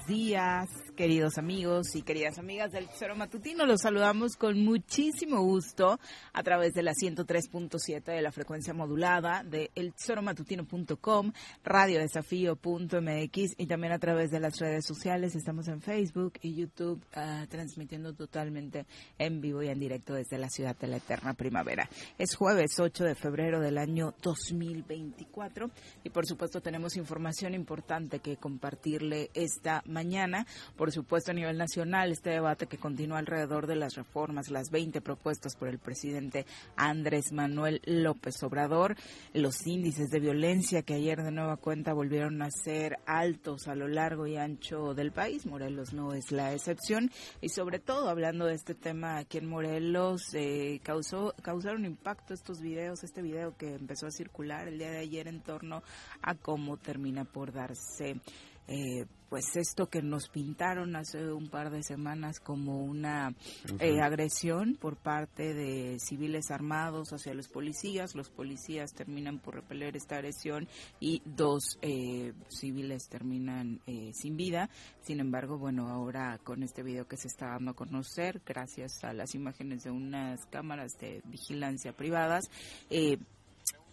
buenos días, queridos amigos y queridas amigas del Cero Matutino. Los saludamos con muchísimo gusto a través de la 103.7 de la frecuencia modulada de elzoromatutino.com, radiodesafío.mx y también a través de las redes sociales. Estamos en Facebook y YouTube uh, transmitiendo totalmente en vivo y en directo desde la ciudad de la eterna primavera. Es jueves 8 de febrero del año 2024 y por supuesto tenemos información importante que compartirle esta mañana. Por supuesto, a nivel nacional, este debate que continúa alrededor de las reformas, las 20 propuestas por el presidente Andrés Manuel López Obrador, los índices de violencia que ayer de nueva cuenta volvieron a ser altos a lo largo y ancho del país. Morelos no es la excepción. Y sobre todo, hablando de este tema aquí en Morelos, eh, causó, causaron impacto estos videos, este video que empezó a circular el día de ayer en torno a cómo termina por darse eh, pues esto que nos pintaron hace un par de semanas como una eh, agresión por parte de civiles armados hacia los policías. Los policías terminan por repeler esta agresión y dos eh, civiles terminan eh, sin vida. Sin embargo, bueno, ahora con este video que se está dando a conocer, gracias a las imágenes de unas cámaras de vigilancia privadas, eh,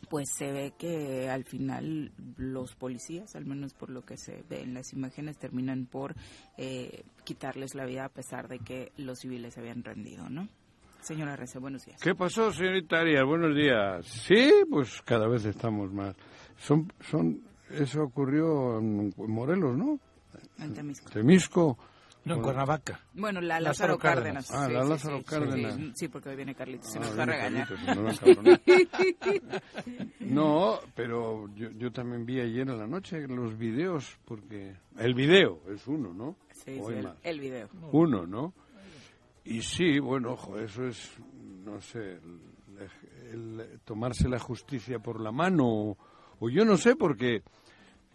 pues se ve que al final los policías, al menos por lo que se ve en las imágenes, terminan por eh, quitarles la vida a pesar de que los civiles se habían rendido, ¿no? Señora Reza, buenos días. ¿Qué pasó, señorita Arias? Buenos días. Sí, pues cada vez estamos más. Son, son, eso ocurrió en Morelos, ¿no? En Temisco. Temisco. No, en Cuernavaca. Bueno, la Lázaro, Lázaro Cárdenas. Cárdenas. Ah, Sí, la sí, Lázaro sí, Cárdenas. Sí, sí, porque hoy viene Carlitos, se Ah, nos va a regañar. No, pero yo, yo también vi ayer en la noche los videos, porque el video es uno, ¿no? Sí, hay el, el video. Uno, ¿no? Y sí, bueno, ojo, eso es, no sé, el, el tomarse la justicia por la mano, o, o yo no sé, porque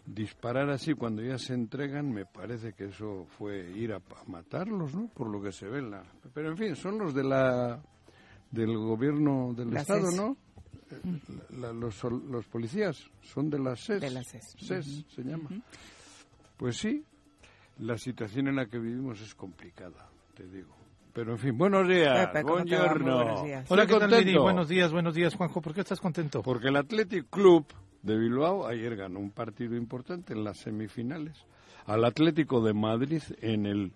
disparar así cuando ya se entregan, me parece que eso fue ir a, a matarlos, ¿no? Por lo que se ve en la... Pero en fin, son los de la del gobierno del La Estado, SES. ¿no? Eh, la- los, sol- los policías son de la SES. De la SES. SES Ujú. se llama. Pues sí, la situación en la que vivimos es complicada, te digo. Pero en fin, buenos días. Buenos días. Buenos días, buenos días, Juanjo. ¿Por qué estás contento? Porque el Athletic Club de Bilbao ayer ganó un partido importante en las semifinales al Atlético de Madrid en el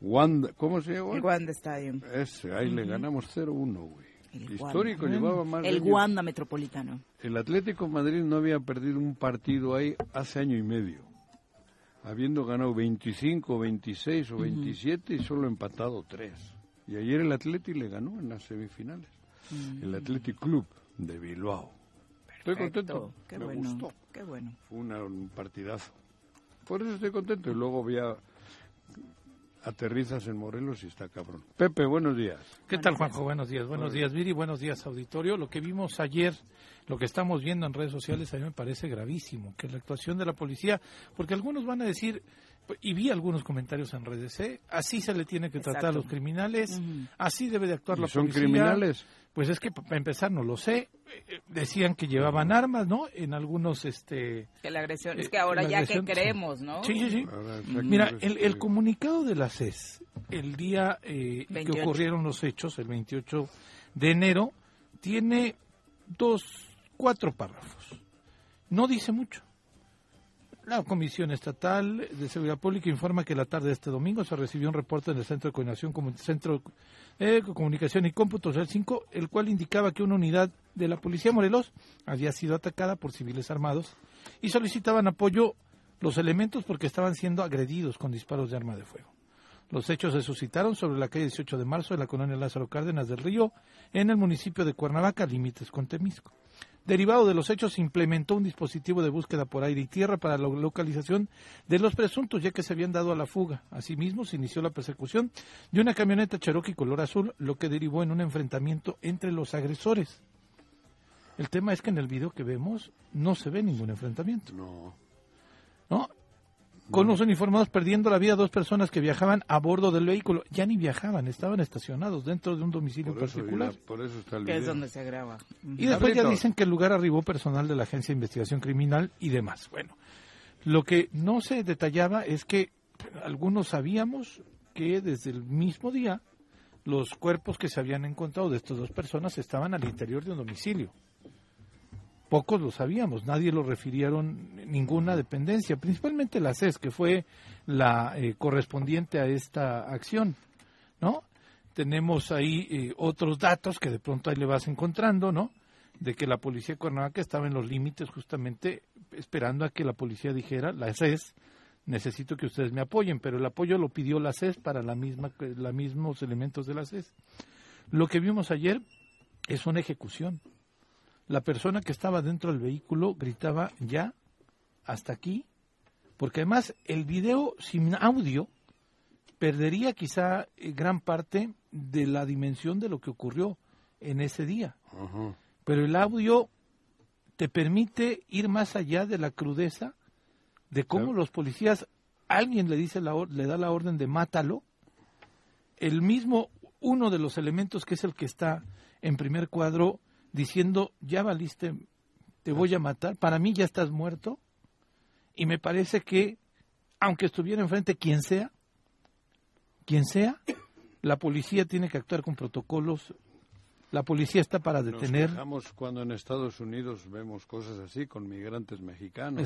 Wanda, ¿cómo se llama? El Wanda Stadium. Ese, ahí le ganamos 0-1, güey. Histórico, llevaba más El Wanda Metropolitano. El Atlético de Madrid no había perdido un partido ahí hace año y medio, habiendo ganado 25, 26 o 27 y solo empatado 3. Y ayer el Atlético le ganó en las semifinales. El Athletic Club de Bilbao. Estoy contento. Qué Me bueno. gustó. Qué bueno. Fue una- un partidazo. Por eso estoy contento. Y luego ya aterrizas en Morelos y está cabrón. Pepe, buenos días. ¿Qué tal, Juanjo? Buenos días. Buenos días, Viri. Buenos días, auditorio. Lo que vimos ayer, lo que estamos viendo en redes sociales, a mí me parece gravísimo. Que la actuación de la policía, porque algunos van a decir, y vi algunos comentarios en redes, ¿eh? así se le tiene que tratar a los criminales, así debe de actuar ¿Y la son policía. criminales? Pues es que para empezar no lo sé. Eh, Decían que llevaban armas, ¿no? En algunos, este... Que la agresión, Eh, es que ahora ya agresión, que sí. creemos, ¿no? Sí, sí, sí. Ahora, Mira, el, el eh, comunicado de la CES, el día eh, que 28. ocurrieron los hechos, el 28 de enero, tiene dos, cuatro párrafos. No dice mucho. La Comisión Estatal de Seguridad Pública informa que la tarde de este domingo se recibió un reporte en el Centro de Coordinación, Centro de Comunicación y Cómputo social 5, el cual indicaba que una unidad de la Policía Morelos había sido atacada por civiles armados y solicitaban apoyo los elementos porque estaban siendo agredidos con disparos de arma de fuego. Los hechos se suscitaron sobre la calle 18 de marzo de la colonia Lázaro Cárdenas del Río, en el municipio de Cuernavaca, límites con Temisco. Derivado de los hechos, se implementó un dispositivo de búsqueda por aire y tierra para la localización de los presuntos, ya que se habían dado a la fuga. Asimismo, se inició la persecución de una camioneta Cherokee color azul, lo que derivó en un enfrentamiento entre los agresores. El tema es que en el video que vemos no se ve ningún enfrentamiento. No. ¿no? Con los uniformados perdiendo la vida dos personas que viajaban a bordo del vehículo. Ya ni viajaban, estaban estacionados dentro de un domicilio Por particular. por eso está el Que es video. donde se graba. Y después ya dicen que el lugar arribó personal de la Agencia de Investigación Criminal y demás. Bueno, lo que no se detallaba es que algunos sabíamos que desde el mismo día los cuerpos que se habían encontrado de estas dos personas estaban al interior de un domicilio. Pocos lo sabíamos, nadie lo refirieron ninguna dependencia, principalmente la CES, que fue la eh, correspondiente a esta acción, ¿no? Tenemos ahí eh, otros datos que de pronto ahí le vas encontrando, ¿no? De que la policía de Cuernavaca estaba en los límites justamente esperando a que la policía dijera, la CES, necesito que ustedes me apoyen, pero el apoyo lo pidió la CES para la misma, los mismos elementos de la CES. Lo que vimos ayer es una ejecución. La persona que estaba dentro del vehículo gritaba ya, hasta aquí, porque además el video sin audio perdería quizá eh, gran parte de la dimensión de lo que ocurrió en ese día. Pero el audio te permite ir más allá de la crudeza de cómo Claro. los policías, alguien le dice la or- le da la orden de mátalo, el mismo uno de los elementos que es el que está en primer cuadro diciendo ya valiste, te voy a matar, para mí ya estás muerto y me parece que aunque estuviera enfrente quien sea, quien sea, la policía tiene que actuar con protocolos. La policía está para detener. cuando en Estados Unidos vemos cosas así con migrantes mexicanos.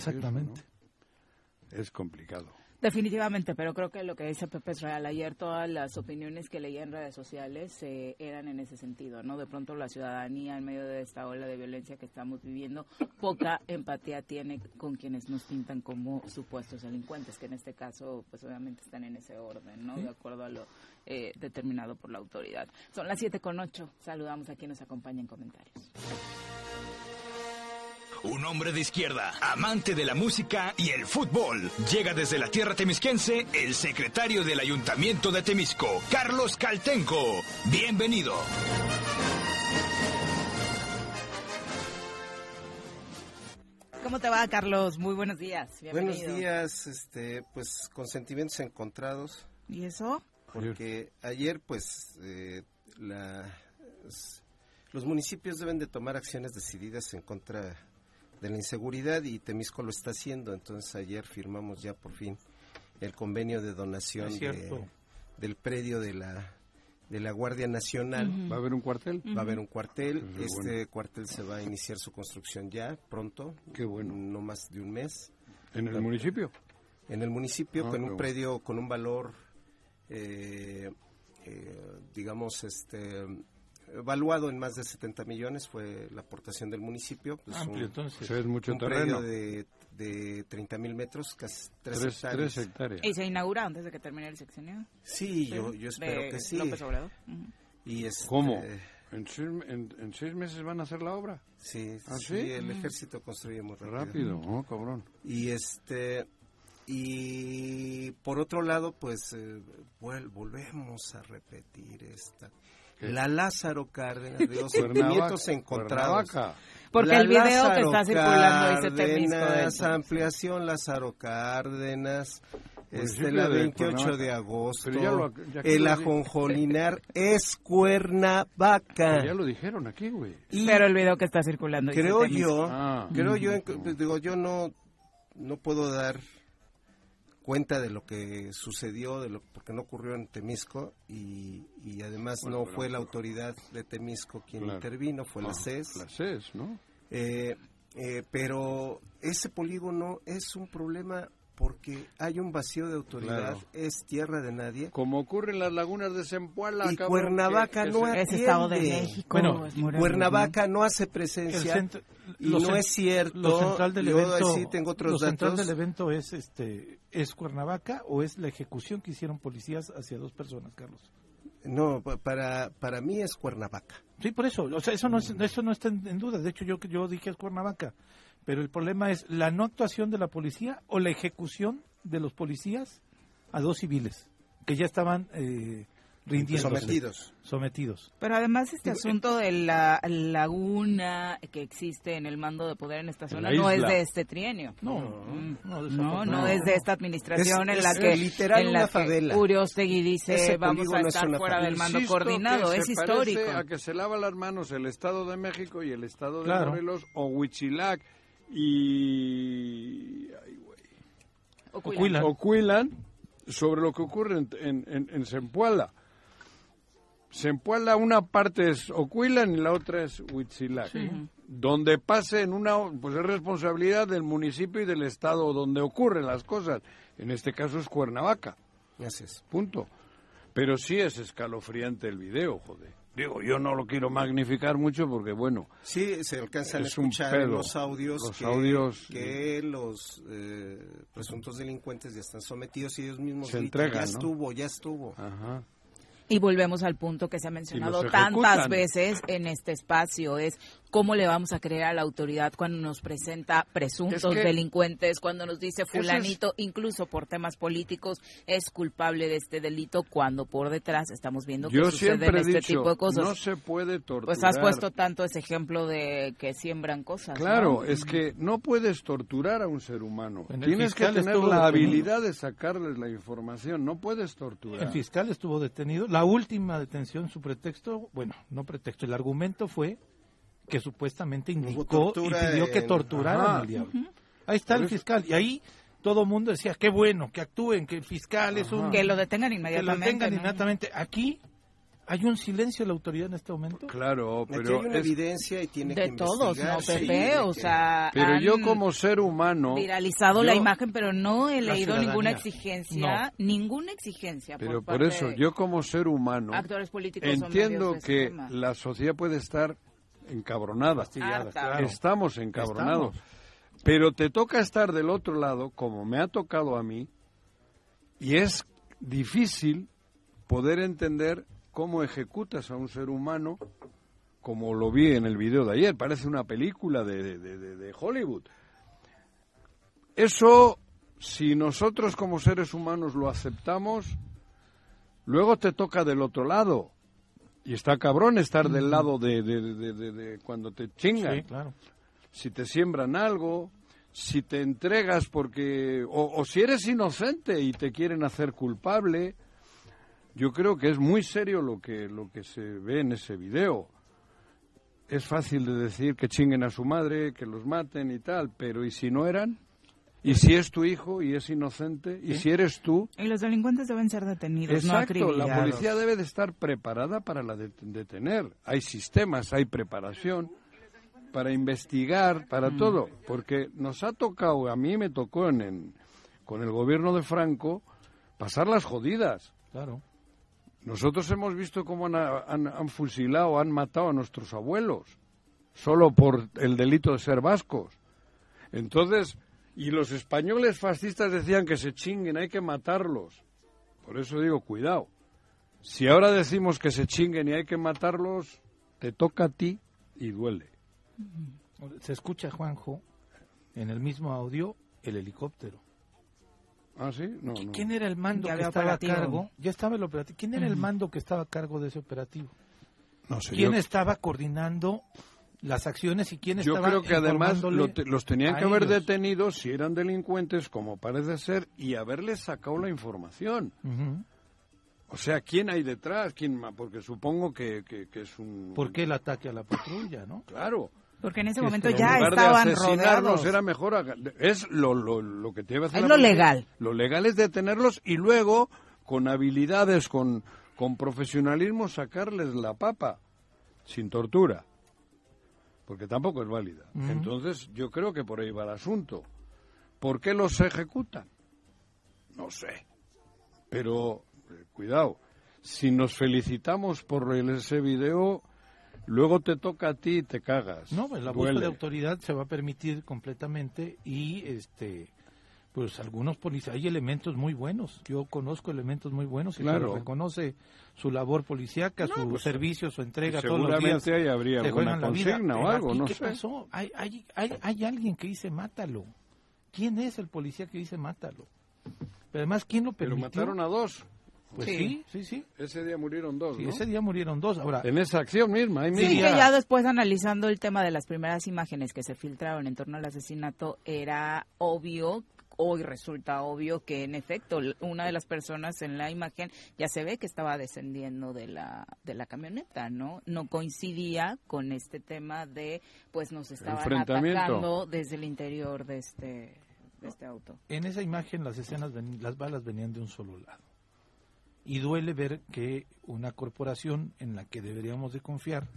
Es complicado. Definitivamente, pero creo que lo que dice Pepe es real. Ayer todas las opiniones que leía en redes sociales eh, eran en ese sentido, ¿no? De pronto la ciudadanía en medio de esta ola de violencia que estamos viviendo, poca empatía tiene con quienes nos pintan como supuestos delincuentes, que en este caso, pues obviamente están en ese orden, ¿no? De acuerdo a lo eh, determinado por la autoridad. Son las siete con ocho. Saludamos a quien nos acompaña en comentarios. Un hombre de izquierda, amante de la música y el fútbol. Llega desde la tierra temisquense el secretario del Ayuntamiento de Temisco, Carlos Caltenco. Bienvenido. ¿Cómo te va, Carlos? Muy buenos días. Buenos días, este, pues con sentimientos encontrados, ¿Y eso? porque ayer, pues, eh, la- los municipios deben de tomar acciones decididas en contra de la inseguridad y Temisco lo está haciendo. Entonces ayer firmamos ya por fin el convenio de donación de- del predio de la de la Guardia Nacional. ¿Va a haber un cuartel? Va a haber un cuartel. Pues, este bueno. cuartel se va a iniciar su construcción ya pronto. Qué bueno. No más de un mes. ¿En el municipio? En el municipio, Ah, con un bueno. predio con un valor, eh, eh, digamos, este evaluado en más de 70 millones, fue la aportación del municipio. Pues Amplio, un, entonces. Es mucho un terreno. de, de 30 mil metros, casi 3 Tres, hectáreas. tres hectáreas. Y se inaugura antes de que termine el sexenio. Sí, yo, yo espero de que sí. López Obrador. Ujú. Y este, ¿Cómo? ¿En seis, en- en seis meses van a hacer la obra? Sí, ¿Ah, sí, sí? el ejército construye muy rápido. Rápido, oh, cabrón. Y este y por otro lado, pues eh, volvemos a repetir esta. La Lázaro Cárdenas, de los Cuernavaca, sentimientos encontrados. Cuernavaca. Porque La el video que Lázaro está circulando dice Temisco. Ampliación Lázaro Cárdenas, este, la de 28 Cuernavaca. de agosto, Pero ya lo- ya aquí el ajonjolinar es Cuernavaca. Pero ya lo dijeron aquí, güey. Y Pero el video que está circulando dice creo yo, Ah. creo yo, en- digo, yo no, no puedo dar cuenta de lo que sucedió, de lo porque no ocurrió en Temisco y, y además Bueno, no fue la autoridad de Temisco quien Claro. intervino, fue la Ah, CES. La CES, ¿no? Eh, eh, pero ese polígono es un problema porque hay un vacío de autoridad, Claro. es tierra de nadie. Como ocurre en las lagunas de Zempoala, Y cabrón, Cuernavaca que- que no Es Estado de atiende. México. Bueno, Cuernavaca no hace presencia centro- y lo no es cierto. Lo central del Yo evento, sí tengo otros lo central datos. del evento es este es Cuernavaca o es la ejecución que hicieron policías hacia dos personas, Carlos. No, pa- para, para mí es Cuernavaca. Sí, por eso, o sea, eso no es- eso no está en, en duda. De hecho, yo yo dije es Cuernavaca, pero el problema es la no actuación de la policía o la ejecución de los policías a dos civiles que ya estaban eh, rindiéndose, Sometidos. sometidos. Pero además este asunto de la laguna que existe en el mando de poder en esta zona no es de este trienio. No, Mm. no, No, es de esta administración Es- en la es que literal en la una que favela. Uriostegui dice Ese vamos a estar fuera favela. del mando Insisto coordinado, que es se histórico. a que se lava las manos el Estado de México y el Estado de Claro. Morelos o Huichilac y ay, güey, Ocuilan. Ocuilan sobre lo que ocurre en, en, en, una parte es Ocuilan y la otra es Huitzilac. Donde pase en una, pues es responsabilidad del municipio y del estado donde ocurren las cosas. En este caso es Cuernavaca. Es. Punto. Pero sí es escalofriante el video, joder. Digo, yo no lo quiero magnificar mucho porque, bueno, Sí, se alcanzan Es a escuchar pedo. los audios Los que, audios, que los eh, presuntos delincuentes ya están sometidos y ellos mismos Se gritan, entregan, ya ¿no? estuvo, ya estuvo. ajá. Y volvemos al punto que se ha mencionado tantas veces en este espacio, es cómo le vamos a creer a la autoridad cuando nos presenta presuntos Es que- delincuentes, cuando nos dice es- fulanito, incluso por temas políticos, es culpable de este delito, cuando por detrás estamos viendo que Yo suceden siempre he este dicho, tipo de cosas. no se puede torturar. pues has puesto tanto ese ejemplo de que siembran cosas. ¿no? Claro, es que no puedes torturar a un ser humano. Tienes que tener la detenido. habilidad de sacarles la información. No puedes torturar. El fiscal estuvo detenido. La última detención, su pretexto, bueno, no pretexto, el argumento fue que supuestamente indicó y pidió que en- torturaran Ajá. al diablo. Ahí está el fiscal. Y ahí todo el mundo decía, qué bueno, que actúen, que el fiscal es un... Que lo detengan que lo inmediatamente. detengan ¿no? inmediatamente. Aquí hay un silencio de la autoridad en este momento. Claro, Aquí pero hay una es- evidencia y tiene De que todos, ¿no. Pepe? O que- sea, pero yo como ser humano, viralizado la imagen, pero no he leído ninguna exigencia, ninguna exigencia pero por, eso yo como ser humano actores políticos entiendo de que la sociedad puede estar encabronada. Harta. claro. Estamos encabronados. Pero te toca estar del otro lado, como me ha tocado a mí, y es difícil poder entender cómo ejecutas a un ser humano, como lo vi en el video de ayer. Parece una película de, de- de- de Hollywood. Eso, si nosotros como seres humanos lo aceptamos, luego te toca del otro lado. Y está cabrón estar del lado de, de- de- de- de cuando te chingan Sí, claro. si te siembran algo, si te entregas porque o, o si eres inocente y te quieren hacer culpable, yo creo que es muy serio lo que lo que se ve en ese video. Es fácil de decir que chinguen a su madre, que los maten y tal, pero ¿y si no eran? Y si es tu hijo y es inocente, y si eres tú, Y los delincuentes deben ser detenidos, no Exacto, la policía debe de estar preparada para la de- detener. Hay sistemas, hay preparación para investigar, para Mm. todo. Porque nos ha tocado, a mí me tocó en, en- con el gobierno de Franco, pasar las jodidas. Claro. Nosotros hemos visto cómo han, han- han fusilado, han matado a nuestros abuelos, solo por el delito de ser vascos. Entonces, y los españoles fascistas decían que se chinguen, hay que matarlos. Por eso digo, cuidado. Si ahora decimos que se chinguen y hay que matarlos, te toca a ti y duele. Se escucha, Juanjo, en el mismo audio, el helicóptero. ¿Ah, sí? No, no. ¿Quién era el mando Ya que estaba a cargo? Ya estaba el operativo. ¿Quién era el mando que estaba a cargo de ese operativo? No sé, ¿Quién yo- estaba coordinando las acciones y quién Yo creo que además informándole lo te- los tenían que haber ellos? detenido si eran delincuentes, como parece ser, y haberles sacado la información. O sea, ¿quién hay detrás? ¿Quién ma- Porque supongo que, que- que es un... ¿Por qué el ataque a la patrulla, no? Claro. Porque en ese Que momento en ya en lugar estaban de asesinarlos, rodeados. era mejor... Es lo, lo, lo que te iba a hacer Es lo legal. Lo legal es detenerlos y luego, con habilidades, con, con profesionalismo, sacarles la papa, sin tortura. Porque tampoco es válida. Entonces, yo creo que por ahí va el asunto. ¿Por qué los ejecutan? No sé. Pero, eh, cuidado, si nos felicitamos por ese video, luego te toca a ti y te cagas. No, pues la Duele. de autoridad se va a permitir completamente y este pues algunos policías, hay elementos muy buenos, yo conozco elementos muy buenos y Claro. se reconoce su labor policíaca, No, su pues, servicio, su entrega todos los días. Seguramente ahí habría alguna consigna o Pero algo, no ¿qué sé. pasó? Hay, hay, hay, hay alguien que dice mátalo. ¿Quién es el policía que dice mátalo? Pero además, ¿quién lo Pero permitió? mataron a dos. Pues Sí. sí, sí, sí. Ese día murieron dos, Sí, ¿no? Ese día murieron dos. Ahora, En esa acción misma, ahí Sí, mismo. que ya después analizando el tema de las primeras imágenes que se filtraron en torno al asesinato, era obvio, hoy resulta obvio que en efecto una de las personas en la imagen ya se ve que estaba descendiendo de la, de la camioneta, ¿no? No coincidía con este tema de, pues nos estaban atacando desde el interior de este, de este auto. En esa imagen las escenas, ven- las balas venían de un solo lado. Y duele ver que una corporación en la que deberíamos de confiar.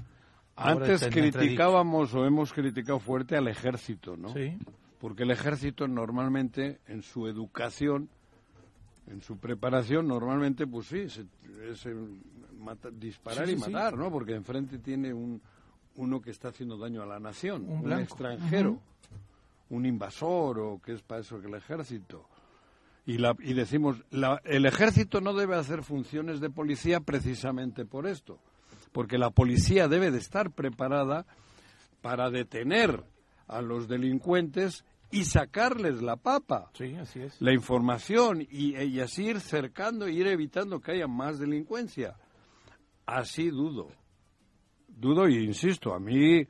ahora Antes criticábamos o hemos criticado fuerte al ejército, ¿no? Sí. Porque el ejército normalmente, en su educación, en su preparación, normalmente, pues sí, se- es eh, mata- disparar Sí, y sí, sí. matar, ¿no? Porque enfrente tiene un, uno que está haciendo daño a la nación, Un extranjero, un invasor o qué es para eso que el ejército. Y, la, y decimos, la- el ejército no debe hacer funciones de policía precisamente por esto, porque la policía debe de estar preparada para detener a los delincuentes y sacarles la papa, Sí, así es. la información y, y así ir cercando e ir evitando que haya más delincuencia. Así dudo. Dudo y insisto, a mí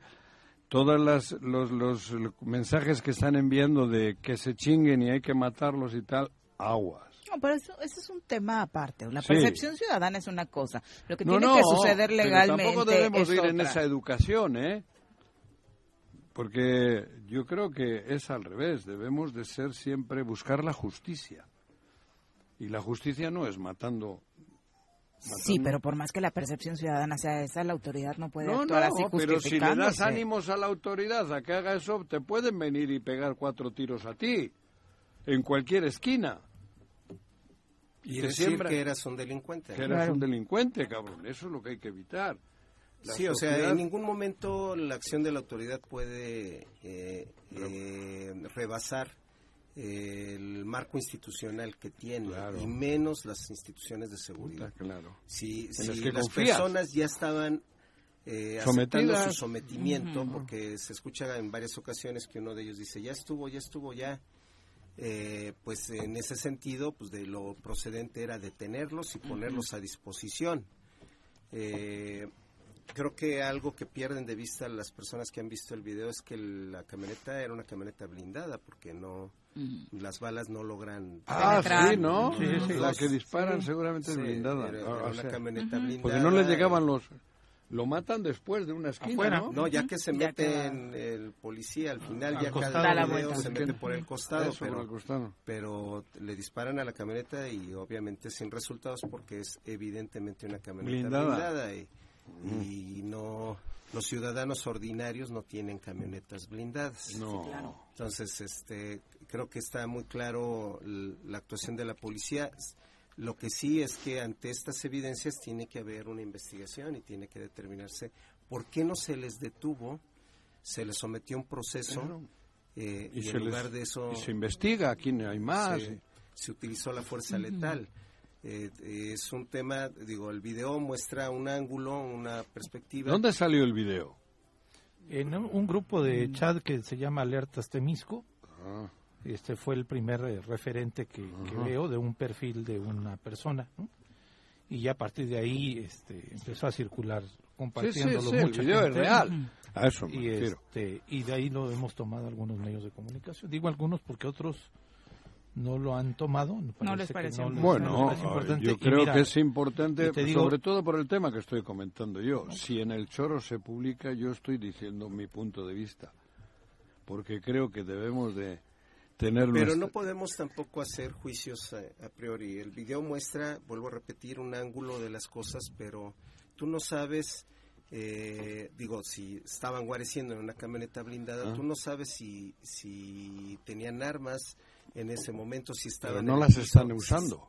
todos las, los, los mensajes que están enviando de que se chinguen y hay que matarlos y tal, aguas. No, pero eso, eso es un tema aparte. La Sí. percepción ciudadana es una cosa. Lo que No, tiene no, que suceder pero legalmente tampoco debemos es ir en esa educación, ¿eh? Porque yo creo que es al revés. Debemos de ser siempre buscar la justicia. Y la justicia no es matando. Sí, pero por más que la percepción ciudadana sea esa, la autoridad no puede No, actuar no, así pero si le das ánimos a la autoridad a que haga eso, te pueden venir y pegar cuatro tiros a ti. En cualquier esquina. Y decir siembra- que eras un delincuente. Que eres Claro. un delincuente, cabrón. Eso es lo que hay que evitar. La Sí, o sea, en ningún momento la acción de la autoridad puede eh, eh, rebasar eh, el marco institucional que tiene, Claro. y menos las instituciones de seguridad. Puta, claro. Si, si las que las confías. personas ya estaban eh, Sometidas. aceptando su sometimiento, porque se escucha en varias ocasiones que uno de ellos dice, ya estuvo, ya estuvo, ya, eh, pues en ese sentido, pues de lo procedente era detenerlos y ponerlos a disposición. Eh, creo que algo que pierden de vista las personas que han visto el video es que la camioneta era una camioneta blindada, porque no las balas no logran Ah, Penetrar. sí, ¿no? Sí, sí, La que disparan Sí, seguramente es Sí, blindada. era- Ah, era o una sea, camioneta blindada. porque no les llegaban los Lo matan después de una esquina, Afuera. ¿no? No, ya que se Ya mete en el policía, al final Al ya costado. cada Da la video vuelta. se mete por el costado, Eso, por pero, el costado. pero le disparan a la camioneta y obviamente sin resultados porque es evidentemente una camioneta Blindada. blindada, y, y no los ciudadanos ordinarios no tienen camionetas blindadas. No. Entonces, este, creo que está muy claro la actuación de la policía. Lo que sí es que ante estas evidencias tiene que haber una investigación y tiene que determinarse por qué no se les detuvo, se les sometió a un proceso Claro. eh, Y, en lugar les- de eso y se investiga quién hay más. se, se utilizó la fuerza letal. Eh, es un tema, digo, el video muestra un ángulo, una perspectiva. ¿Dónde salió el video? En un, grupo de chat que se llama Alertas Temisco, Ah, este fue el primer eh, referente que, veo de un perfil de una persona, ¿no? Y ya a partir de ahí este, empezó a circular sí, sí, compartiéndolo sí, el mucha video es gente. real. A eso me Y, refiero. este, y de ahí lo hemos tomado algunos medios de comunicación. Digo algunos porque otros no lo han tomado. No les parece no Bueno, les parece yo creo mira, que es importante, y te digo- sobre todo por el tema que estoy comentando yo. Si en el choro se publica, yo estoy diciendo mi punto de vista. Porque creo que debemos de tener Pero nuestra- no podemos tampoco hacer juicios a, a priori. El video muestra, vuelvo a repetir, un ángulo de las cosas, pero tú no sabes, eh, digo, si estaban guareciendo en una camioneta blindada, Ah. tú no sabes si, si tenían armas en ese momento, si pero estaban... no en el las piso, están si- usando.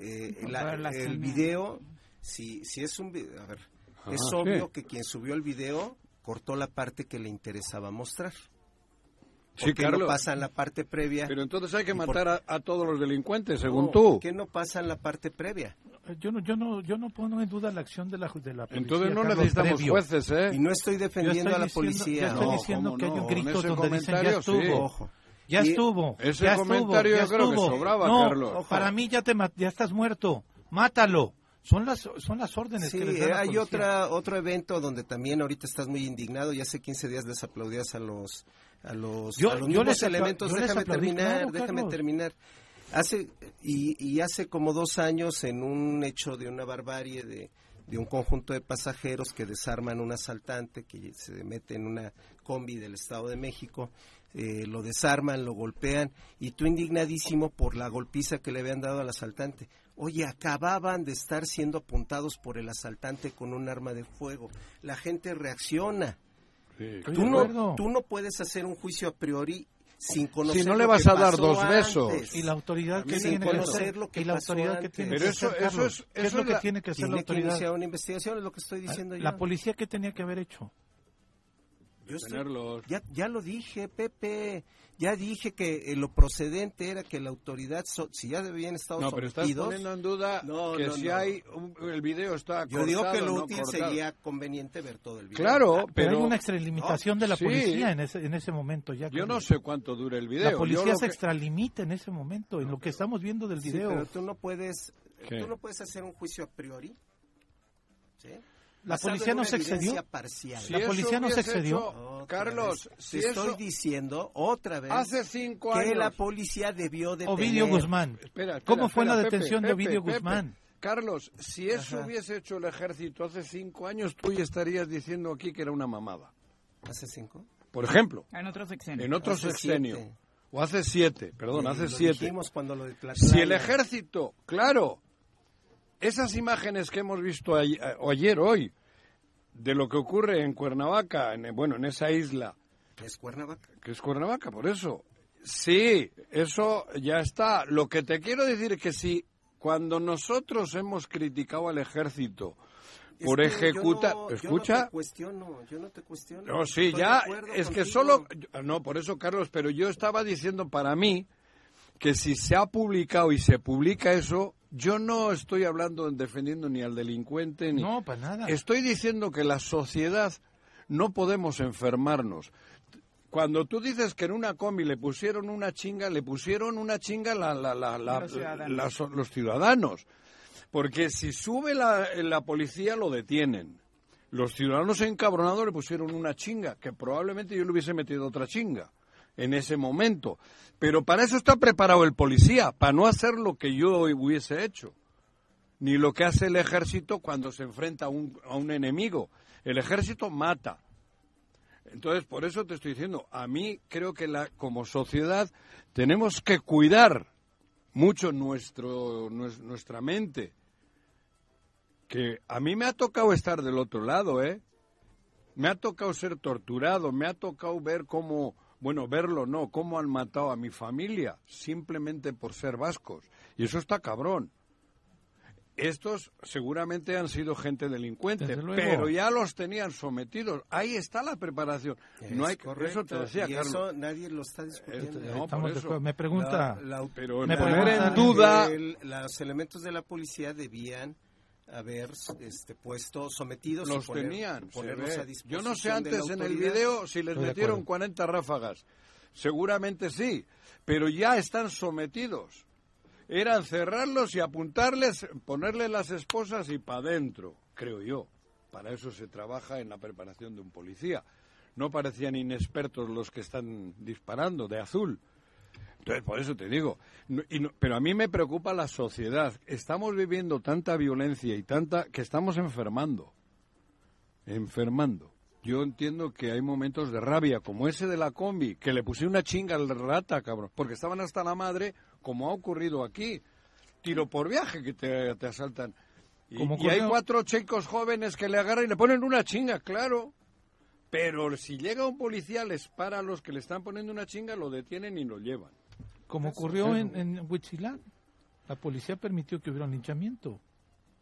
eh, la- el video, si, si es un video, a ver, Ah, es sí. obvio que quien subió el video cortó la parte que le interesaba mostrar. Sí, ¿Por qué no Carlos. pasan la parte previa? Pero entonces hay que ¿Y por- matar a, a todos los delincuentes, según No, tú. ¿Por qué no pasan la parte previa? Yo no, yo no, yo no pongo en duda la acción de la, de la policía. Entonces no Carlos, necesitamos previo. jueces, ¿eh? Y no estoy defendiendo estoy a la diciendo- policía. yo estoy No, diciendo que hay no, un en grito donde dicen ya comentario, estuvo. sí. Ojo. Ya Y- estuvo. Ese ya comentario estuvo, yo creo que estuvo. sobraba, no, Carlos. Para mí ya te ya estás muerto. Mátalo. Son las son las órdenes Sí, que les da la hay otra, otro evento donde también ahorita estás muy indignado. Ya hace 15 días desaplaudías a los, a los, Yo- a los yo mismos les elementos. yo les déjame aplaudí, terminar, claro, déjame Carlos. terminar. Hace, y, y hace como dos años, en un hecho de una barbarie de, de un conjunto de pasajeros que desarman un asaltante que se mete en una combi del Estado de México, eh, lo desarman, lo golpean, y tú indignadísimo por la golpiza que le habían dado al asaltante. Oye, acababan de estar siendo apuntados por el asaltante con un arma de fuego. La gente reacciona. Sí. Tú no, tú no puedes hacer un juicio a priori sin conocer Si no le que vas a dar dos besos. antes. Y la autoridad que Sin tiene que conocer hacer, lo que y la autoridad que tiene Pero que eso- hacer, eso es- ¿Qué es lo es que la- tiene que hacer la Tiene que autoridad? iniciar una investigación, es lo que estoy diciendo yo. La policía qué tenía que haber hecho? Yo estoy- Tenerlos. ya, ya lo dije, Pepe. Ya dije que eh, lo procedente era que la autoridad, so- si ya habían estado No, pero estás sometidos, poniendo en duda No, que no, si no. hay un- el video está yo digo que lo no útil cortado. sería conveniente ver todo el video. Claro, Pero, pero, hay una extralimitación de la sí. policía en ese en ese momento ya. yo no sé cuánto dura el video. La policía se que- extralimita en ese momento, en lo que estamos viendo del Sí, video. pero tú no puedes, ¿Qué? tú no puedes hacer un juicio a priori. ¿sí? La policía no se excedió. parcial. Si La policía no se excedió. hecho- Carlos, si Te eso estoy diciendo otra vez hace cinco que años. la policía debió de Ovidio Guzmán. Espera, espera, ¿Cómo fue espera, la Pepe, detención de Ovidio Pepe. Guzmán? Carlos, si eso Ajá. hubiese hecho el ejército hace cinco años, tú ya estarías diciendo aquí que era una mamada. ¿Hace cinco? Por ejemplo, En otros sexenios. en otro Hace sexenio. siete. O hace siete, perdón, hace lo siete. dijimos cuando lo de Si el ejército, claro, esas imágenes que hemos visto ay- eh, ayer, hoy, de lo que ocurre en Cuernavaca, en, bueno, en esa isla, Es Cuernavaca. que es Cuernavaca, por eso. Sí, eso ya está. Lo que te quiero decir es que si cuando nosotros hemos criticado al ejército por Es que yo ejecutar, no- yo escucha, no te cuestiono, yo no te cuestiono. no, sí, ya, es que contigo. solo, no, por eso, Carlos, pero yo estaba diciendo para mí que si se ha publicado y se publica eso, yo no estoy hablando en defendiendo ni al delincuente ni. No, para nada. Estoy diciendo que la sociedad no podemos enfermarnos. Cuando tú dices que en una combi le pusieron una chinga, le pusieron una chinga la, la, la, la- Los ciudadanos. los ciudadanos. Porque si sube la, la policía, lo detienen. Los ciudadanos encabronados le pusieron una chinga, que probablemente yo le hubiese metido otra chinga en ese momento. Pero para eso está preparado el policía, para no hacer lo que yo hubiese hecho. ni lo que hace el ejército cuando se enfrenta a un, a un enemigo. El ejército mata. Entonces, por eso te estoy diciendo, a mí creo que la, como sociedad tenemos que cuidar mucho nuestro, nues- nuestra mente. Que a mí me ha tocado estar del otro lado, ¿eh? Me ha tocado ser torturado, me ha tocado ver cómo, bueno, verlo no, cómo han matado a mi familia simplemente por ser vascos. Y eso está cabrón. Estos seguramente han sido gente delincuente, pero ya los tenían sometidos. Ahí está la preparación. no hay correcto, eso te decía, y Carlos. eso nadie lo está discutiendo. Este, no, por eso. Me pregunta, La- la- Pero Me poner en duda El- los elementos de la policía debían haber este, puesto sometidos los poner- tenían. ponerlos a Yo disposición no sé antes en el video si les Estoy metieron acuerdo. 40 ráfagas. Seguramente sí, pero ya están sometidos. Eran cerrarlos y apuntarles, ponerles las esposas y para adentro, creo yo. Para eso se trabaja en la preparación de un policía. No parecían inexpertos los que están disparando de azul. Entonces, por eso te digo. No- y no- pero a mí me preocupa la sociedad. Estamos viviendo tanta violencia y tanta que estamos enfermando. Enfermando. Yo entiendo que hay momentos de rabia, como ese de la combi, que le puse una chinga al rata, cabrón, porque estaban hasta la madre, como ha ocurrido aquí. Tiro por viaje que te, te asaltan. Y, Como y hay cuatro chicos jóvenes que le agarran y le ponen una chinga, claro. Pero si llega un policía, les para a los que le están poniendo una chinga, lo detienen y lo llevan. Como ocurrió en, en Huitzilán, la policía permitió que hubiera un linchamiento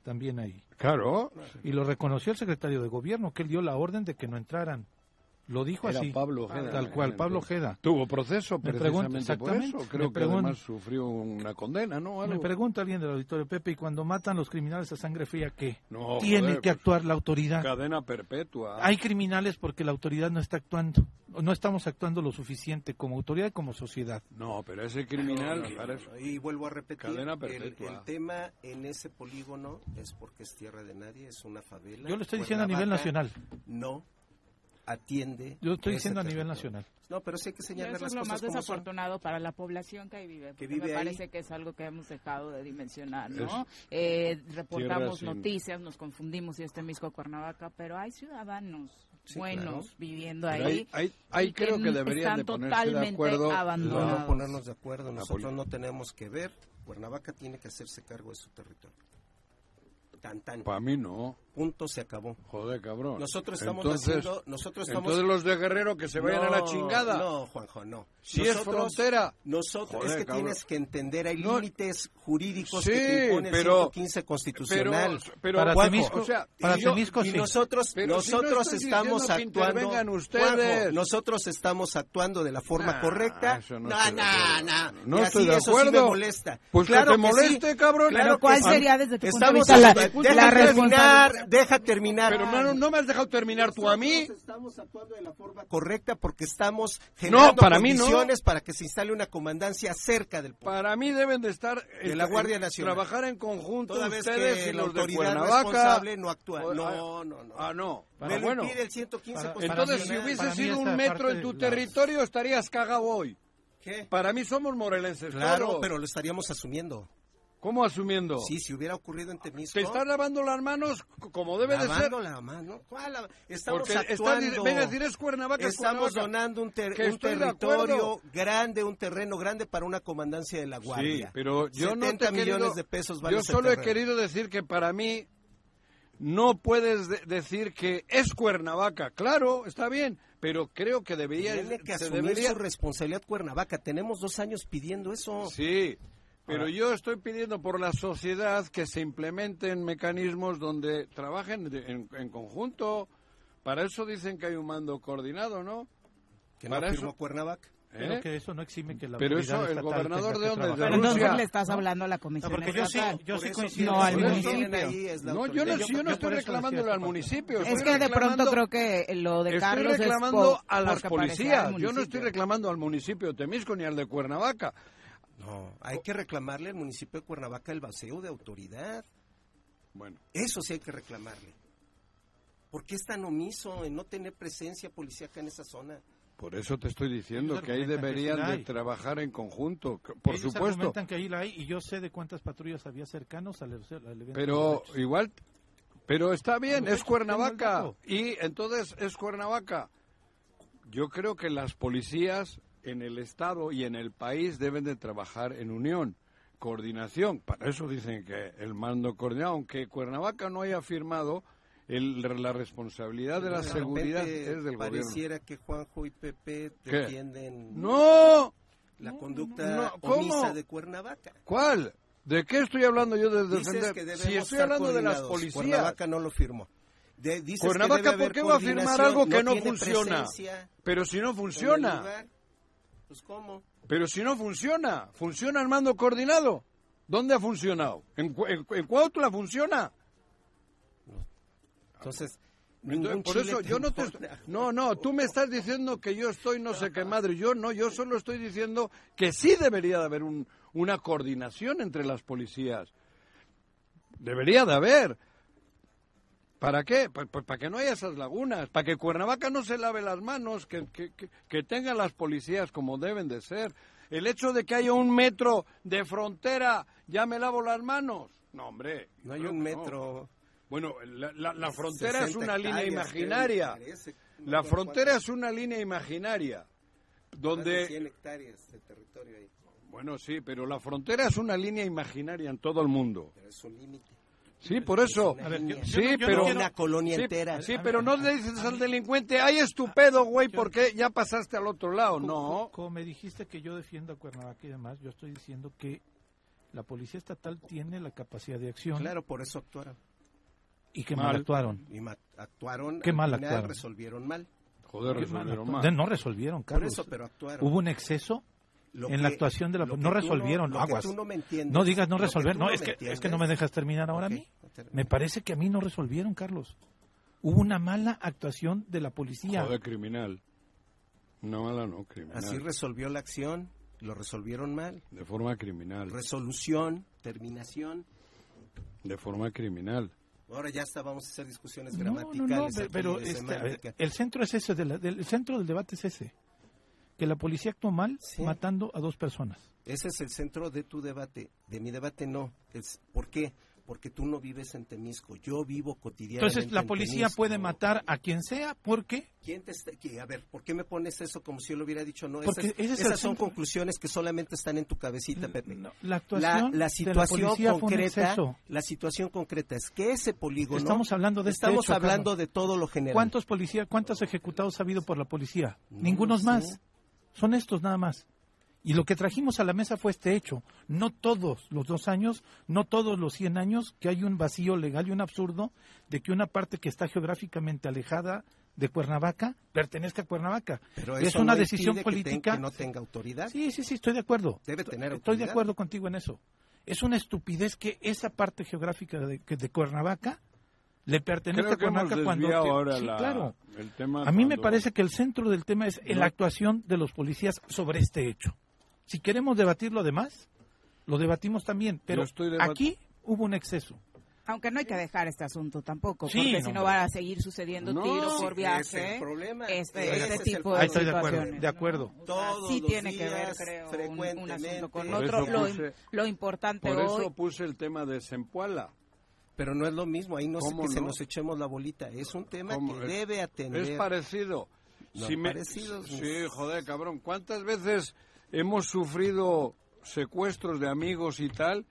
también ahí. Claro. Y lo reconoció el secretario de gobierno, que él dio la orden de que no entraran. Lo dijo Era así. Pablo Ojeda. Tal cual, Pablo Ojeda. Tuvo proceso Me precisamente pregunto, por eso. exactamente, Creo me que además sufrió una condena, ¿no? Me Algo. pregunta alguien del auditorio Pepe, y cuando matan los criminales a sangre fría, ¿qué? No, Tiene joder, que pues, actuar la autoridad. Cadena perpetua. Hay criminales porque la autoridad no está actuando. No estamos actuando lo suficiente como autoridad y como sociedad. No, pero ese criminal, para eso- Y vuelvo a repetir, Cadena el, perpetua. el tema en ese polígono es porque es tierra de nadie, es una favela. Yo lo estoy diciendo a nivel nacional. No atiende. Yo estoy diciendo a nivel nacional. No, pero sí hay que Y señalar eso las es lo cosas más son. desafortunado para la población que ahí vive, porque vive me ahí. parece que es algo que hemos dejado de dimensionar, ¿no? Eh, reportamos sin- noticias, nos confundimos si este Misco Cuernavaca, pero hay ciudadanos Sí, buenos claro. viviendo Pero ahí. ahí, ahí, ahí y que creo que n- deberían de están ponerse de totalmente acuerdo. abandonados. No ponernos de acuerdo, nosotros no tenemos que ver. Cuernavaca tiene que hacerse cargo de su territorio. Tan, tan. Para mí no. Punto, se acabó. Joder, cabrón. Nosotros estamos entonces, haciendo, nosotros estamos... entonces los de Guerrero que se vayan a la No, chingada. No, Juanjo, no. Si es frontera. Nosotros, Joder, es que cabrón. tienes que entender, hay No. límites jurídicos Sí, que te impone el pero- 115 constitucional. Pero, pero Para Juanjo, Temisco- o sea, para y yo- Temisco y nosotros, Pero si no nosotros estamos que actuando, ustedes. Juanjo, nosotros estamos actuando de la forma Nah, correcta. eso no no, estoy de no, acuerdo. estoy de eso sí acuerdo. me molesta. Pues que claro te sí, moleste, cabrón. Claro Pero ¿cuál que sería desde tu punto de Estamos vista la, actuando- la deja terminar, deja terminar. Pero no, no me has dejado terminar tú a mí. Estamos actuando de la forma correcta porque estamos generando No, para mí no. condiciones para que se instale una comandancia cerca del pueblo. Para mí deben de estar De la en- Guardia Nacional. trabajar en conjunto Toda vez ustedes que y la los de autoridad Cuernavaca. responsable no actúa. No, no, no. Ah, no. Me Pero lo bueno. impide el 115 Para- Entonces, si hubiese para sido un metro en tu la- territorio, estarías cagado hoy. ¿Qué? Para mí somos morelenses Claro, todos. pero lo estaríamos asumiendo. ¿Cómo asumiendo? Sí, si hubiera ocurrido en Temisco. Te estás lavando las manos como debe de ser. lavando la mano. ¿Cuál Estamos Porque estás, actuando. venga a decir es Cuernavaca, es Estamos Cuernavaca. donando un, ter- un territorio grande, un terreno grande para una comandancia de la Guardia. Sí, pero yo no te 70 he querido- millones de pesos vale Yo solo he querido decir que para mí no puedes de- decir que es Cuernavaca. Claro, está bien, pero creo que debería... Tiene que asumir debería- su responsabilidad Cuernavaca. Tenemos dos años pidiendo eso. Sí, pero yo estoy pidiendo por la sociedad que se implementen mecanismos donde trabajen de- en, en conjunto. Para eso dicen que hay un mando coordinado, ¿no? Que no Para firmó eso- Cuernavaca. Pero ¿Eh? que eso no exime que la Pero eso, el gobernador de dónde, de. Pero Rusia. le estás hablando a la comisión No, porque yo sí, yo sí coincido. No, al municipio. No, yo no, yo no estoy decía al municipio. Es estoy que de pronto reclamando- creo que lo de Estoy Carlos reclamando es po- a las policías. Yo no estoy reclamando al municipio de Temisco ni al de Cuernavaca. No, hay que reclamarle al municipio de Cuernavaca el vacío de autoridad. Bueno, Eso sí hay que reclamarle. ¿Por qué es tan omiso en no tener presencia policíaca en esa zona? Por eso te estoy diciendo que ahí que deberían sí de trabajar en conjunto, por Ellos supuesto. que ahí la hay y yo sé de cuántas patrullas había cercanos al, al evento. Pero igual, pero está bien, es Cuernavaca. Y entonces es Cuernavaca. Yo creo que las policías en el Estado y en el país deben de trabajar en unión, coordinación. Para eso dicen que el mando coordinado, aunque Cuernavaca no haya firmado, el- la responsabilidad de la seguridad es del gobierno. Pareciera que Juanjo y Pepe ¿Qué? defienden No, la conducta no, ¿cómo? omisa de Cuernavaca. ¿cuál? ¿De qué estoy hablando yo de defender? que Si estoy hablando de las policías. Cuernavaca no lo firmó. De- dices que Cuernavaca, debe ¿por qué va a firmar algo que no, funciona? Pero si no funciona. Pues cómo. Pero si no funciona, ¿funciona el mando coordinado? ¿Dónde ha funcionado? ¿En, en, en Cuautla funciona? Entonces, por eso yo no te... No, no, tú me estás diciendo que yo estoy no sé qué madre. Yo no, yo solo estoy diciendo que sí debería de haber un- una coordinación entre las policías. Debería de haber. ¿Para qué? Pues, pues para que no haya esas lagunas, para que Cuernavaca no se lave las manos, que, que, que, que tengan las policías como deben de ser. El hecho de que haya un metro de frontera, ya me lavo las manos. No, hombre. No hay un no. metro. Bueno, la, la- la frontera es 60 una línea imaginaria. No La frontera es una línea imaginaria. más de Donde 100 hectáreas de territorio ahí, Bueno, sí, pero la frontera es una línea imaginaria en todo el mundo. pero es un límite. Sí, por eso. A ver, yo- yo sí, no- yo no pero quiero- Una colonia sí, entera. Sí, pero no le dices al delincuente, ay, estupendo, güey, porque ya pasaste al otro lado. Como- No. Como me dijiste que yo defiendo a Cuernavaca y demás, yo estoy diciendo que la policía estatal tiene la capacidad de acción Claro, por eso actuaron. y que Mal. mal actuaron. Y ma- actuaron. Qué al mal actuaron. resolvieron mal. Joder, resolvieron mal. No resolvieron, Por Carlos. eso, pero actuaron. Hubo un exceso Lo en la que- actuación de la no resolvieron, lo que aguas. tú no me entiendes. No digas no resolver. No, me es que, es que no me dejas terminar ahora a Ok, mí. no termino. Me parece que a mí no resolvieron, Carlos. Hubo una mala actuación de la policía. Joder, criminal. No, mala no, criminal. Así resolvió la acción, lo resolvieron mal. De forma criminal. Resolución, terminación. De forma criminal. Ahora ya está, vamos a hacer discusiones No, no, gramaticales. no, aquí pe- pero de este, a el centro es ese, de la- del, el centro del debate es ese. Que la policía actuó mal Sí. matando a dos personas. Ese es el centro de tu debate. De mi debate no. Es, ¿Por qué? Porque tú no vives en Temisco. Yo vivo cotidianamente Entonces la en policía Temisco. puede matar a quien sea porque ¿Quién te está- a ver, ¿por qué me pones eso como si yo lo hubiera dicho? No, Porque esas, ese es esas son conclusiones que solamente están en tu cabecita, Pepe. no, la La, actuación la de la situación fue un concreta, la situación concreta es que ese polígono Estamos hablando de este estamos hecho, hablando Carlos. de todo lo general. ¿Cuántos policías, cuántos ejecutados ha habido por la policía? No Ningunos más. Son estos nada más. Y lo que trajimos a la mesa fue este hecho. No todos los dos años, no todos los 100 años, que hay un vacío legal y un absurdo de que una parte que está geográficamente alejada de Cuernavaca pertenezca a Cuernavaca. Pero es una no decisión que política. que no tenga autoridad. Sí, sí, sí, estoy de acuerdo. Debe tener Estoy de autoridad. acuerdo contigo en eso. Es una estupidez que esa parte geográfica de, de Cuernavaca le pertenezca Creo a Cuernavaca cuando... desviado te- ahora sí, la- claro. el tema A mí me parece que el centro del tema es No. la actuación de los policías sobre este hecho. Si queremos debatir lo demás, lo debatimos también, pero estoy debat- aquí hubo un exceso. Aunque no hay que dejar este asunto tampoco, Sí, porque no, si no van a seguir sucediendo No, tiro por es viaje. el problema. Este, Ese este es tipo de Ahí estoy de acuerdo, situaciones, de acuerdo. O sea, Todos sí los tiene que ver, creo, un, un asunto con Por otro. Lo, lo importante Por hoy eso puse el tema de Zempoala. Pero no es lo mismo, ahí no ¿Cómo que se no? nos echemos la bolita. Es un tema ¿Cómo? que Es- debe atender. Es parecido. No, Si me- parecidos, Sí, joder, cabrón. ¿Cuántas veces hemos sufrido secuestros de amigos y tal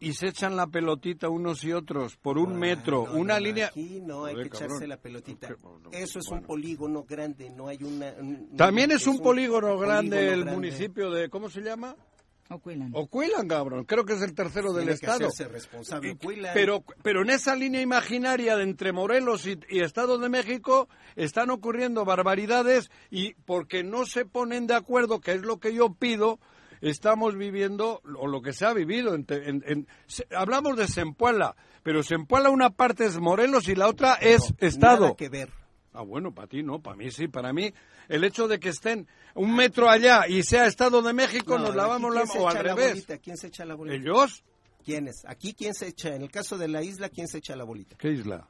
y se echan la pelotita unos y otros por un Ah, metro, no, una no, línea... Aquí no hay Joder, que echarse cabrón. la pelotita. Eso es un polígono grande, no hay una. un- También es un polígono grande polígono el grande. municipio de... ¿Cómo se llama? Ocuilan. Ocuilan, cabrón. Creo que es el tercero del que estado. hacerse responsable. Ocuilan. Pero, pero en esa línea imaginaria de entre Morelos y, y Estado de México están ocurriendo barbaridades y porque no se ponen de acuerdo, que es lo que yo pido, estamos viviendo, o lo que se ha vivido, en, en- en- se- hablamos de Zempoala, pero Zempoala una parte es Morelos y la otra es No, Estado. Nada que ver. Ah, bueno, para ti no, para mí sí, para mí el hecho de que estén un metro allá y sea Estado de México, No, nos lavamos la ¿quién se o al revés. bolita? ¿Quién se echa la bolita? ¿Ellos? ¿Quiénes? Aquí, ¿quién se echa? En el caso de la isla, ¿quién se echa la bolita? ¿Qué isla?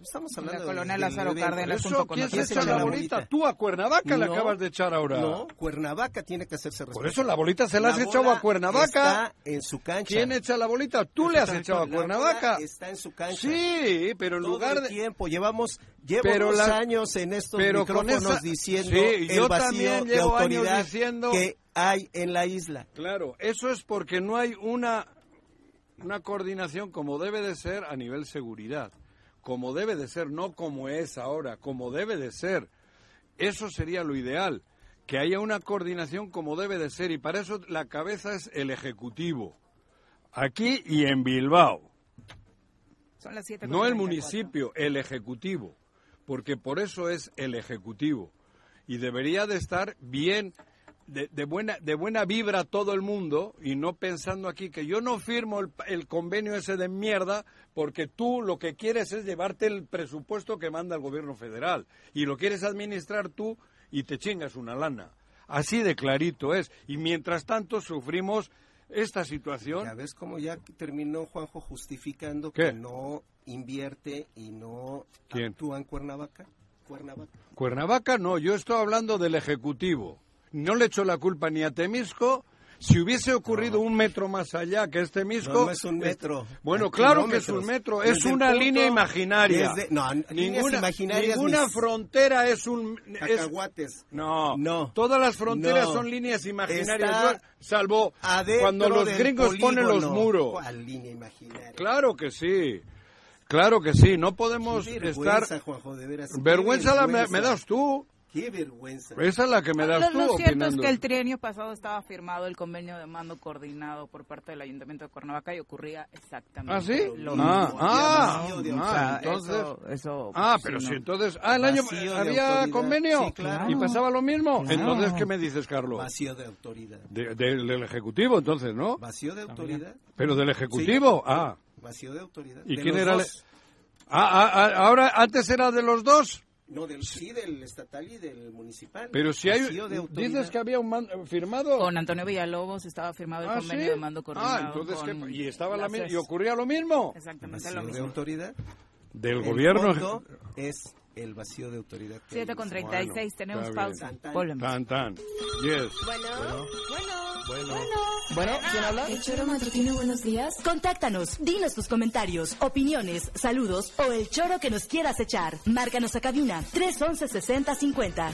Estamos La hablando colonia del- Lázaro evento. Cárdenas Eso, junto con ¿quién se echa la la bolita? bolita. Tú a Cuernavaca le No, acabas de echar ahora. No, Cuernavaca tiene que hacerse responsable. Por eso la bolita se la has La echado a Cuernavaca. Está en su cancha. ¿Quién echa la bolita? Tú le has echado a la Cuernavaca. Está en su cancha. Sí, pero en Todo lugar de... tiempo llevamos llevo Pero la- años en estos pero con micrófonos esa- diciendo Sí, el yo vacío también de llevo años autoridad diciendo- que hay en la isla. Claro, eso es porque no hay una, una coordinación como debe de ser a nivel seguridad. Como debe de ser, no como es ahora, como debe de ser. Eso sería lo ideal, que haya una coordinación como debe de ser y para eso la cabeza es el Ejecutivo. Aquí y en Bilbao. Son las 7 No el municipio, el Ejecutivo, porque por eso es el Ejecutivo. Y debería de estar bien, de, de buena, de buena vibra todo el mundo, y no pensando aquí que yo no firmo el, el convenio ese de mierda, porque tú lo que quieres es llevarte el presupuesto que manda el gobierno federal, y lo quieres administrar tú y te chingas una lana. Así de clarito es. Y mientras tanto sufrimos esta situación. Ya ves cómo ya terminó Juanjo justificando ¿Qué? que no invierte y no ¿Quién? actúa en Cuernavaca. Cuernavaca. Cuernavaca no, yo estoy hablando del Ejecutivo. No le echo la culpa ni a Temisco. Si hubiese ocurrido un metro más allá que este Temisco... No, no es un metro. Bueno, claro que es un metro, es una punto- línea imaginaria. desde- no, ninguna, imaginarias ninguna ni- frontera es un... es- Cacahuates. no, No. todas las fronteras No. son líneas imaginarias, Está salvo cuando los gringos ponen los muros. ¿Cuál línea imaginaria? Claro que sí, claro que sí, no podemos estar... vergüenza, Juanjo, de veras. Vergüenza la me, vergüenza. me das tú, Qué vergüenza. esa es la que me das Lo, tú lo cierto es que el trienio pasado estaba firmado el convenio de mando coordinado por parte del Ayuntamiento de Cuernavaca y ocurría exactamente ¿Ah, sí? lo Ah, mismo. ah, ah, O sea, entonces... eso, eso, Ah, sí, pero no. si entonces... Ah, el año había convenio Sí, claro. y pasaba lo mismo. Claro. Entonces, ¿qué me dices, Carlos? Vacío de autoridad. De- del- del Ejecutivo, entonces, ¿no? Vacío de autoridad. Pero del Ejecutivo, Sí. ah. Vacío de autoridad. ¿Y De quién los era? el- dos. Ah, ah, ah, ahora, antes era de los dos. No, del, sí, del estatal y del municipal. Pero si hay... De. Dices que había un man- firmado... Con Antonio Villalobos estaba firmado el Ah, convenio ¿sí? de mando coordinado. Ah, entonces, con ¿qué? ¿Y, estaba la. ¿y ocurría lo mismo? Exactamente lo de mismo. autoridad. Del El gobierno... fondo es el vacío de autoridad. que 7 hay. con 36, Bueno, tenemos pausa. Tan, Volvemos. Tan, tan. Yes. Bueno, ¿quién habla? El choro matutino, buenos días. Contáctanos, dinos tus comentarios, opiniones, saludos o el choro que nos quieras echar. Márcanos a cabina 311 6050.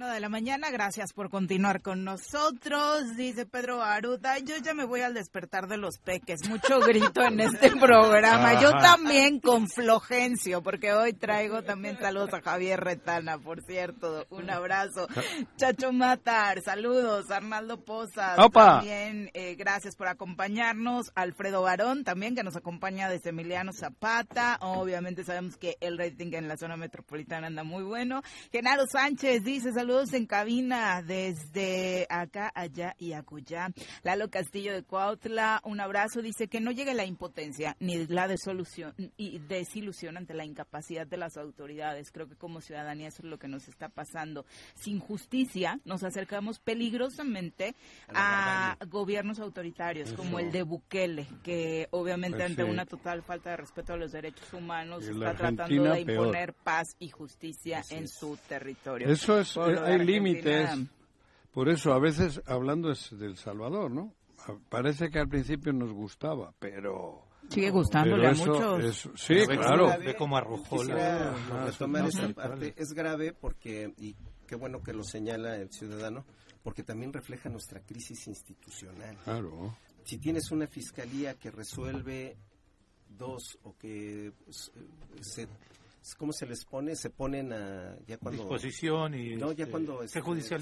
41 de la mañana, gracias por continuar con nosotros, dice Pedro Aruda, yo ya me voy al despertar de los peques, mucho grito en este programa, yo también con flojencio, porque hoy traigo también saludos a Javier Retana, por cierto, un abrazo, Chacho Matar, saludos, Arnaldo Pozas, Opa. también eh, gracias por acompañarnos, Alfredo Barón también que nos acompaña desde Emiliano Zapata, obviamente sabemos que el rating en la zona metropolitana anda muy bueno, Genaro Sánchez dice saludos en cabina desde acá, allá y acullá. Lalo Castillo de Cuautla, un abrazo, dice que no llegue la impotencia ni la desolución y desilusión ante la incapacidad de las autoridades. Creo que como ciudadanía eso es lo que nos está pasando. Sin justicia nos acercamos peligrosamente a, gobiernos autoritarios como el de Bukele, que obviamente Pues ante sí. una total falta de respeto a los derechos humanos está tratando de peor. imponer paz y justicia en su territorio. Eso es, Por hay límites. Por eso, a veces, hablando es del Salvador, ¿no? Parece que al principio nos gustaba, pero... Sigue gustándole pero a muchos. eso- sí, Ve claro. Ve cómo arrojó la... retomar sí, parte. Es grave porque, y qué bueno que lo señala el ciudadano, porque también refleja nuestra crisis institucional. Claro. Si tienes una fiscalía que resuelve dos o que se, ¿cómo se les pone? Se ponen a ya cuando Disposición y... no, ya este, cuando Se este,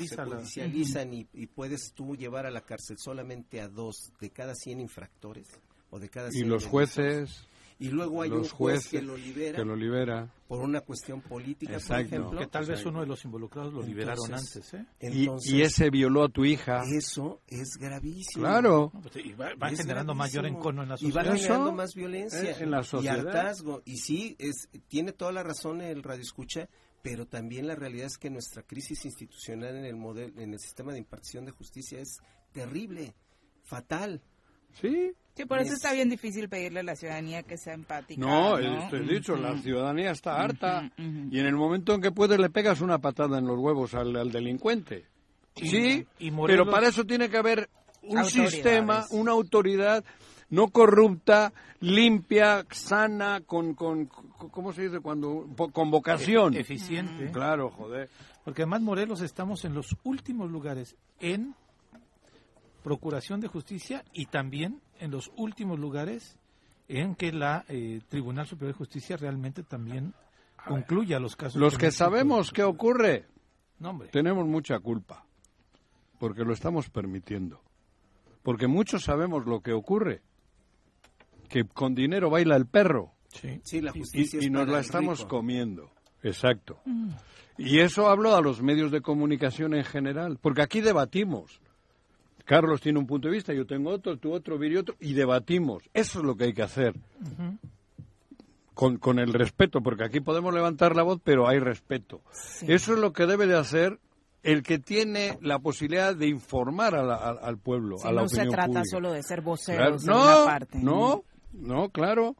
se la... judicializan y, y puedes tú llevar a la cárcel solamente a dos de cada 100 infractores o de cada Y 100 los jueces, y luego hay los un juez jueces que lo libera que lo libera. por una cuestión política, por Exacto. ejemplo. Que tal vez Exacto. uno de los involucrados lo liberaron Entonces, antes, ¿eh? Y, Entonces, y ese violó a tu hija. eso es gravísimo. Claro. No, pues, y va, va generando mayor gravísimo. encono en la Y va sociedad. generando más violencia. en la Y sociedad. hartazgo. Y sí, es, tiene toda la razón el radio escucha, pero también la realidad es que nuestra crisis institucional en el modelo, en el sistema de impartición de justicia es terrible. fatal. Sí. Sí, por eso está bien difícil pedirle a la ciudadanía que sea empática. No, ¿no? esto he dicho, la ciudadanía está harta y en el momento en que puedes le pegas una patada en los huevos al, al delincuente. Y- sí, y Morelos- pero para eso tiene que haber un sistema, una autoridad no corrupta, limpia, sana, con, con, con- ¿cómo se dice? cuando Con vocación. Eficiente. Claro, joder. Porque además Morelos estamos en los últimos lugares en procuración de justicia y también en los últimos lugares en que la eh, Tribunal Superior de Justicia realmente también concluya los casos. Los que sabemos qué ocurre, No, hombre. tenemos mucha culpa, porque lo estamos permitiendo. Porque muchos sabemos lo que ocurre, que con dinero baila el perro Sí. Sí, la y, justicia y es nos la estamos rico. comiendo. Exacto. Y eso hablo a los medios de comunicación en general, porque aquí debatimos. Carlos tiene un punto de vista, yo tengo otro, tú otro, Viri otro, y debatimos. Eso es lo que hay que hacer. Con, con el respeto, porque aquí podemos levantar la voz, pero hay respeto. Eso es lo que debe de hacer el que tiene la posibilidad de informar a la- al- al pueblo, Sí, a la no se trata pública. solo de ser Claro, voceros de No, una parte. no, no, claro.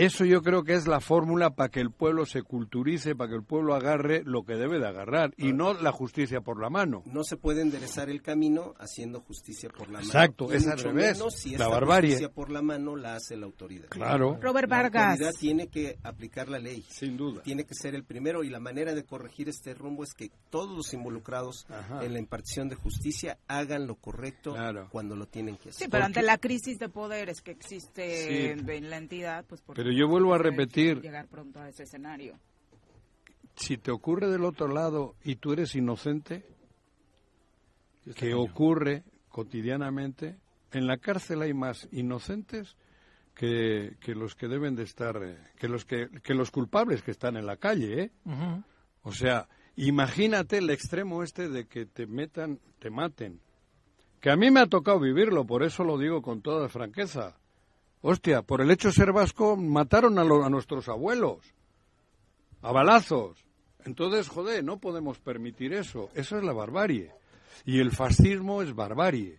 Eso yo creo que es la fórmula para que el pueblo se culturice, para que el pueblo agarre lo que debe de agarrar y no la justicia por la mano. No se puede enderezar el camino haciendo justicia por la mano. Exacto, Y es al revés, menos si la barbarie. justicia por la mano la hace la autoridad. Claro, Robert La Vargas. autoridad tiene que aplicar la ley. sin duda. Tiene que ser el primero y la manera de corregir este rumbo es que todos los involucrados Ajá. en la impartición de justicia hagan lo correcto Claro. cuando lo tienen que hacer. Sí, pero ante la crisis de poderes que existe Sí. en, en la entidad, pues por Pero yo vuelvo a repetir. llegar pronto a ese escenario. Si te ocurre del otro lado y tú eres inocente, que ocurre cotidianamente, en la cárcel hay más inocentes que, que los que deben de estar, eh, que los que, que los culpables que están en la calle, ¿eh? O sea, imagínate el extremo este de que te metan, te maten. Que a mí me ha tocado vivirlo, por eso lo digo con toda franqueza. Hostia, por el hecho de ser vasco mataron a, lo- a nuestros abuelos. A balazos. Entonces, joder, no podemos permitir eso. Eso es la barbarie. Y el fascismo es barbarie.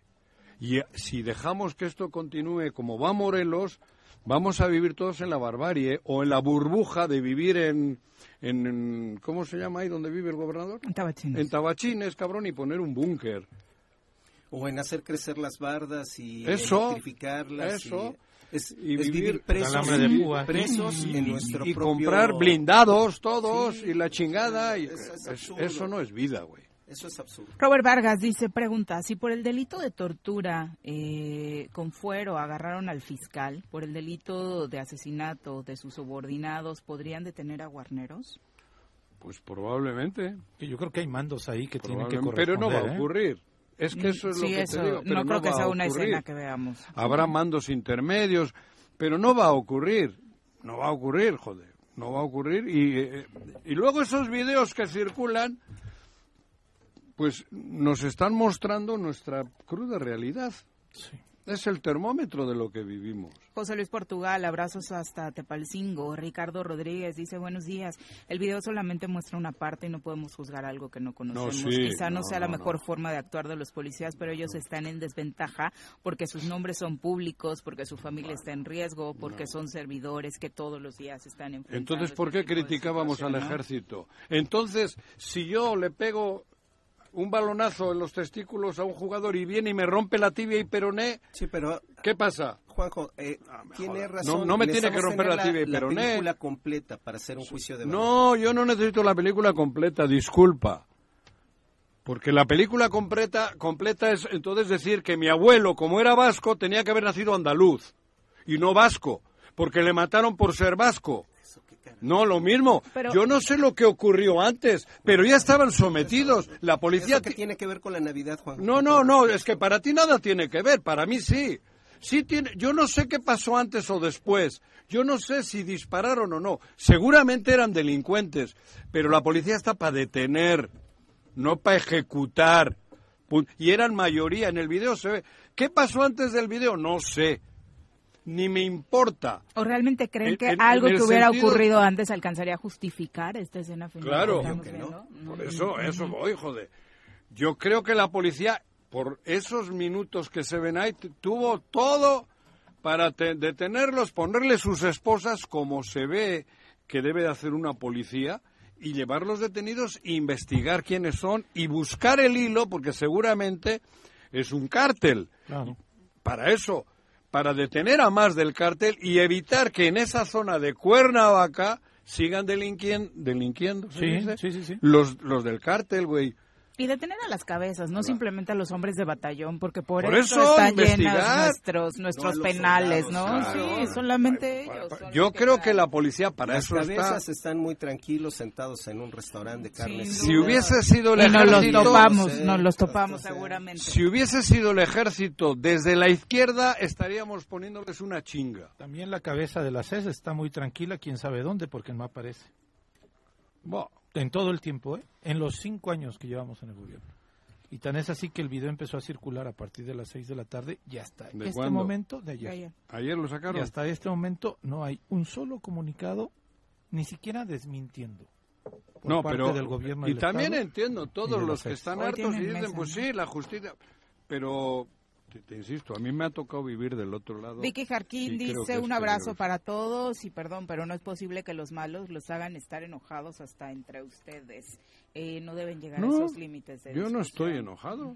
Y eh, si dejamos que esto continúe como va Morelos, vamos a vivir todos en la barbarie o en la burbuja de vivir en, en, en- ¿cómo se llama ahí donde vive el gobernador? En Tabachines. En Tabachines, cabrón, y poner un búnker. O en hacer crecer las bardas y Eso, electrificarlas. eso. y- es, Y es vivir vivir presos, de púa. presos y, en y- nuestro y propio... comprar blindados todos Sí, y la chingada. y- eso es es- eso no es vida, güey. Eso es absurdo. Robert Vargas dice, pregunta, si por el delito de tortura eh, con fuero agarraron al fiscal, por el delito de asesinato de sus subordinados, ¿podrían detener a Guarneros? Pues probablemente. Y yo creo que hay mandos ahí que tienen que probablemente, pero no va a corresponder, ¿eh? Es que eso es lo que eso, te digo. pero no creo que sea una escena que veamos. Habrá mandos intermedios, pero no va a ocurrir. No va a ocurrir, joder. No va a ocurrir. Y, eh, y luego esos videos que circulan, pues nos están mostrando nuestra cruda realidad. Sí. Es el termómetro de lo que vivimos. José Luis Portugal, abrazos hasta Tepalcingo. Ricardo Rodríguez dice buenos días. El video solamente muestra una parte y no podemos juzgar algo que no conocemos. sí, Quizá no, no, sea la mejor forma de actuar de los policías, pero ellos están en desventaja porque sus nombres son públicos, porque su familia está en riesgo, porque son servidores que todos los días están enfrentando. Entonces, ¿por qué este tipo de criticábamos al ejército? Entonces, si yo le pego un balonazo en los testículos a un jugador y viene y me rompe la tibia y peroné, Sí, pero ¿qué pasa? Juanjo, eh, tiene razón. No- no me tiene que romper la tibia y la peroné. película completa para hacer un juicio de valor. No, yo no necesito la película completa, disculpa. Porque la película completa, completa es entonces decir que mi abuelo, como era vasco, tenía que haber nacido andaluz y no vasco, porque le mataron por ser vasco. No, lo mismo. Pero- Yo no sé lo que ocurrió antes, pero ya estaban sometidos. La policía... ¿Eso qué ti- tiene que ver con la Navidad, Juanjo? No, no, no, es que para ti nada tiene que ver, para mí sí. Sí tiene, yo no sé qué pasó antes o después. Yo no sé si dispararon o no. Seguramente eran delincuentes, pero la policía está para detener, no para ejecutar. Y eran mayoría. En el video se ve. ¿Qué pasó antes del video? No sé. Ni me importa. ¿O realmente creen En- que en- algo en que hubiera sentido- ocurrido antes alcanzaría a justificar esta escena final? Claro. que no. Por eso, eso voy, joder. Yo creo que la policía por esos minutos que se ven ahí, tuvo todo para detenerlos, ponerle sus esposas como se ve que debe de hacer una policía y llevarlos detenidos e investigar quiénes son y buscar el hilo porque seguramente es un cártel. Para eso, para detener a más del cártel y evitar que en esa zona de Cuernavaca sigan delinquiendo, delinquiendo sí, sí, sí, Los, los del cártel, güey. Y detener a las cabezas, no simplemente a los hombres de batallón, porque por, eso, están llenos nuestros, nuestros penales, ¿no? Sí, solamente ellos. Yo creo que, la policía para las eso cabezas están muy tranquilos sentados en un restaurante de carne. si hubiese sido el ejército... nos los topamos, nos los topamos seguramente. Si hubiese sido el ejército desde la izquierda, estaríamos poniéndoles una chinga. También la cabeza de la CES está muy tranquila, quién sabe dónde, porque no aparece. Bueno en todo el tiempo, ¿eh? en los cinco años que llevamos en el gobierno. Y tan es así que el video empezó a circular a partir de las seis de la tarde y hasta este momento de ayer. ayer. lo sacaron. Y hasta este momento no hay un solo comunicado, ni siquiera desmintiendo. no, pero del gobierno y también entiendo todos los que están hartos y dicen, pues sí, la justicia, pero te, insisto, a mí me ha tocado vivir del otro lado. Vicky Jarquín dice un abrazo para todos y perdón, pero no es posible que los malos los hagan estar enojados hasta entre ustedes. Eh, no deben llegar a esos límites. yo no estoy enojado.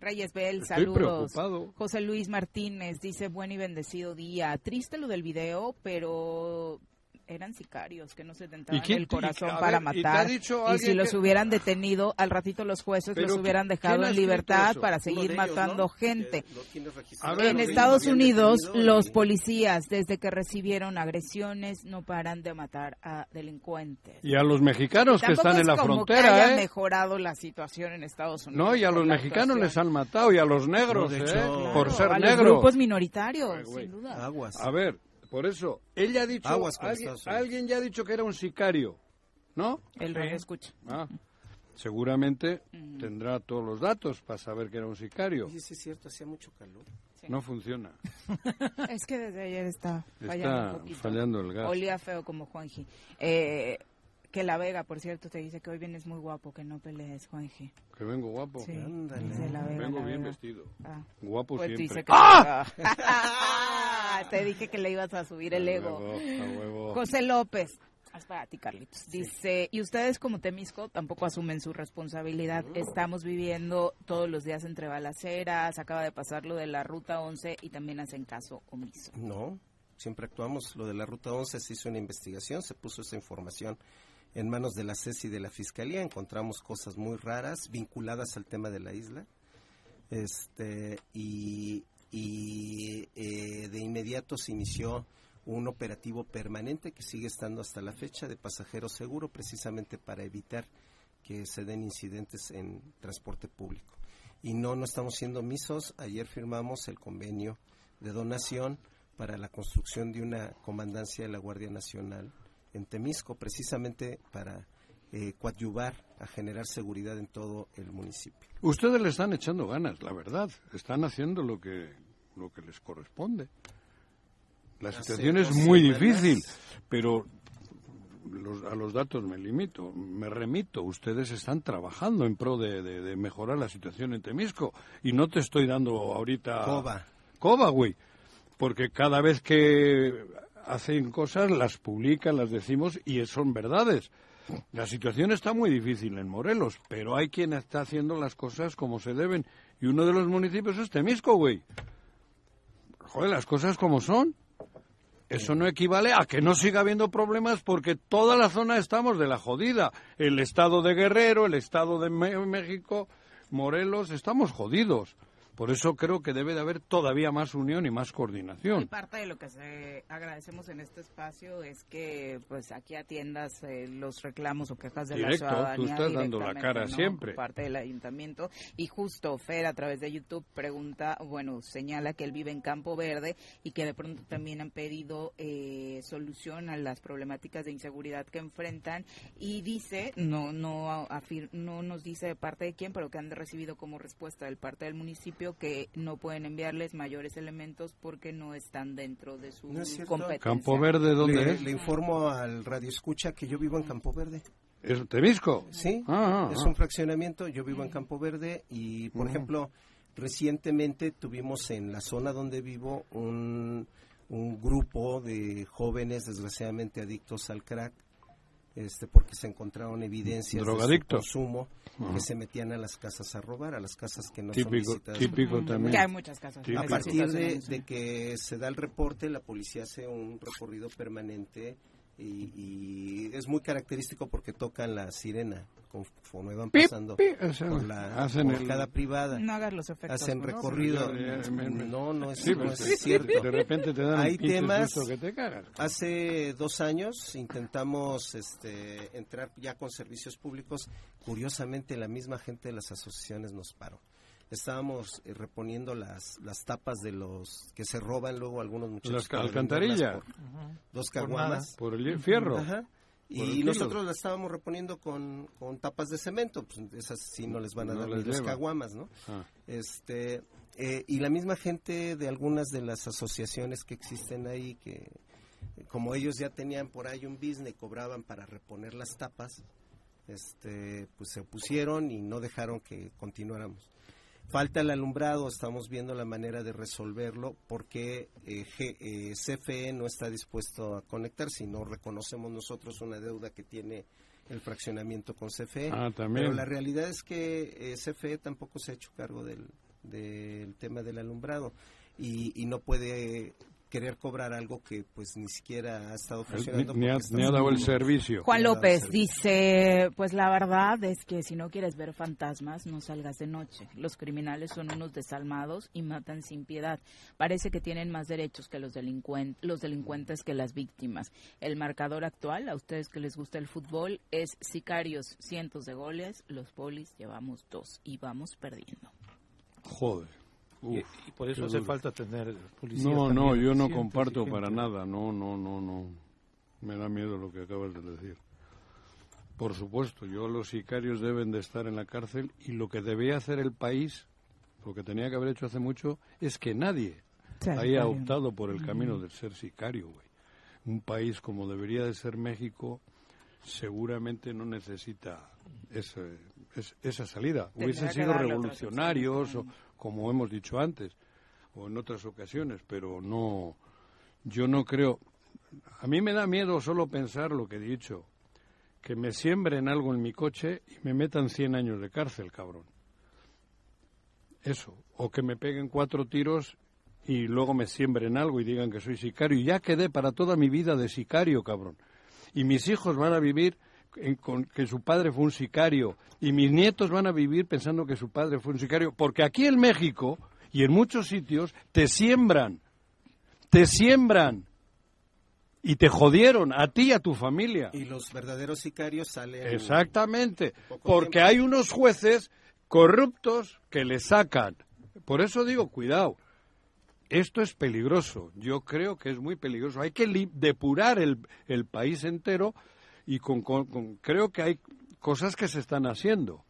Reyes Bell, saludos. José Luis Martínez dice buen y bendecido día. Triste lo del video, pero eran sicarios que no se tentaban el corazón para matar. Y, si los hubieran detenido, al ratito los jueces los hubieran dejado en libertad para seguir matando gente. en Estados Unidos, los policías, desde que recibieron agresiones, no paran de matar a delincuentes. Y a los mexicanos que están en la como frontera. Que haya ¿eh? mejorado la situación en Estados Unidos. No, y a los mexicanos les han matado, y a los negros, ¿eh? por ser a negros. Los grupos minoritarios, sin duda. Aguas. A ver, por eso, ella ha dicho, alguien, ya ha dicho que era un sicario, ¿no? El rey escucha. Ah, seguramente tendrá todos los datos para saber que era un sicario. Sí, es cierto, hacía mucho calor. No funciona. es que desde ayer está fallando, está fallando el gas. Olía feo como Juanji. Eh, que La Vega, por cierto, te dice que hoy vienes muy guapo, que no pelees, Juanji. Que vengo guapo. Sí, la Vega, vengo bien vestido. Ah. Guapo pues siempre. ¡Ah! te dije que le ibas a subir el ego. José López. Es para ti, Carlitos. Dice, y ustedes como Temisco tampoco asumen su responsabilidad. Estamos viviendo todos los días entre balaceras, acaba de pasar lo de la Ruta 11 y también hacen caso omiso. No, siempre actuamos. Lo de la Ruta 11 se hizo una investigación, se puso esa información en manos de la CES y de la Fiscalía. Encontramos cosas muy raras vinculadas al tema de la isla. Este, y, eh, de inmediato se inició un operativo permanente que sigue estando hasta la fecha de pasajero seguro precisamente para evitar que se den incidentes en transporte público. Y no, no estamos siendo omisos. Ayer firmamos el convenio de donación para la construcción de una comandancia de la Guardia Nacional en Temisco, precisamente para eh, coadyuvar a generar seguridad en todo el municipio. Ustedes le están echando ganas, la verdad. Están haciendo lo que lo que les corresponde. La situación es muy difícil, pero a los datos me limito, me remito. Ustedes están trabajando en pro de, mejorar la situación en Temisco y no te estoy dando ahorita... Coba. Coba, güey. Porque cada vez que hacen cosas, las publican, las decimos y son verdades. La situación está muy difícil en Morelos, pero hay quien está haciendo las cosas como se deben. Y uno de los municipios es Temisco, güey joder, las cosas como son. Eso no equivale a que no siga habiendo problemas porque toda la zona estamos de la jodida. El estado de Guerrero, el estado de México, Morelos, estamos jodidos. Por eso creo que debe de haber todavía más unión y más coordinación. Y parte de lo que se agradecemos en este espacio es que pues aquí atiendas eh, los reclamos o quejas de la ciudadanía. tú estás dando la cara siempre. parte del ayuntamiento. Y justo Fer a través de YouTube pregunta, bueno, señala que él vive en Campo Verde y que de pronto también han pedido eh, solución a las problemáticas de inseguridad que enfrentan y dice, no, no, no nos dice de parte de quién, pero que han recibido como respuesta del parte del municipio que no pueden enviarles mayores elementos porque no están dentro de su competencia. ¿Campo Verde dónde le, es? Le informo al radio escucha que yo vivo en Campo Verde. ¿Es Temisco? Sí, ah, ah, es ah. un fraccionamiento, yo vivo en Campo Verde y, por ejemplo, recientemente tuvimos en la zona donde vivo un, un grupo de jóvenes desgraciadamente adictos al crack este, porque se encontraron evidencias de su consumo que se metían a las casas a robar, a las casas que no son visitadas. Típico también. hay muchas casas. A partir de, de, que se da el reporte, la policía hace un recorrido permanente y, es muy característico porque tocan la sirena conforme van pasando por, la, cada privada. No hagas los efectos. Hacen recorrido. No, no es, pues, cierto. De repente te dan Hay temas. Que te Hace dos años intentamos este, entrar ya con servicios públicos. Curiosamente, la misma gente de las asociaciones nos paró estábamos eh, reponiendo las, las tapas de los que se roban luego algunos muchachos. Las alcantarillas. Dos caguamas. Por, el fierro. Y nosotros las estábamos reponiendo con, con tapas de cemento, pues esas sí no les van a dar ni los caguamas, ¿no? Ah. Este, eh, y la misma gente de algunas de las asociaciones que existen ahí, que como ellos ya tenían por ahí un business, cobraban para reponer las tapas, este, pues se opusieron y no dejaron que continuáramos. Falta el alumbrado, estamos viendo la manera de resolverlo porque eh, eh, CFE no está dispuesto a conectar si no reconocemos nosotros una deuda que tiene el fraccionamiento con CFE. Ah, Pero la realidad es que eh, CFE tampoco se ha hecho cargo del, del tema del alumbrado y, y no puede querer cobrar algo que pues ni siquiera ha estado funcionando. Ni, ha, dado el servicio. Juan López dice, pues la verdad es que si no quieres ver fantasmas, no salgas de noche. Los criminales son unos desalmados y matan sin piedad. Parece que tienen más derechos que los, delincuentes, los delincuentes que las víctimas. El marcador actual, a ustedes que les gusta el fútbol, es sicarios, cientos de goles, los polis llevamos dos y vamos perdiendo. Joder y, por eso hace falta tener policía. No, no, yo no comparto para nada. No, no, no, no. Me da miedo lo que acabas de decir. Por supuesto, yo los sicarios deben de estar en la cárcel y lo que debía hacer el país, lo que tenía que haber hecho hace mucho, es que nadie haya optado por el camino de ser sicario, güey. Un país como debería de ser México seguramente no necesita ese, esa salida. Hubiesen sido revolucionarios o, como hemos dicho antes o en otras ocasiones, pero no, yo no creo. A mí me da miedo solo pensar lo que he dicho, que me siembren algo en mi coche y me metan 100 años de cárcel, cabrón. Eso, o que me peguen cuatro tiros y luego me siembren algo y digan que soy sicario. Y ya quedé para toda mi vida de sicario, cabrón. Y mis hijos van a vivir con que su padre fue un sicario y mis nietos van a vivir pensando que su padre fue un sicario, porque aquí en México y en muchos sitios te siembran, te siembran y te jodieron a ti y a tu familia. Y los verdaderos sicarios salen. Exactamente, porque hay unos jueces corruptos que le sacan. Por eso digo, cuidado. Esto es peligroso. Yo creo que es muy peligroso. Hay que depurar el, el país entero y con, creo que hay cosas que se están haciendo.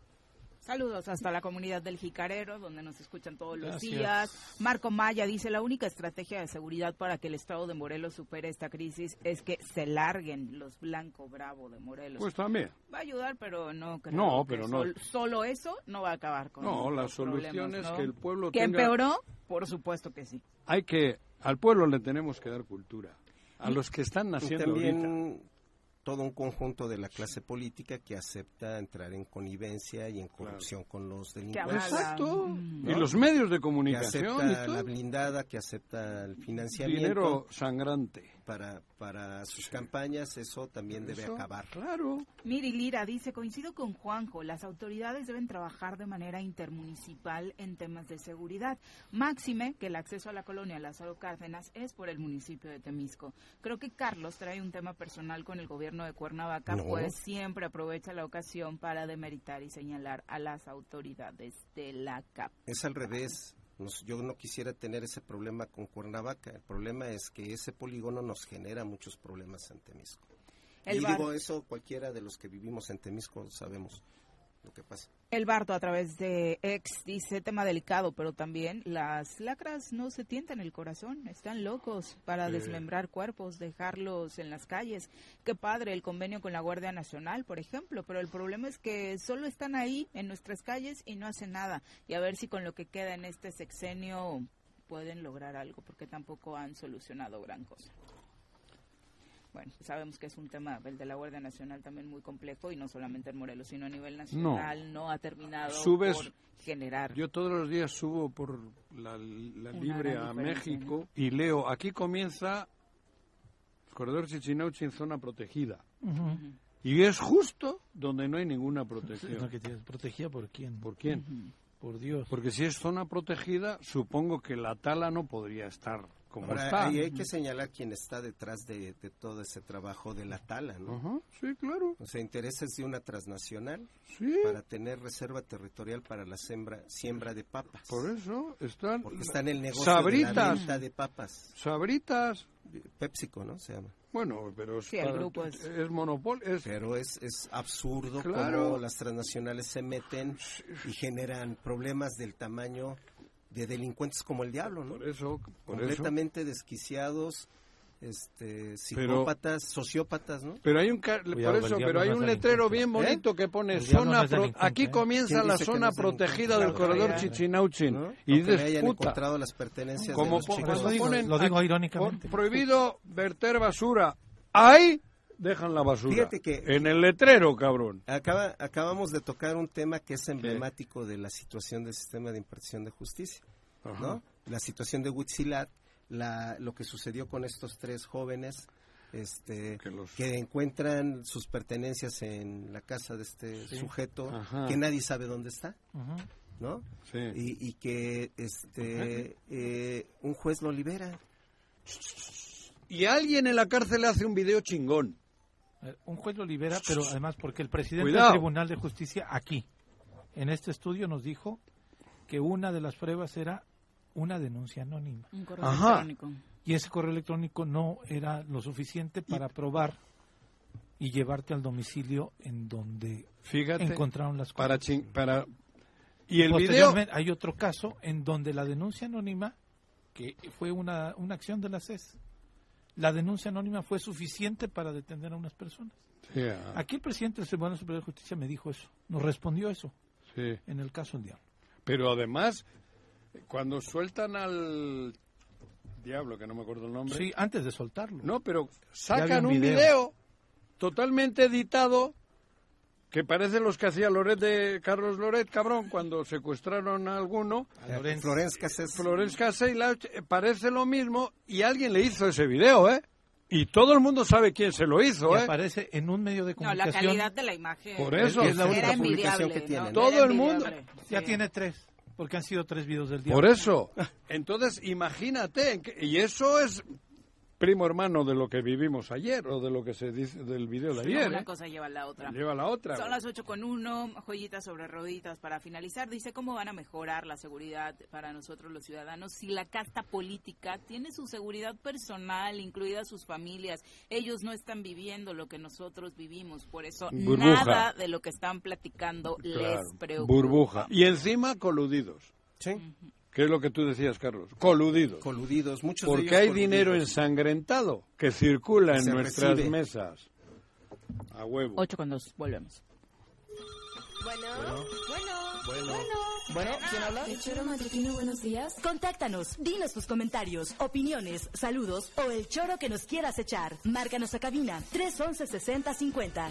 Saludos hasta la comunidad del Jicarero, donde nos escuchan todos los días. Marco Maya dice, la única estrategia de seguridad para que el Estado de Morelos supere esta crisis es que se larguen los Blanco Bravo de Morelos. Pues también. Va a ayudar, pero no creo no, pero no. solo eso no va a acabar con No, la solución es que el pueblo ¿Que empeoró? Por supuesto que sí. Hay que, al pueblo le tenemos que dar cultura. A los que están naciendo ahorita todo un conjunto de la clase política que acepta entrar en connivencia y en corrupción con los delincuentes. Exacto. Y los medios de comunicación. Que acepta la blindada, que acepta el financiamiento. Dinero sangrante para, para sus campañas, eso también debe acabar. Claro. Miri Lira dice, coincido con Juanjo, las autoridades deben trabajar de manera intermunicipal en temas de seguridad. Máxime que el acceso a la colonia Lázaro Cárdenas es por el municipio de Temisco. Creo que Carlos trae un tema personal con el gobierno de Cuernavaca, pues siempre aprovecha la ocasión para demeritar y señalar a las autoridades de la CAP. Es al revés yo no quisiera tener ese problema con Cuernavaca. El problema es que ese polígono nos genera muchos problemas en Temisco. y digo eso, cualquiera de los que vivimos en Temisco sabemos lo que pasa. El Barto a través de ex dice tema delicado, pero también las lacras no se tientan el corazón, están locos para desmembrar cuerpos, dejarlos en las calles. Qué padre el convenio con la Guardia Nacional, por ejemplo, pero el problema es que solo están ahí en nuestras calles y no hacen nada. Y a ver si con lo que queda en este sexenio pueden lograr algo, porque tampoco han solucionado gran cosa bueno, sabemos que es un tema, el de la Guardia Nacional también muy complejo y no solamente en Morelos, sino a nivel nacional, no, ha terminado por generar. Yo todos los días subo por la, libre a México y leo, aquí comienza el corredor Chichinauchi en zona protegida. Y es justo donde no hay ninguna protección. ¿Protegida por quién? ¿Por quién? Por Dios. Porque si es zona protegida, supongo que la tala no podría estar y hay que señalar quién está detrás de, todo ese trabajo de la tala, ¿no? sí, claro. O sea, intereses de una transnacional sí. para tener reserva territorial para la siembra, siembra de papas. Por eso están... Porque está en el negocio sabritas, de la venta de papas. Sabritas. PepsiCo, ¿no? Se llama. Bueno, pero es, el grupo es... monopolio. Pero es, es absurdo claro. las transnacionales se meten y generan problemas del tamaño de delincuentes como el diablo, ¿no? Por eso, completamente desquiciados, este, psicópatas, sociópatas, ¿no? Pero hay un por eso, pero hay un letrero bien bonito que pone zona aquí ¿eh? comienza la zona protegida del corredor Chichinauchin y no hayan encontrado las pertenencias como de los lo digo, lo digo irónicamente. Prohibido verter basura. Hay dejan la basura. Fíjate que en el letrero, cabrón. Acaba, acabamos de tocar un tema que es emblemático de la situación del sistema de impartición de justicia, ¿no? La situación de Huitzilat, la, lo que sucedió con estos tres jóvenes este, que, encuentran sus pertenencias en la casa de este sujeto que nadie sabe dónde está, ¿no? Y, que este, eh, un juez lo libera. Y alguien en la cárcel hace un video chingón. Eh, un juez lo libera, pero además porque el presidente del Tribunal de Justicia aquí, en este estudio, nos dijo que una de las pruebas era una denuncia anónima. Un correo electrónico. Y ese correo electrónico no era lo suficiente para probar y llevarte al domicilio en donde encontraron las cosas. Para, para y el video hay otro caso en donde la denuncia anónima que fue una, una acción de la CES la denuncia anónima fue suficiente para detener a unas personas. Ah. Aquí el presidente del Tribunal Superior de Justicia me dijo eso, nos respondió eso en el caso del diablo. Pero además, cuando sueltan al diablo, que no me acuerdo el nombre. Sí, antes de soltarlo. No, pero sacan un video. totalmente editado que parece los que hacía Loret de Carlos Loret, cabrón, cuando secuestraron a alguno. Florence Cassés. Florence Cassés, parece lo mismo y alguien le hizo ese video, ¿eh? Y todo el mundo sabe quién se lo hizo, ¿eh? aparece en un medio de comunicación. No, la calidad de la imagen. Por eso. Es la única publicación que tiene. Todo el mundo. Ya tiene tres. Porque han sido tres videos del día. Por eso. Entonces, imagínate. Y eso es primo hermano de lo que vivimos ayer o de lo que se dice del video de ayer. una ¿eh? cosa lleva a la otra. Lleva la otra. Son las ocho con uno, joyitas sobre roditas para finalizar. Dice cómo van a mejorar la seguridad para nosotros los ciudadanos si la casta política tiene su seguridad personal, incluidas sus familias. Ellos no están viviendo lo que nosotros vivimos, por eso nada de lo que están platicando les preocupa. Burbuja. Y encima coludidos. Sí. ¿Qué es lo que tú decías, Carlos? Coludidos. Coludidos, muchos Porque hay dinero ensangrentado que circula en nuestras mesas. A huevo. 8 con 2, volvemos. Bueno, bueno, bueno, bueno. ¿quién habla? El Choro Matutino, buenos días. Contáctanos, dinos tus comentarios, opiniones, saludos o el choro que nos quieras echar. Márcanos a cabina 311 6050.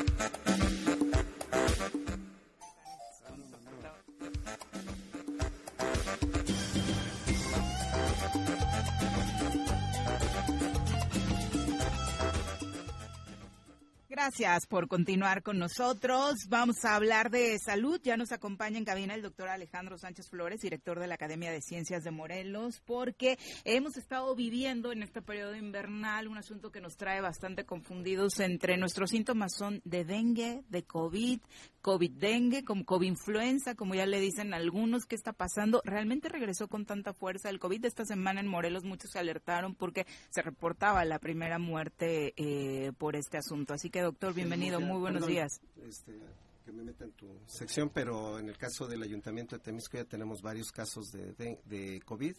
Gracias por continuar con nosotros. Vamos a hablar de salud. Ya nos acompaña en cabina el doctor Alejandro Sánchez Flores, director de la Academia de Ciencias de Morelos, porque hemos estado viviendo en este periodo invernal un asunto que nos trae bastante confundidos entre nuestros síntomas son de dengue, de COVID, COVID-dengue, como COVID-influenza, como ya le dicen algunos. ¿Qué está pasando? ¿Realmente regresó con tanta fuerza el COVID? Esta semana en Morelos muchos se alertaron porque se reportaba la primera muerte eh, por este asunto. Así que doctor, bienvenido, muy buenos días. Este, que me meta en tu sección, pero en el caso del Ayuntamiento de Temisco ya tenemos varios casos de, de, COVID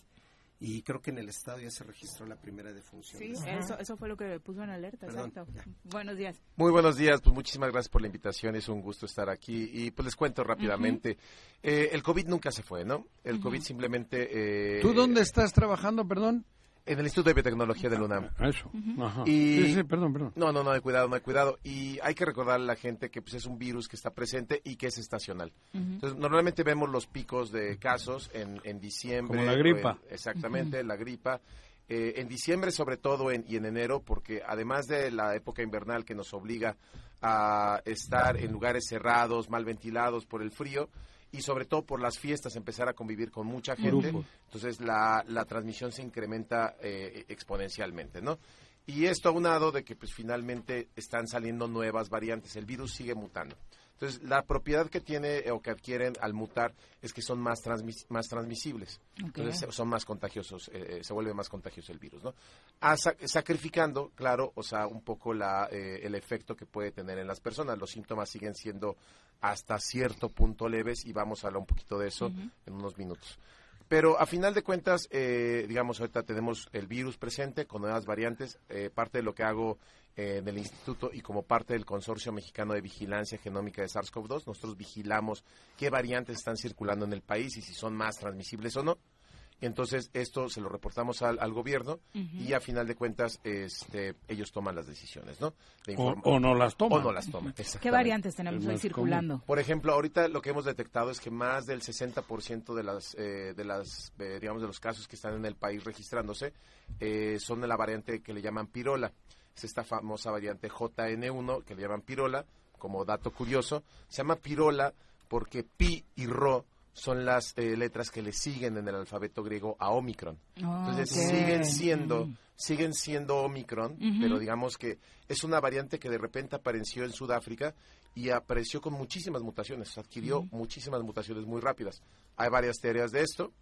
y creo que en el estado ya se registró la primera defunción. Sí, eso, eso fue lo que puso en alerta, exacto. Buenos días. Muy buenos días, pues muchísimas gracias por la invitación, es un gusto estar aquí y pues les cuento rápidamente. Eh, el COVID nunca se fue, ¿no? El COVID simplemente... Eh, ¿Tú dónde estás trabajando, perdón? En el Instituto de Biotecnología de la UNAM. Ah, eso. Ajá. Y, sí, sí, perdón, perdón. No, no, no, hay cuidado, no hay cuidado. Y hay que recordar a la gente que pues, es un virus que está presente y que es estacional. Entonces, normalmente vemos los picos de casos en, en diciembre. Como la gripa. exactamente, la gripa. Eh, en diciembre, sobre todo, en, y en enero, porque además de la época invernal que nos obliga a estar en lugares cerrados, mal ventilados por el frío, y sobre todo por las fiestas empezar a convivir con mucha gente, entonces la, la, transmisión se incrementa eh, exponencialmente, ¿no? Y esto aunado de que pues finalmente están saliendo nuevas variantes, el virus sigue mutando. Entonces, la propiedad que tiene o que adquieren al mutar es que son más, más transmisibles. Entonces, son más contagiosos, eh, eh, se vuelve más contagioso el virus, ¿no? sacrificando, claro, o sea, un poco la, el efecto que puede tener en las personas. Los síntomas siguen siendo hasta cierto punto leves y vamos a hablar un poquito de eso en unos minutos. Pero a final de cuentas, eh, digamos, ahorita tenemos el virus presente con nuevas variantes. Eh, parte de lo que hago eh, en el instituto y como parte del Consorcio Mexicano de Vigilancia Genómica de SARS-CoV-2, nosotros vigilamos qué variantes están circulando en el país y si son más transmisibles o no entonces esto se lo reportamos al, gobierno y a final de cuentas este, ellos toman las decisiones, ¿no? o, no las toman. O no las toman. ¿Qué variantes tenemos ahí circulando? Por ejemplo, ahorita lo que hemos detectado es que más del 60% de las, eh, de las eh, digamos, de los casos que están en el país registrándose eh, son de la variante que le llaman pirola. Es esta famosa variante JN1 que le llaman pirola, como dato curioso. Se llama pirola porque pi y ro son las eh, letras que le siguen en el alfabeto griego a Omicron. Entonces siguen siendo siguen siendo Omicron, pero digamos que es una variante que de repente apareció en Sudáfrica y apareció con muchísimas mutaciones, adquirió muchísimas mutaciones muy rápidas. Hay varias teorías de esto,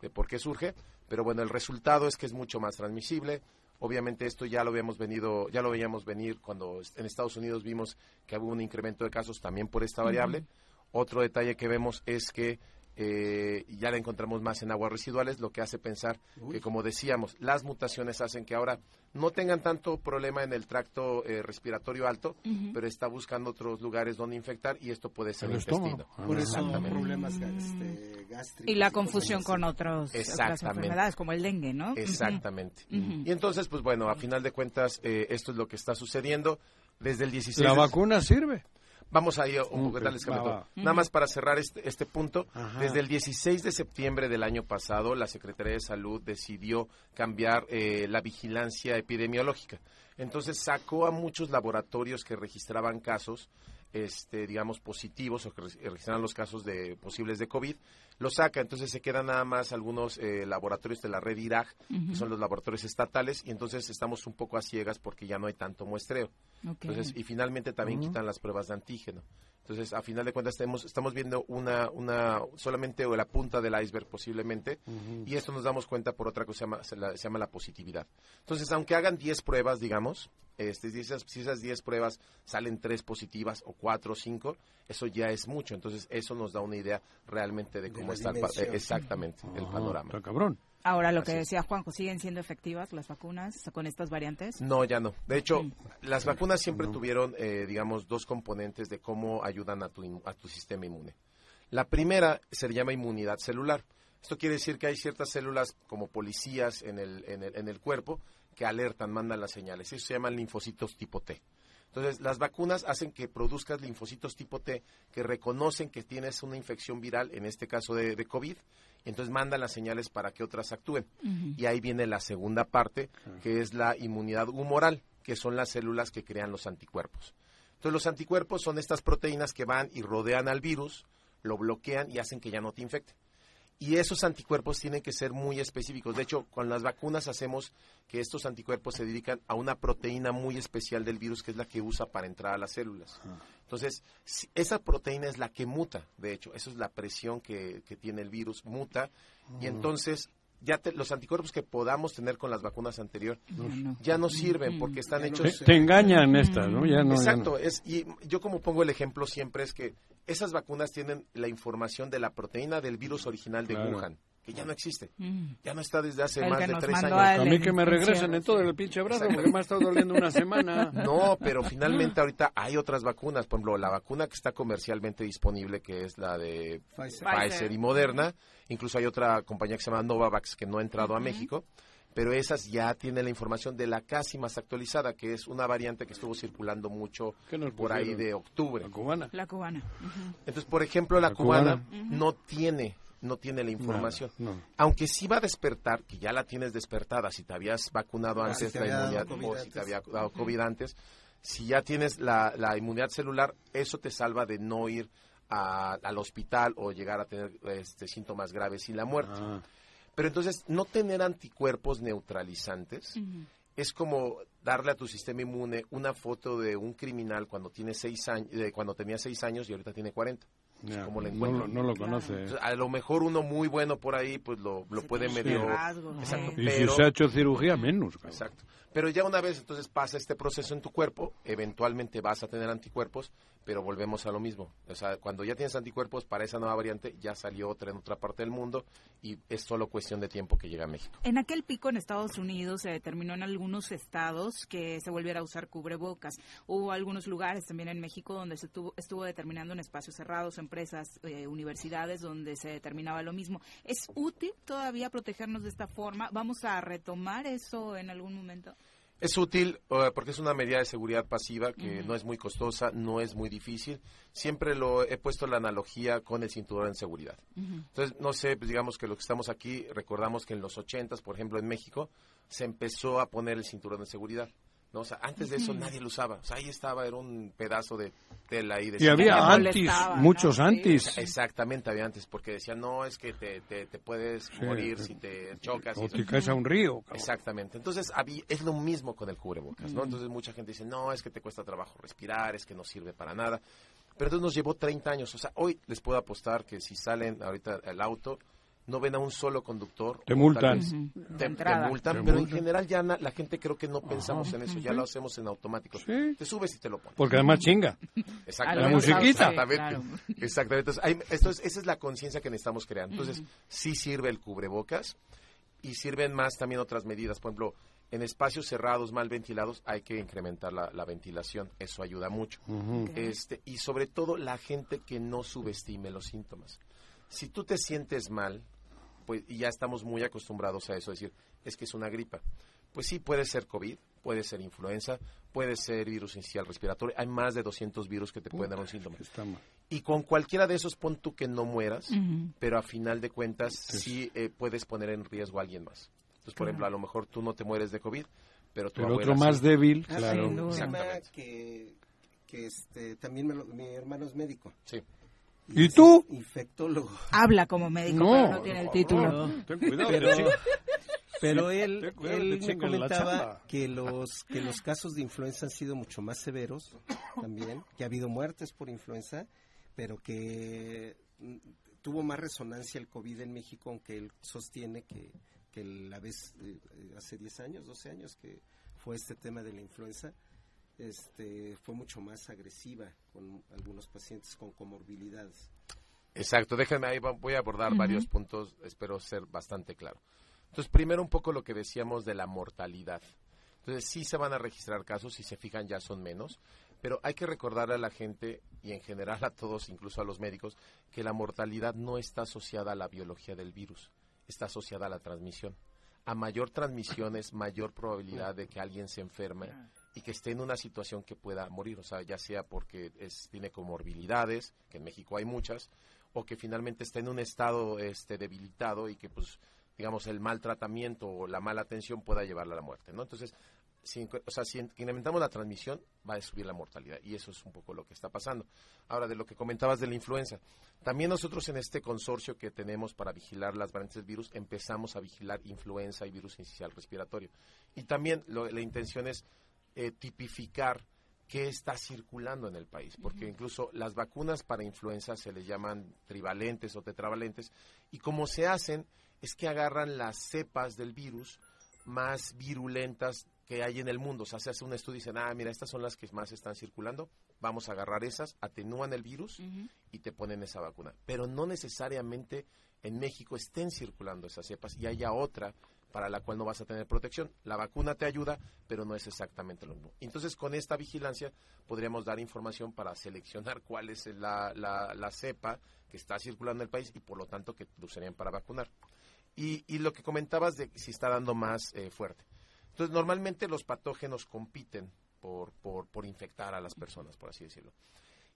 de por qué surge, pero bueno, el resultado es que es mucho más transmisible. Obviamente esto ya lo habíamos venido, ya lo veíamos venir cuando en Estados Unidos vimos que hubo un incremento de casos también por esta variable. Otro detalle que vemos es que eh, ya la encontramos más en aguas residuales, lo que hace pensar que, como decíamos, las mutaciones hacen que ahora no tengan tanto problema en el tracto eh, respiratorio alto, pero está buscando otros lugares donde infectar y esto puede ser el intestino. Ah, Por eso problemas este, gástricos. Y la confusión con otros, otras enfermedades, como el dengue, ¿no? Exactamente. Y entonces, pues bueno, a final de cuentas, eh, esto es lo que está sucediendo. Desde el 16 ¿La vacuna sirve? Vamos a ir un poco, Nada más para cerrar este, este punto. Desde el 16 de septiembre del año pasado, la Secretaría de Salud decidió cambiar eh, la vigilancia epidemiológica. Entonces sacó a muchos laboratorios que registraban casos, este, digamos, positivos o que registraban los casos de posibles de COVID, lo saca, entonces se quedan nada más algunos eh, laboratorios de la red IRAG, que son los laboratorios estatales, y entonces estamos un poco a ciegas porque ya no hay tanto muestreo. Entonces, y finalmente también quitan las pruebas de antígeno. Entonces, a final de cuentas, estamos, estamos viendo una, una, solamente la punta del iceberg posiblemente, y esto nos damos cuenta por otra cosa, se llama, se, se llama la positividad. Entonces, aunque hagan 10 pruebas, digamos, este, si esas, si esas 10 pruebas salen 3 positivas o 4 o 5, eso ya es mucho. Entonces, eso nos da una idea realmente de cómo está exactamente el panorama. cabrón. Ahora, lo que decía Juanjo, ¿siguen siendo efectivas las vacunas con estas variantes? No, ya no. De hecho, las vacunas siempre tuvieron, eh, digamos, dos componentes de cómo ayudan a tu, a tu sistema inmune. La primera se llama inmunidad celular. Esto quiere decir que hay ciertas células como policías en el, en el, en el cuerpo que alertan, mandan las señales. Eso se llaman linfocitos tipo T. Entonces, las vacunas hacen que produzcas linfocitos tipo T que reconocen que tienes una infección viral, en este caso de, de COVID, y entonces mandan las señales para que otras actúen. Y ahí viene la segunda parte, que es la inmunidad humoral, que son las células que crean los anticuerpos. Entonces los anticuerpos son estas proteínas que van y rodean al virus, lo bloquean y hacen que ya no te infecte. Y esos anticuerpos tienen que ser muy específicos. De hecho, con las vacunas hacemos que estos anticuerpos se dedican a una proteína muy especial del virus, que es la que usa para entrar a las células. Entonces, esa proteína es la que muta, de hecho, eso es la presión que, que tiene el virus, muta, y entonces ya los anticuerpos que podamos tener con las vacunas anteriores ya no sirven porque están hechos... Te, te engañan estas, ¿no? Ya no ya Exacto, no. es, y yo como pongo el ejemplo siempre es que esas vacunas tienen la información de la proteína del virus original de Claro. Wuhan, que ya no existe, Mm. ya no está desde hace El más de tres años. A mí que me regresen en todo el pinche brazo porque me ha estado doliendo una semana. No, pero finalmente ahorita hay otras vacunas, por ejemplo, la vacuna que está comercialmente disponible, que es la de Pfizer. Pfizer, y Moderna, incluso hay otra compañía que se llama Novavax que no ha entrado a México, pero esas ya tienen la información de la casi más actualizada, que es una variante que estuvo circulando mucho ¿Qué nos por ahí de octubre. La cubana. La cubana. Entonces, por ejemplo, la, La cubana, cubana. no tiene no tiene la información. Nada, no. Aunque sí va a despertar, que ya la tienes despertada, si te habías vacunado Ah, antes si te la había dado inmunidad COVID o si antes. te había dado COVID antes, si ya tienes la, la inmunidad celular, eso te salva de no ir a- al hospital o llegar a tener este, síntomas graves y la muerte. Ah, Pero entonces, no tener anticuerpos neutralizantes es como darle a tu sistema inmune una foto de un criminal cuando tiene seis años, de cuando tenía seis años y ahorita tiene 40. Ya, ¿Cómo le no, lo, no lo conoce. Entonces, a lo mejor uno muy bueno por ahí, pues lo, lo puede medio... Exacto. Y pero- si se ha hecho cirugía, menos. cabrón. Exacto. Pero ya una vez entonces pasa este proceso en tu cuerpo, eventualmente vas a tener anticuerpos, pero volvemos a lo mismo. O sea, cuando ya tienes anticuerpos para esa nueva variante, ya salió otra en otra parte del mundo y es solo cuestión de tiempo que llega a México. En aquel pico en Estados Unidos se determinó en algunos estados que se volviera a usar cubrebocas. Hubo algunos lugares también en México donde se tuvo- estuvo determinando en espacios cerrados, empresas, eh, universidades, donde se determinaba lo mismo. ¿Es útil todavía protegernos de esta forma? ¿Vamos a retomar eso en algún momento? Es útil porque es una medida de seguridad pasiva que no es muy costosa, no es muy difícil. Siempre lo he puesto la analogía con el cinturón de seguridad. Entonces, no sé, pues digamos que los que estamos aquí recordamos que en los 80, por ejemplo, en México, se empezó a poner el cinturón de seguridad. ¿No? O sea, antes de eso nadie lo usaba. O sea, ahí estaba, era un pedazo de tela ahí. De Y había que ¿no? muchos Sí. antis. Exactamente, había antes, porque decían, no, es que te, te, te puedes morir si te chocas. O eso". te caes a un río. cabrón. Exactamente. Entonces, habí- es lo mismo con el cubrebocas, ¿no? Entonces, mucha gente dice, no, es que te cuesta trabajo respirar, es que no sirve para nada. Pero entonces nos llevó 30 años. O sea, hoy les puedo apostar que si salen ahorita al auto, no ven a un solo conductor. Te o multan. vez. Te, multan, Te pero en general ya na- la gente creo que no pensamos en eso, ya lo hacemos en automático. Sí. Te subes y te lo pones. Porque además chinga. Exactamente. La musiquita. Exactamente. claro. Exactamente. Entonces, hay- esto es- esa es la conciencia que necesitamos crear. Entonces, sí sirve el cubrebocas y sirven más también otras medidas. Por ejemplo, en espacios cerrados, mal ventilados, hay que incrementar la, la ventilación. Eso ayuda mucho. Este, y sobre todo la gente que no subestime los síntomas. Si tú te sientes mal, pues y ya estamos muy acostumbrados a eso, decir, es que es una gripa. Pues sí, puede ser COVID, puede ser influenza, puede ser virus inicial respiratorio. Hay más de 200 virus que te pueden dar un síntoma. Está mal. Y con cualquiera de esos pon tú que no mueras, pero a final de cuentas sí eh, puedes poner en riesgo a alguien más. Entonces, por ejemplo, a lo mejor tú no te mueres de COVID, pero tu Pero abuela otro más sí. débil, Ah, claro. sí, Exactamente. que, que este, también me lo- mi hermano es médico. Sí. ¿Y tú? Infectólogo. Habla como médico, No, pero no tiene el título. favor. Ten cuidado. Pero, él, cuidado, él me comentaba que los, que los casos de influenza han sido mucho más severos también, que ha habido muertes por influenza, pero que mm, tuvo más resonancia el COVID en México, aunque él sostiene que, que la vez eh, eh, hace 10 años, 12 años que fue este tema de la influenza, este, fue mucho más agresiva con algunos pacientes con comorbilidades. Exacto, déjenme ahí, voy a abordar varios puntos, espero ser bastante claro. Entonces, primero un poco lo que decíamos de la mortalidad. Entonces, sí se van a registrar casos, si se fijan ya son menos, pero hay que recordarle a la gente y en general a todos, incluso a los médicos, que la mortalidad no está asociada a la biología del virus, está asociada a la transmisión. A mayor transmisión es mayor probabilidad de que alguien se enferme y que esté en una situación que pueda morir, o sea, ya sea porque es, tiene comorbilidades, que en México hay muchas, o que finalmente está en un estado este, debilitado y que, pues, digamos, el mal tratamiento o la mala atención pueda llevarla a la muerte, ¿no? Entonces, o sea, si incrementamos la transmisión, va a subir la mortalidad. Y eso es un poco lo que está pasando. Ahora, de lo que comentabas de la influenza. También nosotros en este consorcio que tenemos para vigilar las variantes del virus, empezamos a vigilar influenza y virus inicial respiratorio. Y también la intención es eh, tipificar qué está circulando en el país, porque incluso las vacunas para influenza se les llaman trivalentes o tetravalentes, y como se hacen es que agarran las cepas del virus más virulentas que hay en el mundo. O sea, se hace un estudio y dicen, ah, mira, estas son las que más están circulando, vamos a agarrar esas, atenúan el virus y te ponen esa vacuna. Pero no necesariamente en México estén circulando esas cepas y haya otra para la cual no vas a tener protección. La vacuna te ayuda, pero no es exactamente lo mismo. Entonces, con esta vigilancia podríamos dar información para seleccionar cuál es la, la, cepa que está circulando en el país y, por lo tanto, que usarían para vacunar. Y, y lo que comentabas de si está dando más eh, fuerte. Entonces, normalmente los patógenos compiten por, por, infectar a las personas, por así decirlo.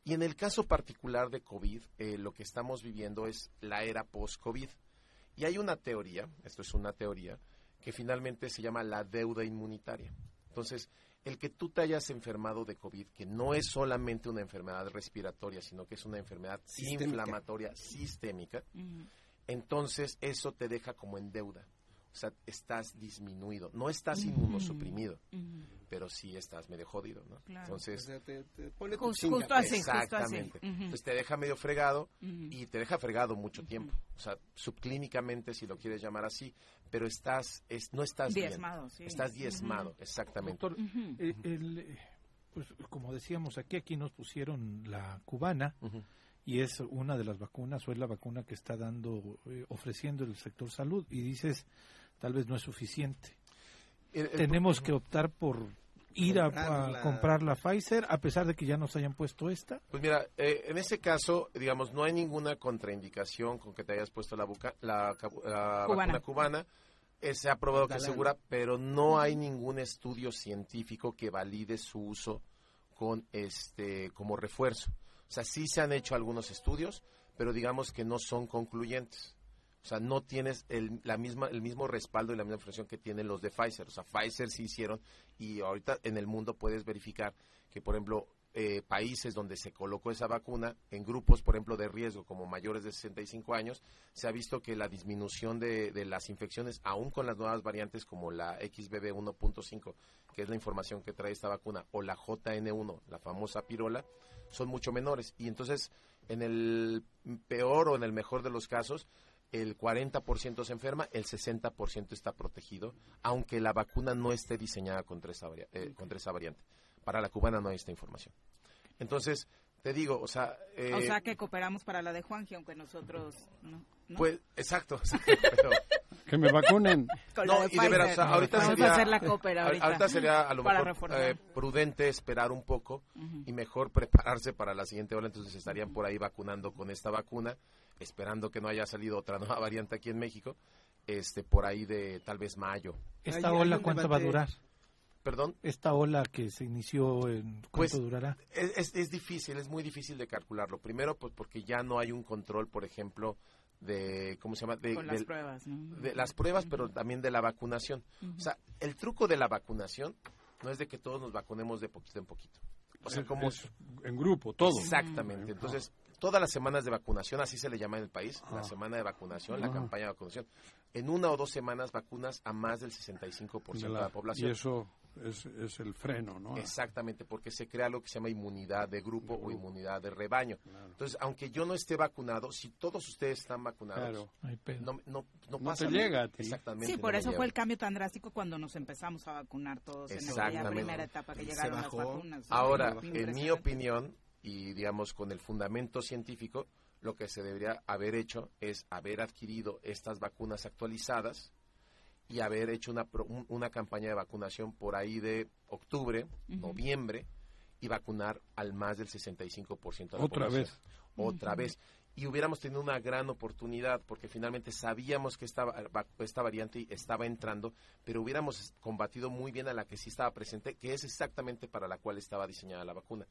Y en el caso particular de COVID, eh, lo que estamos viviendo es la era post-COVID. Y hay una teoría, esto es una teoría, que finalmente se llama la deuda inmunitaria. Entonces, el que tú te hayas enfermado de COVID, que no es solamente una enfermedad respiratoria, sino que es una enfermedad inflamatoria sistémica, entonces eso te deja como en deuda o sea, estás disminuido. No estás inmunosuprimido, pero sí estás medio jodido, ¿no? Entonces, te, pone justo, así, exactamente. Entonces te deja medio fregado y te deja fregado mucho tiempo. O sea, subclínicamente, si lo quieres llamar así, pero estás, es, no estás diezmado, bien. Estás diezmado, exactamente. Doctor, eh, eh, pues como decíamos aquí, aquí nos pusieron la cubana y es una de las vacunas o es la vacuna que está dando, eh, ofreciendo el sector salud. Y dices, tal vez no es suficiente. Tenemos que optar por ir a, comprar la Pfizer a pesar de que ya nos hayan puesto esta? Pues mira, eh, en ese caso, digamos, no hay ninguna contraindicación con que te hayas puesto la, la, cubana. vacuna cubana. Eh, se ha probado que es segura, pero no hay ningún estudio científico que valide su uso con este como refuerzo. O sea, sí se han hecho algunos estudios, pero digamos que no son concluyentes. O sea, no tienes el, la misma, el mismo respaldo y la misma información que tienen los de Pfizer. O sea, Pfizer sí hicieron y ahorita en el mundo puedes verificar que, por ejemplo, eh, países donde se colocó esa vacuna, en grupos, por ejemplo, de riesgo como mayores de 65 años, se ha visto que la disminución de, de las infecciones, aún con las nuevas variantes como la XBB 1.5, que es la información que trae esta vacuna, o la JN1, la famosa pirola, son mucho menores. Y entonces, en el peor o en el mejor de los casos, el 40% se enferma, el 60% está protegido, aunque la vacuna no esté diseñada contra esa, eh, contra esa variante. Para la cubana no hay esta información. Entonces, te digo, o sea... Eh, o sea, que cooperamos para la de Juanji, aunque nosotros no. Pues, exacto, que me vacunen. no, y de veras, ahorita sería, hacer la ahorita. sería a lo mejor eh, prudente esperar un poco y mejor prepararse para la siguiente ola, entonces estarían por ahí vacunando con esta vacuna, esperando que no haya salido otra nueva variante aquí en México, este por ahí de tal vez mayo. ¿Esta ola cuánto va a durar? Perdón. Esta ola que se inició, en, ¿cuánto pues, durará? Es, es, difícil, es muy difícil de calcularlo. Primero, pues porque ya no hay un control, por ejemplo, de, ¿cómo se llama? De, las pruebas, De las pruebas, pero también de la vacunación. O sea, el truco de la vacunación no es de que todos nos vacunemos de poquito en poquito. O sea, como... en grupo, todos. Exactamente. Entonces, todas las semanas de vacunación, así se le llama en el país, la semana de vacunación, la campaña de vacunación. En una o dos semanas vacunas a más del 65% de la, de la población. Y eso es, es, el freno, ¿no? Exactamente, porque se crea lo que se llama inmunidad de grupo o inmunidad de rebaño. Entonces, aunque yo no esté vacunado, si todos ustedes están vacunados, no, no, no, pasa llega Exactamente. Sí, por eso fue el cambio tan drástico cuando nos empezamos a vacunar todos en la primera etapa que llegaron las vacunas. Ahora, en mi opinión, y digamos con el fundamento científico, lo que se debería haber hecho es haber adquirido estas vacunas actualizadas y haber hecho una, una campaña de vacunación por ahí de octubre, noviembre, y vacunar al más del 65% de la Otra vez. Otra vez. Y hubiéramos tenido una gran oportunidad porque finalmente sabíamos que esta, esta variante estaba entrando, pero hubiéramos combatido muy bien a la que sí estaba presente, que es exactamente para la cual estaba diseñada la vacuna.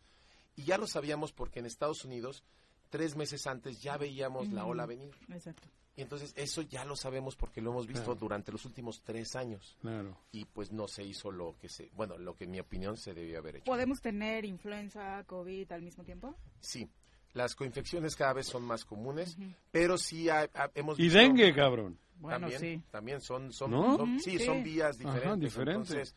Y ya lo sabíamos porque en Estados Unidos tres meses antes ya veíamos la ola venir. Exacto. Y entonces eso ya lo sabemos porque lo hemos visto Claro. durante los últimos tres años. Claro. Y pues no se hizo lo que se, bueno, lo que en mi opinión se debió haber hecho. ¿Podemos tener influenza, COVID al mismo tiempo? Sí, las coinfecciones cada vez son más comunes, pero sí ha- ha- hemos Y visto- dengue, cabrón. Bueno, también, sí. también son, son, ¿No? son- sí, sí. son vías Ajá, diferentes. diferentes. Entonces,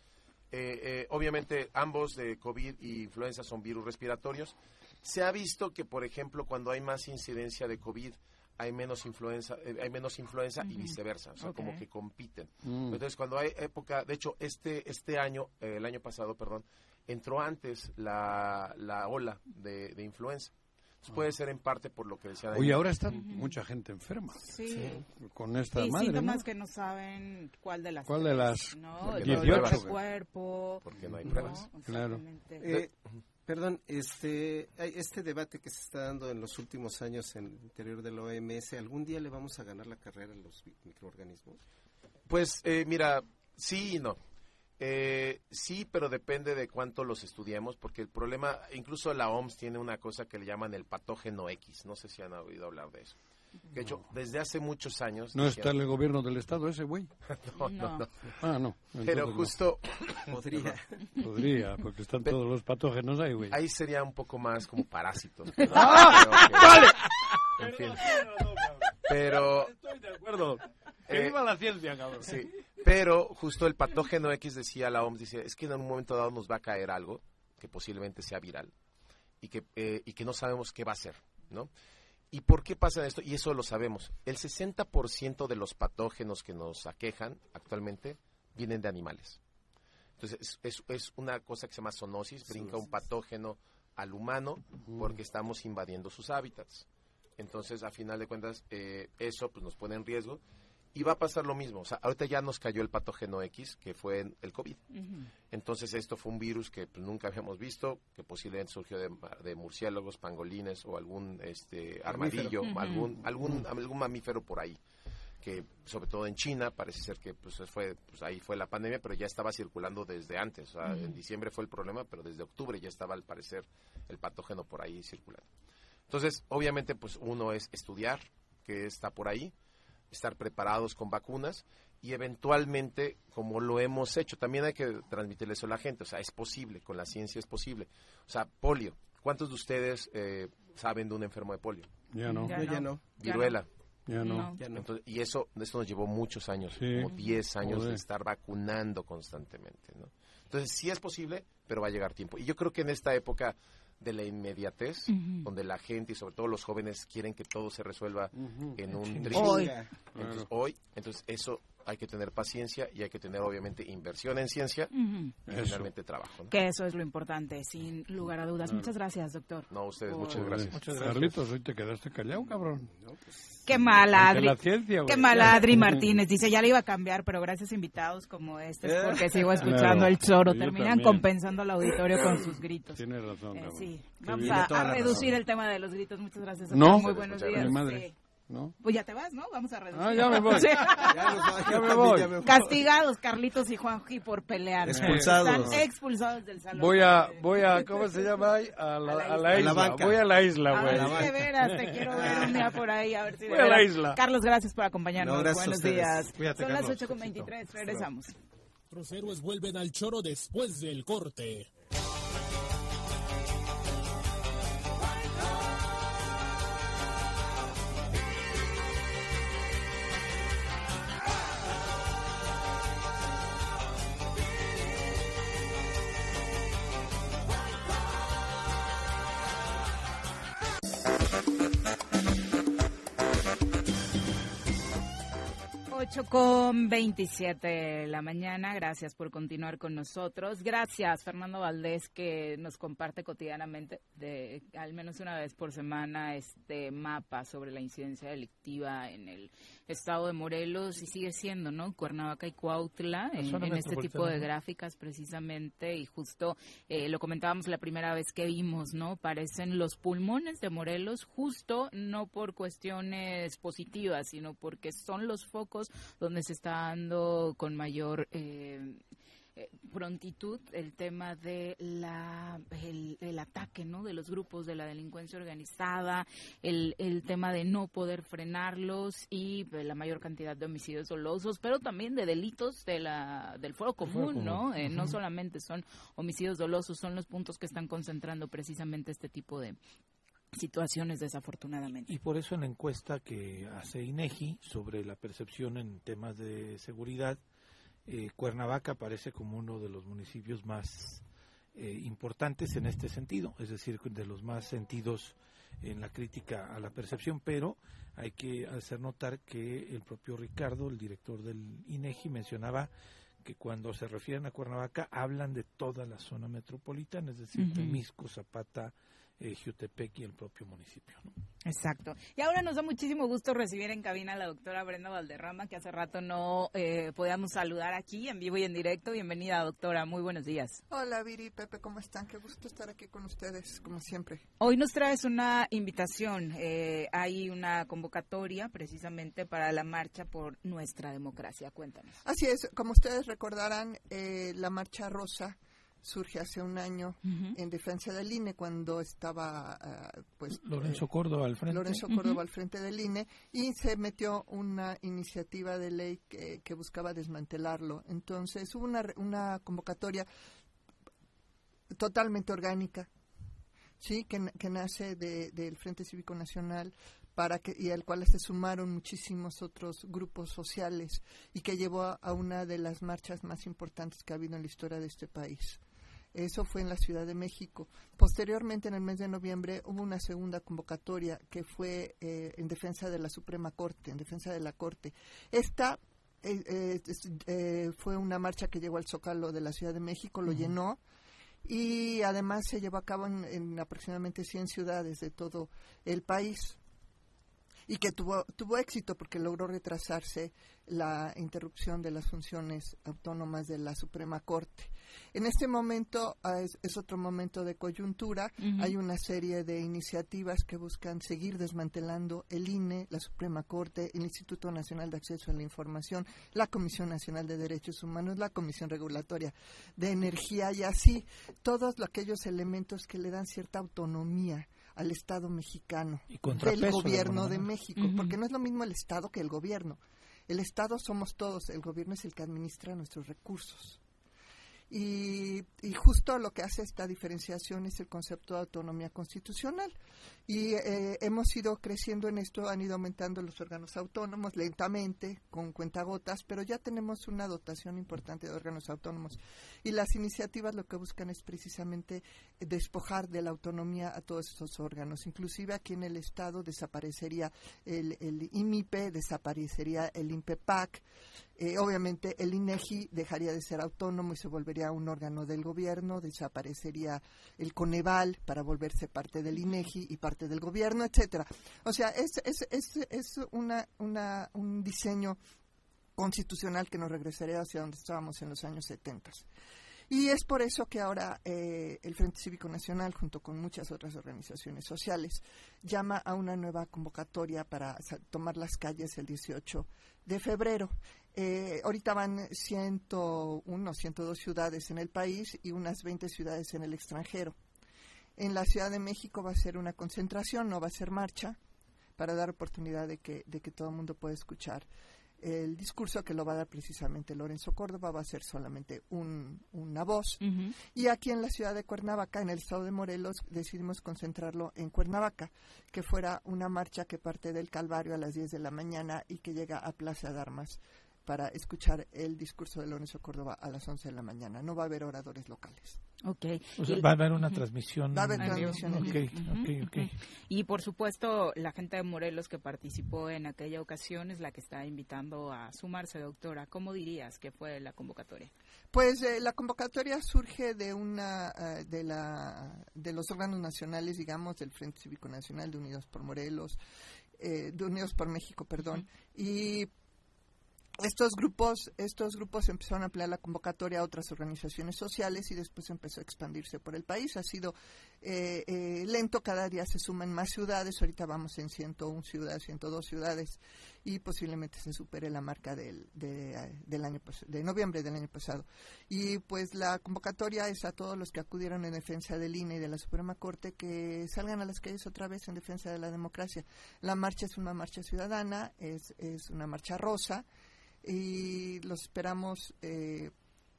eh, eh, obviamente ambos de COVID y influenza son virus respiratorios. Se ha visto que, por ejemplo, cuando hay más incidencia de COVID, hay menos influenza, eh, hay menos influenza y viceversa, o sea, como que compiten. Mm. Entonces, cuando hay época, de hecho, este este año, eh, el año pasado, perdón, entró antes la, la ola de, de influenza. Entonces, puede ser en parte por lo que decían ahí. Oye, ahora está mucha gente enferma. Sí. Con esta y madre, síntomas ¿no? que no saben cuál de las ¿Cuál de las no Porque el cuerpo Porque no hay ¿no? pruebas. Claro. Eh, perdón, este, hay este debate que se está dando en los últimos años en el interior de la OMS, ¿algún día le vamos a ganar la carrera a los mi- microorganismos? Pues eh, mira, sí y no. Eh, sí, pero depende de cuánto los estudiemos, porque el problema, incluso la OMS tiene una cosa que le llaman el patógeno X. No sé si han oído hablar de eso. De hecho, desde hace muchos años. No está en el gobierno del estado ese güey. No, no, no. Ah, no. Pero no. justo. Podría. Podría, porque están todos los patógenos ahí, güey. Ahí sería un poco más como parásitos. ¡Ah! Pero que- ¡Vale! En fin. Pero. Estoy de acuerdo. Que Eh, viva la ciencia, cabrón. Sí, pero justo el patógeno X decía la OMS, dice, es que en un momento dado nos va a caer algo que posiblemente sea viral y que, eh, y que no sabemos qué va a ser, ¿no? ¿Y por qué pasa esto? Y eso lo sabemos. El 60% de los patógenos que nos aquejan actualmente vienen de animales. Entonces, es, es- es una cosa que se llama zoonosis, brinca un patógeno al humano porque estamos invadiendo sus hábitats. Entonces, a final de cuentas, eh, eso pues, nos pone en riesgo. Y va a pasar lo mismo. O sea, ahorita ya nos cayó el patógeno X, que fue el COVID. Entonces, esto fue un virus que pues, nunca habíamos visto, que posiblemente surgió de, murciélagos, pangolines o algún este, armadillo, algún, algún, algún mamífero por ahí. Que sobre todo en China parece ser que pues, fue, pues, ahí fue la pandemia, pero ya estaba circulando desde antes. O sea. En diciembre fue el problema, pero desde octubre ya estaba al parecer el patógeno por ahí circulando. Entonces, obviamente, pues uno es estudiar qué está por ahí, estar preparados con vacunas y eventualmente, como lo hemos hecho, también hay que transmitirle eso a la gente, o sea, es posible, con la ciencia es posible. O sea, polio, ¿cuántos de ustedes eh, saben de un enfermo de polio? Ya no. Ya no. Viruela. Ya no. Ya no. Entonces, y eso, esto nos llevó muchos años, Sí. como 10 años Joder. de estar vacunando constantemente, ¿no? Entonces, sí es posible, pero va a llegar tiempo. Y yo creo que en esta época de la inmediatez, donde la gente y sobre todo los jóvenes quieren que todo se resuelva en un En tris. Hoy. Entonces, hoy, entonces eso hay que tener paciencia y hay que tener obviamente inversión en ciencia Ujú. y Eso. finalmente trabajo. ¿no? Que eso es lo importante, sin lugar a dudas. Claro. Muchas gracias, doctor. No, ustedes, por- muchas gracias. Muchas gracias. Carlitos, hoy te quedaste callado, cabrón. Qué mala, Adri. la ciencia. Qué mala, Adri Martínez. Dice, ya le iba a cambiar, pero gracias a invitados como este es porque sigo escuchando Claro. el choro. Yo Terminan también. compensando al auditorio con sus gritos. Tienes razón, Eh, sí, vamos a, a reducir razón. el tema de los gritos. Muchas gracias. No. doctor. Muy buenos días. ¿No? Pues ya te vas, ¿no? Vamos a reducir. Ah, ya me voy. Sí. Ya nos va- Ya me voy. ya me voy. Castigados Carlitos y Juanji por pelear. Expulsados. Están expulsados del salón. Voy a, voy a, ¿cómo se llama ahí? A la, a la isla. A la banca. voy a la isla, A güey. ver si de veras, te quiero ver un día por ahí, a ver si Voy a la isla. Carlos, gracias por acompañarnos. No, gracias a Buenos días. Cuídate, Son las Carlos. 8 con 23, regresamos. Los héroes vuelven al choro después del corte. Ocho con 27 de la mañana. Gracias por continuar con nosotros. Gracias, Fernando Valdés, que nos comparte cotidianamente, de al menos una vez por semana, este mapa sobre la incidencia delictiva en el estado de Morelos y sigue siendo, ¿no? Cuernavaca y Cuautla, La en, en este tipo de gráficas precisamente. Y justo eh, lo comentábamos la primera vez que vimos, ¿no? Parecen los pulmones de Morelos, justo no por cuestiones positivas, sino porque son los focos donde se está dando con mayor eh, eh, prontitud el tema de la el, ataque no de los grupos de la delincuencia organizada el, el tema de no poder frenarlos y eh, la mayor cantidad de homicidios dolosos pero también de delitos de la del fuero común, no eh, no solamente son homicidios dolosos son los puntos que están concentrando precisamente este tipo de situaciones desafortunadamente. Y por eso en la encuesta que hace INEGI sobre la percepción en temas de seguridad, eh, Cuernavaca aparece como uno de los municipios más eh, importantes en este sentido, es decir, de los más sentidos en la crítica a la percepción, pero hay que hacer notar que el propio Ricardo, el director del INEGI, mencionaba que cuando se refieren a Cuernavaca hablan de toda la zona metropolitana, es decir, Temisco, Zapata, eh, Jutepec y el propio municipio. Exacto. Y ahora nos da muchísimo gusto recibir en cabina a la doctora Brenda Valderrama, que hace rato no eh, podíamos saludar aquí en vivo y en directo. Bienvenida, doctora. Muy buenos días. Hola, Viri, Pepe, ¿cómo están? Qué gusto estar aquí con ustedes, como siempre. Hoy nos traes una invitación. Eh, hay una convocatoria precisamente para la marcha por nuestra democracia. Cuéntanos. Así es. Como ustedes recordarán, eh, la marcha rosa surge hace un año en defensa del INE cuando estaba ah, pues Lorenzo Córdoba al frente. Lorenzo Córdoba al frente del INE y se metió una iniciativa de ley que, que buscaba desmantelarlo. Entonces hubo una, una convocatoria totalmente orgánica sí que, que nace del Frente Cívico Nacional para que y al cual se sumaron muchísimos otros grupos sociales y que llevó a, una de las marchas más importantes que ha habido en la historia de este país. Eso fue en la Ciudad de México. Posteriormente, en el mes de noviembre, hubo una segunda convocatoria que fue eh, en defensa de la Suprema Corte, en defensa de la Corte. Esta eh, eh, fue una marcha que llegó al Zócalo de la Ciudad de México, lo llenó y además se llevó a cabo en, en aproximadamente 100 ciudades de todo el país y que tuvo, tuvo éxito porque logró retrasarse la interrupción de las funciones autónomas de la Suprema Corte. En este momento ah, es, otro momento de coyuntura. Hay una serie de iniciativas que buscan seguir desmantelando el INE, la Suprema Corte, el Instituto Nacional de Acceso a la Información, la Comisión Nacional de Derechos Humanos, la Comisión Regulatoria de Energía y así todos aquellos elementos que le dan cierta autonomía al Estado mexicano, del gobierno de, México, porque no es lo mismo el Estado que el gobierno. El Estado somos todos, el gobierno es el que administra nuestros recursos. Y, justo lo que hace esta diferenciación es el concepto de autonomía constitucional. Y eh, hemos ido creciendo en esto, han ido aumentando los órganos autónomos lentamente, con cuentagotas, pero ya tenemos una dotación importante de órganos autónomos. Y las iniciativas lo que buscan es precisamente despojar de la autonomía a todos esos órganos. Inclusive aquí en el Estado desaparecería el, el IMIPE, desaparecería el INPEPAC, eh, obviamente el INEGI dejaría de ser autónomo y se volvería un órgano del gobierno, desaparecería el Coneval para volverse parte del INEGI y parte del gobierno, etcétera. O sea, es, es, es, es una, una, un diseño constitucional que nos regresaría hacia donde estábamos en los años 70. Y es por eso que ahora eh, el Frente Cívico Nacional, junto con muchas otras organizaciones sociales, llama a una nueva convocatoria para tomar las calles el 18 de febrero. Eh, ahorita van 101, 102 ciudades en el país y unas 20 ciudades en el extranjero. En la Ciudad de México va a ser una concentración, no va a ser marcha, para dar oportunidad de que, de que todo el mundo pueda escuchar el discurso que lo va a dar precisamente Lorenzo Córdoba va a ser solamente una voz. Y aquí en la ciudad de Cuernavaca, en el estado de Morelos, decidimos concentrarlo en Cuernavaca, que fuera una marcha que parte del Calvario a las 10 de la mañana y que llega a Plaza de Armas para escuchar el discurso de Lorenzo Córdoba a las 11 de la mañana. No va a haber oradores locales. Okay. va a haber una transmisión. Va a haber transmisión. Y por supuesto, la gente de Morelos que participó en aquella ocasión es la que está invitando a sumarse, doctora. ¿Cómo dirías que fue la convocatoria? Pues eh, la convocatoria surge de una eh, de la de los órganos nacionales, digamos, del Frente Cívico Nacional de Unidos por Morelos, eh, de Unidos por México, perdón, y estos grupos, estos grupos empezaron a ampliar la convocatoria a otras organizaciones sociales y después empezó a expandirse por el país. Ha sido eh, eh, lento, cada día se suman más ciudades, ahorita vamos en 101 ciudades, 102 ciudades y posiblemente se supere la marca del, del año de noviembre del año pasado. Y pues la convocatoria es a todos los que acudieron en defensa del INE y de la Suprema Corte que salgan a las calles otra vez en defensa de la democracia. La marcha es una marcha ciudadana, es, es una marcha rosa y los esperamos eh,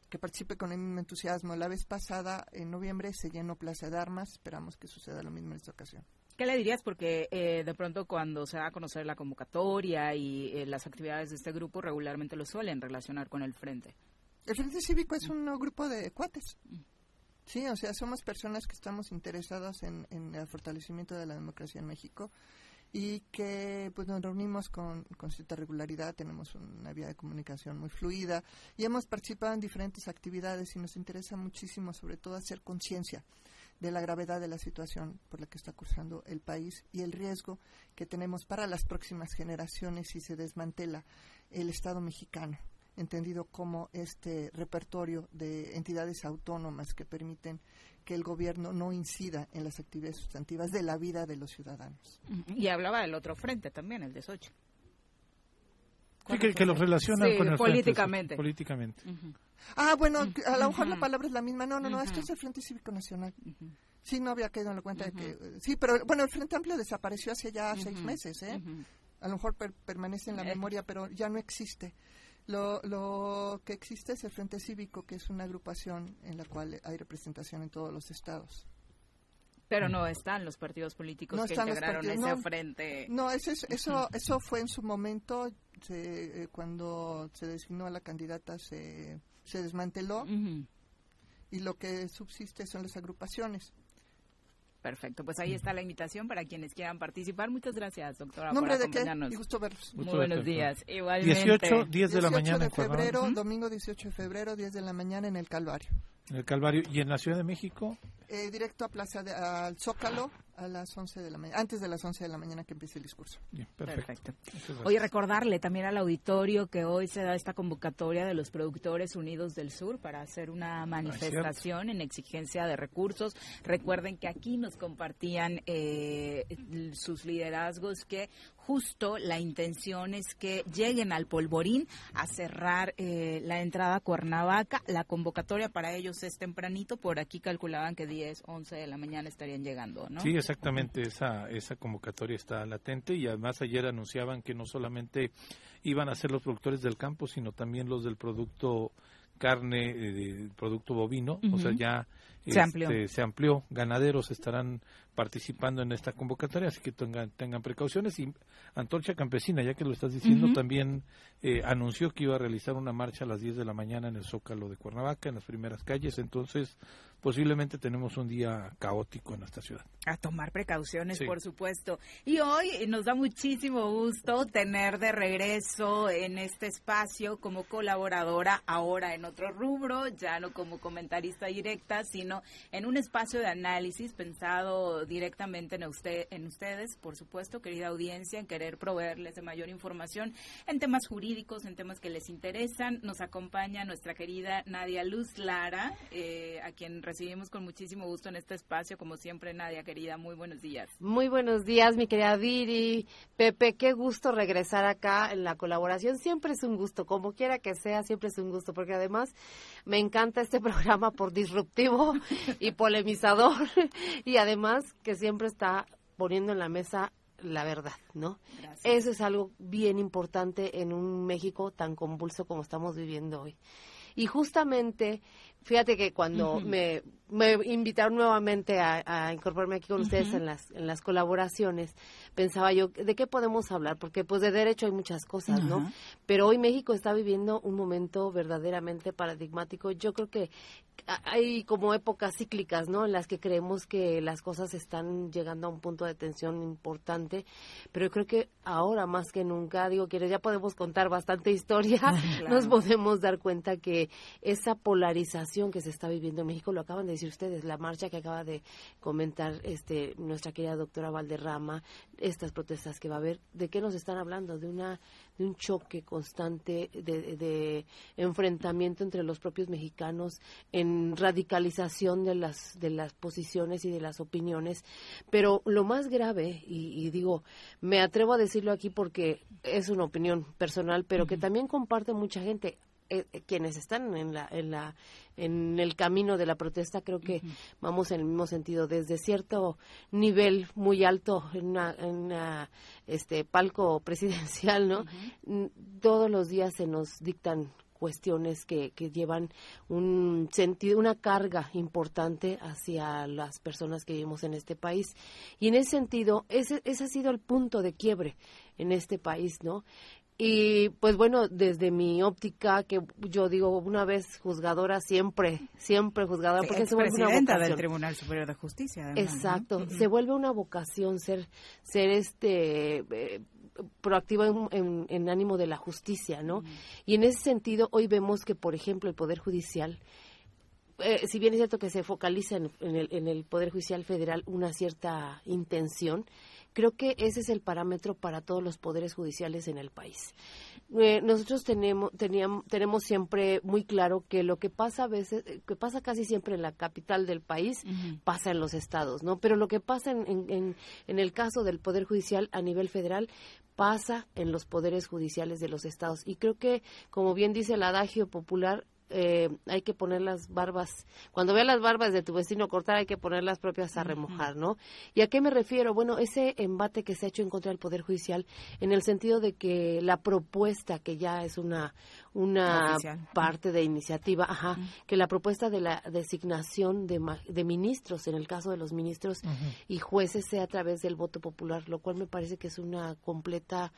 que participe con el mismo entusiasmo. La vez pasada, en noviembre, se llenó Plaza de Armas. Esperamos que suceda lo mismo en esta ocasión. ¿Qué le dirías? Porque eh, de pronto cuando se va a conocer la convocatoria y eh, las actividades de este grupo, regularmente lo suelen relacionar con el Frente. El Frente Cívico es un grupo de cuates. Sí, o sea, somos personas que estamos interesadas en, en el fortalecimiento de la democracia en México y que pues nos reunimos con, con, cierta regularidad, tenemos una vía de comunicación muy fluida y hemos participado en diferentes actividades y nos interesa muchísimo sobre todo hacer conciencia de la gravedad de la situación por la que está cursando el país y el riesgo que tenemos para las próximas generaciones si se desmantela el Estado mexicano entendido como este repertorio de entidades autónomas que permiten que el gobierno no incida en las actividades sustantivas de la vida de los ciudadanos. Y hablaba del otro frente también, el de Sochi. Sí, que, que, lo relacionan con el políticamente. Frente, políticamente. Ah, bueno, a lo mejor la palabra es la misma. No, no, no, esto es el Frente Cívico Nacional. Sí, no había caído en la cuenta de que... Sí, pero bueno, el Frente Amplio desapareció hace ya seis meses, ¿eh? A lo mejor permanece en la eh. memoria, pero ya no existe. Lo, lo que existe es el Frente Cívico, que es una agrupación en la cual hay representación en todos los estados. Pero no están los partidos políticos que integraron ese frente. No, eso, eso, eso fue en su momento, eh, cuando se designó a la candidata, se, se desmanteló y lo que subsiste son las agrupaciones. Perfecto, pues ahí está la invitación para quienes quieran participar. Muchas gracias, doctora, por acompañarnos. De gusto verlos. Muy buenos días. Igualmente. 18, 10 de la mañana de febrero, domingo 18 de febrero, 10 de la mañana en el Calvario. En el Calvario. ¿Y en la Ciudad de México? Eh, directo a Plaza de, al Zócalo a las 11 de la mañana, antes de las 11 de la mañana que empiece el discurso. perfecto. Oye, recordarle también al auditorio que hoy se da esta convocatoria de los productores unidos del sur para hacer una ah, manifestación en exigencia de recursos. Recuerden que aquí nos compartían eh, sus liderazgos que justo la intención es que lleguen al polvorín a cerrar eh, la entrada a Cuernavaca. La convocatoria para ellos es tempranito, por aquí calculaban que 10, 11 de la mañana estarían llegando, ¿no? Sí, exactamente, esa, esa convocatoria está latente y además ayer anunciaban que no solamente iban a ser los productores del campo, sino también los del producto carne, eh, producto bovino, o sea, ya se, amplió. Este, se amplió, ganaderos estarán participando en esta convocatoria, así que tengan, tengan precauciones. Y Antorcha Campesina, ya que lo estás diciendo, también eh, anunció que iba a realizar una marcha a las 10 de la mañana en el Zócalo de Cuernavaca, en las primeras calles. Entonces, posiblemente tenemos un día caótico en esta ciudad. A tomar precauciones, por supuesto. Y hoy nos da muchísimo gusto tener de regreso en este espacio como colaboradora, ahora en otro rubro, ya no como comentarista directa, sino en un espacio de análisis pensado directamente en, usted, en ustedes, por supuesto, querida audiencia, en querer proveerles de mayor información en temas jurídicos, en temas que les interesan. Nos acompaña nuestra querida Nadia Luz Lara, eh, a quien recibimos con muchísimo gusto en este espacio. Como siempre, Nadia, querida, muy buenos días. Muy buenos días, mi querida Viri. Pepe, qué gusto regresar acá en la colaboración. Siempre es un gusto, como quiera que sea, siempre es un gusto, porque además me encanta este programa por disruptivo y polemizador y además que siempre está poniendo en la mesa la verdad, ¿no? Eso es algo bien importante en un México tan convulso como estamos viviendo hoy. Y justamente, fíjate que cuando me, me, invitaron nuevamente a, incorporarme aquí con ustedes en las, en las colaboraciones, pensaba yo, ¿de qué podemos hablar? Porque pues de derecho hay muchas cosas, ¿no? Pero hoy México está viviendo un momento verdaderamente paradigmático. Yo creo que hay como épocas cíclicas, ¿no? En las que creemos que las cosas están llegando a un punto de tensión importante, pero yo creo que ahora más que nunca, digo, que ya podemos contar bastante historia, nos podemos dar cuenta que esa polarización situación que se está viviendo en México, lo acaban de decir ustedes, la marcha que acaba de comentar este nuestra querida doctora Valderrama, estas protestas que va a haber, ¿de qué nos están hablando? De una de un choque constante de, de enfrentamiento entre los propios mexicanos en radicalización de las de las posiciones y de las opiniones, pero lo más grave y, digo, me atrevo a decirlo aquí porque es una opinión personal, pero que también comparte mucha gente eh, eh, quienes están en la, en la en el camino de la protesta creo que vamos en el mismo sentido desde cierto nivel muy alto en una, este palco presidencial no todos los días se nos dictan cuestiones que, que llevan un sentido, una carga importante hacia las personas que vivimos en este país. Y en ese sentido, ese, ese ha sido el punto de quiebre en este país, ¿no? Y pues bueno, desde mi óptica, que yo digo una vez juzgadora, siempre, siempre juzgadora, porque se vuelve una vocación. del Tribunal Superior de Justicia. Exacto, se vuelve una vocación ser, ser este eh, proactivo en, ánimo de la justicia, ¿no? Y en ese sentido, hoy vemos que, por ejemplo, el Poder Judicial eh, si bien es cierto que se focaliza en, el, en, el, Poder Judicial Federal una cierta intención, Creo que ese es el parámetro para todos los poderes judiciales en el país. Eh, nosotros tenemos, teníamos, tenemos siempre muy claro que lo que pasa a veces, eh, que pasa casi siempre en la capital del país, pasa en los estados, ¿no? Pero lo que pasa en, en, en el caso del Poder Judicial a nivel federal pasa en los poderes judiciales de los estados. Y creo que, como bien dice el adagio popular, eh, hay que poner las barbas, cuando veas las barbas de tu vecino cortar, hay que poner las propias a remojar, ¿no? ¿Y a qué me refiero? Bueno, ese embate que se ha hecho en contra del Poder Judicial, en el sentido de que la propuesta, que ya es una, una parte de iniciativa, ajá, que la propuesta de la designación de, de ministros, en el caso de los ministros y jueces, sea a través del voto popular, lo cual me parece que es una completa,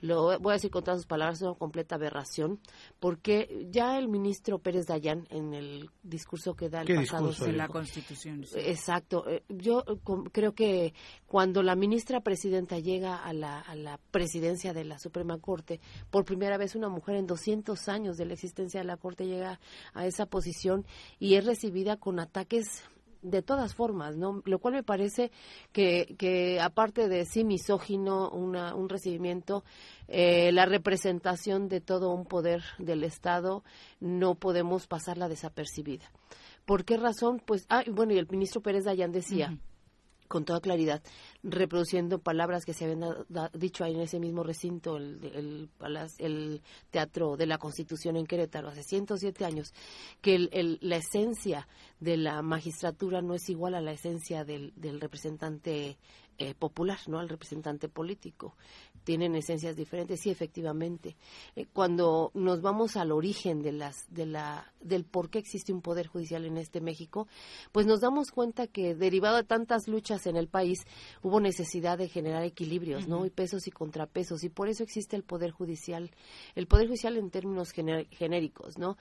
lo voy a decir con todas sus palabras, una completa aberración, porque ya el ministro Pérez Dayán, en el discurso que da el pasado... en la Constitución. Exacto. Eh, yo creo que cuando la ministra presidenta llega a la, a la presidencia de la Suprema Corte, por primera vez una mujer en 200 años de la existencia de la Corte llega a esa posición y es recibida con ataques de todas formas, ¿no? Lo cual me parece que, que aparte de sí misógino, una, un recibimiento, eh, la representación de todo un poder del Estado, no podemos pasarla desapercibida. ¿Por qué razón? Pues, ah, bueno, y el ministro Pérez Dayan decía, con toda claridad, reproduciendo palabras que se habían dicho ahí en ese mismo recinto, el, el, Teatro de la Constitución en Querétaro, hace 107 años, que la esencia de la magistratura no es igual a la esencia del, del representante eh, popular, ¿no? Al representante político. Tienen esencias diferentes, sí, efectivamente. Eh, cuando nos vamos al origen de las, de la, del por qué existe un poder judicial en este México, pues nos damos cuenta que derivado de tantas luchas en el país hubo necesidad de generar equilibrios, ¿no? Y pesos y contrapesos y por eso existe el poder judicial, el poder judicial en términos genéricos, ¿no?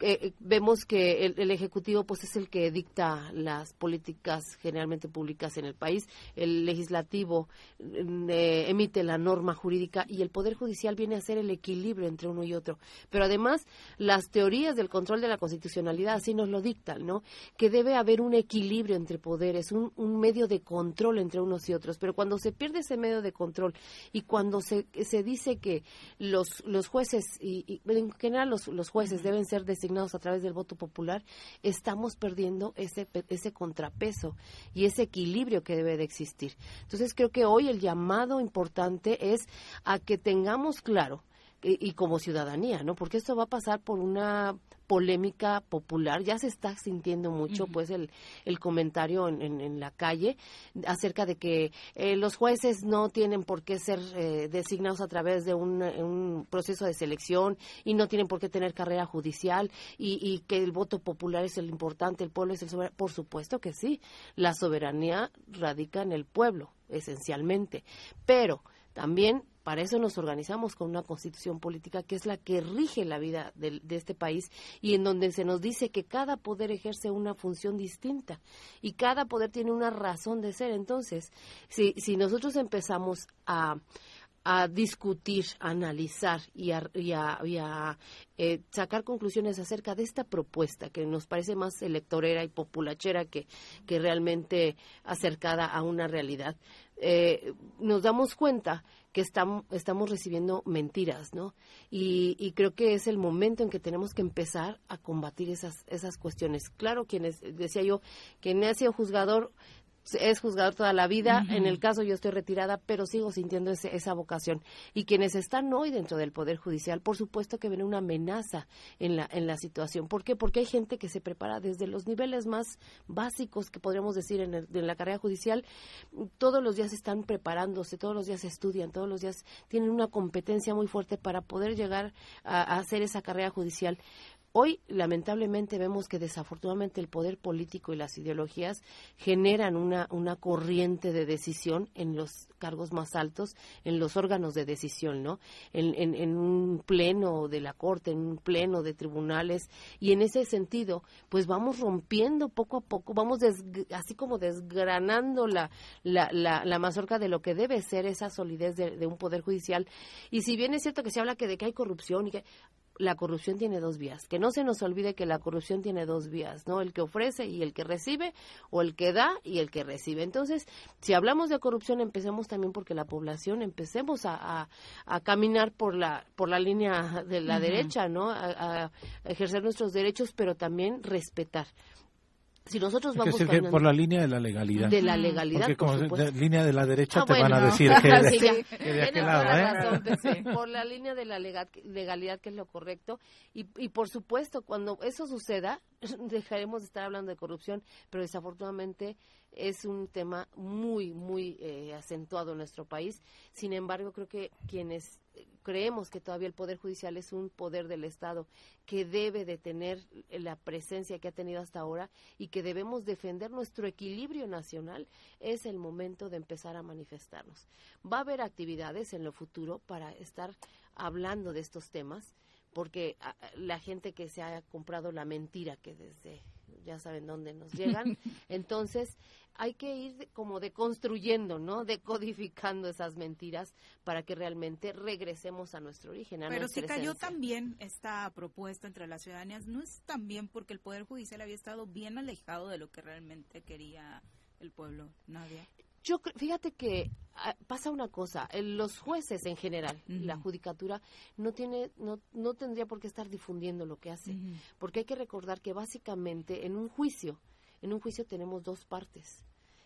Eh, vemos que el, el, ejecutivo pues es el que dicta las políticas generalmente públicas en el país, el legislativo mm, eh, emite la norma jurídica y el Poder Judicial viene a ser el equilibrio entre uno y otro. Pero además, las teorías del control de la constitucionalidad así nos lo dictan, ¿no? Que debe haber un equilibrio entre poderes, un, medio de control entre unos y otros. Pero cuando se pierde ese medio de control y cuando se, se dice que los, los jueces, y, en general los, los jueces deben ser designados a través del voto popular, estamos perdiendo ese, ese contrapeso y ese equilibrio que debe de existir. Entonces creo que hoy el llamado importante es a que tengamos claro y, como ciudadanía, ¿no? Porque esto va a pasar por una polémica popular, ya se está sintiendo mucho, pues, el, el comentario en, en, la calle acerca de que eh, los jueces no tienen por qué ser eh, designados a través de un, un, proceso de selección y no tienen por qué tener carrera judicial y, y que el voto popular es el importante, el pueblo es el soberano. Por supuesto que sí, la soberanía radica en el pueblo, esencialmente, pero también para eso nos organizamos con una constitución política que es la que rige la vida de, este país y en donde se nos dice que cada poder ejerce una función distinta y cada poder tiene una razón de ser. Entonces, si, si nosotros empezamos a a discutir, a analizar y a, eh, sacar conclusiones acerca de esta propuesta que nos parece más electorera y populachera que realmente acercada a una realidad. Eh, nos damos cuenta que estamos, recibiendo mentiras, ¿no? Y, y, creo que es el momento en que tenemos que empezar a combatir esas, esas cuestiones. Claro, quienes, decía yo, quien ha sido juzgador es juzgador toda la vida. En el caso yo estoy retirada, pero sigo sintiendo esa vocación. Y quienes están hoy dentro del Poder Judicial, por supuesto que ven una amenaza en la, en la situación. ¿Por qué? Porque hay gente que se prepara desde los niveles más básicos que podríamos decir en, en la carrera judicial. Todos los días están preparándose, todos los días estudian, todos los días tienen una competencia muy fuerte para poder llegar a hacer esa carrera judicial. Hoy, lamentablemente, vemos que desafortunadamente el poder político y las ideologías generan una, una corriente de decisión en los cargos más altos, en los órganos de decisión, ¿no? En, en, un pleno de la Corte, en un pleno de tribunales, y en ese sentido, pues vamos rompiendo poco a poco, vamos así como desgranando la, la, la, mazorca de lo que debe ser esa solidez de, de un poder judicial. Y si bien es cierto que se habla que de que hay corrupción y que la corrupción tiene dos vías. Que no se nos olvide que la corrupción tiene dos vías, ¿no? El que ofrece y el que recibe, o el que da y el que recibe. Entonces, si hablamos de corrupción, empecemos también porque la población empecemos a, a, caminar por la, por la línea de la derecha, ¿no? a ejercer nuestros derechos, pero también respetar si nosotros vamos que por la línea de la legalidad. De la legalidad, Porque como de, línea de la derecha ah, te van a decir que, de, que de aquel lado, ¿eh? por la línea de la legalidad, que es lo correcto. Y, y por supuesto, cuando eso suceda, dejaremos de estar hablando de corrupción, pero desafortunadamente es un tema muy, muy eh, acentuado en nuestro país. Sin embargo, creo que quienes creemos que todavía el Poder Judicial es un poder del Estado que debe de tener la presencia que ha tenido hasta ahora y que debemos defender nuestro equilibrio nacional, es el momento de empezar a manifestarnos. Va a haber actividades en lo futuro para estar hablando de estos temas, porque ah, la gente que se ha comprado la mentira que desde ya saben dónde nos llegan, entonces hay que ir como deconstruyendo, ¿no? Decodificando esas mentiras para que realmente regresemos a nuestro origen. A Pero si cayó también esta propuesta entre las ciudadanías, ¿no es también porque el Poder Judicial había estado bien alejado de lo que realmente quería el pueblo, Nadia? Yo fíjate que ah, pasa una cosa, los jueces en general, la judicatura no tiene no, no tendría por qué estar difundiendo lo que hace, porque hay que recordar que básicamente en un juicio en un juicio tenemos dos partes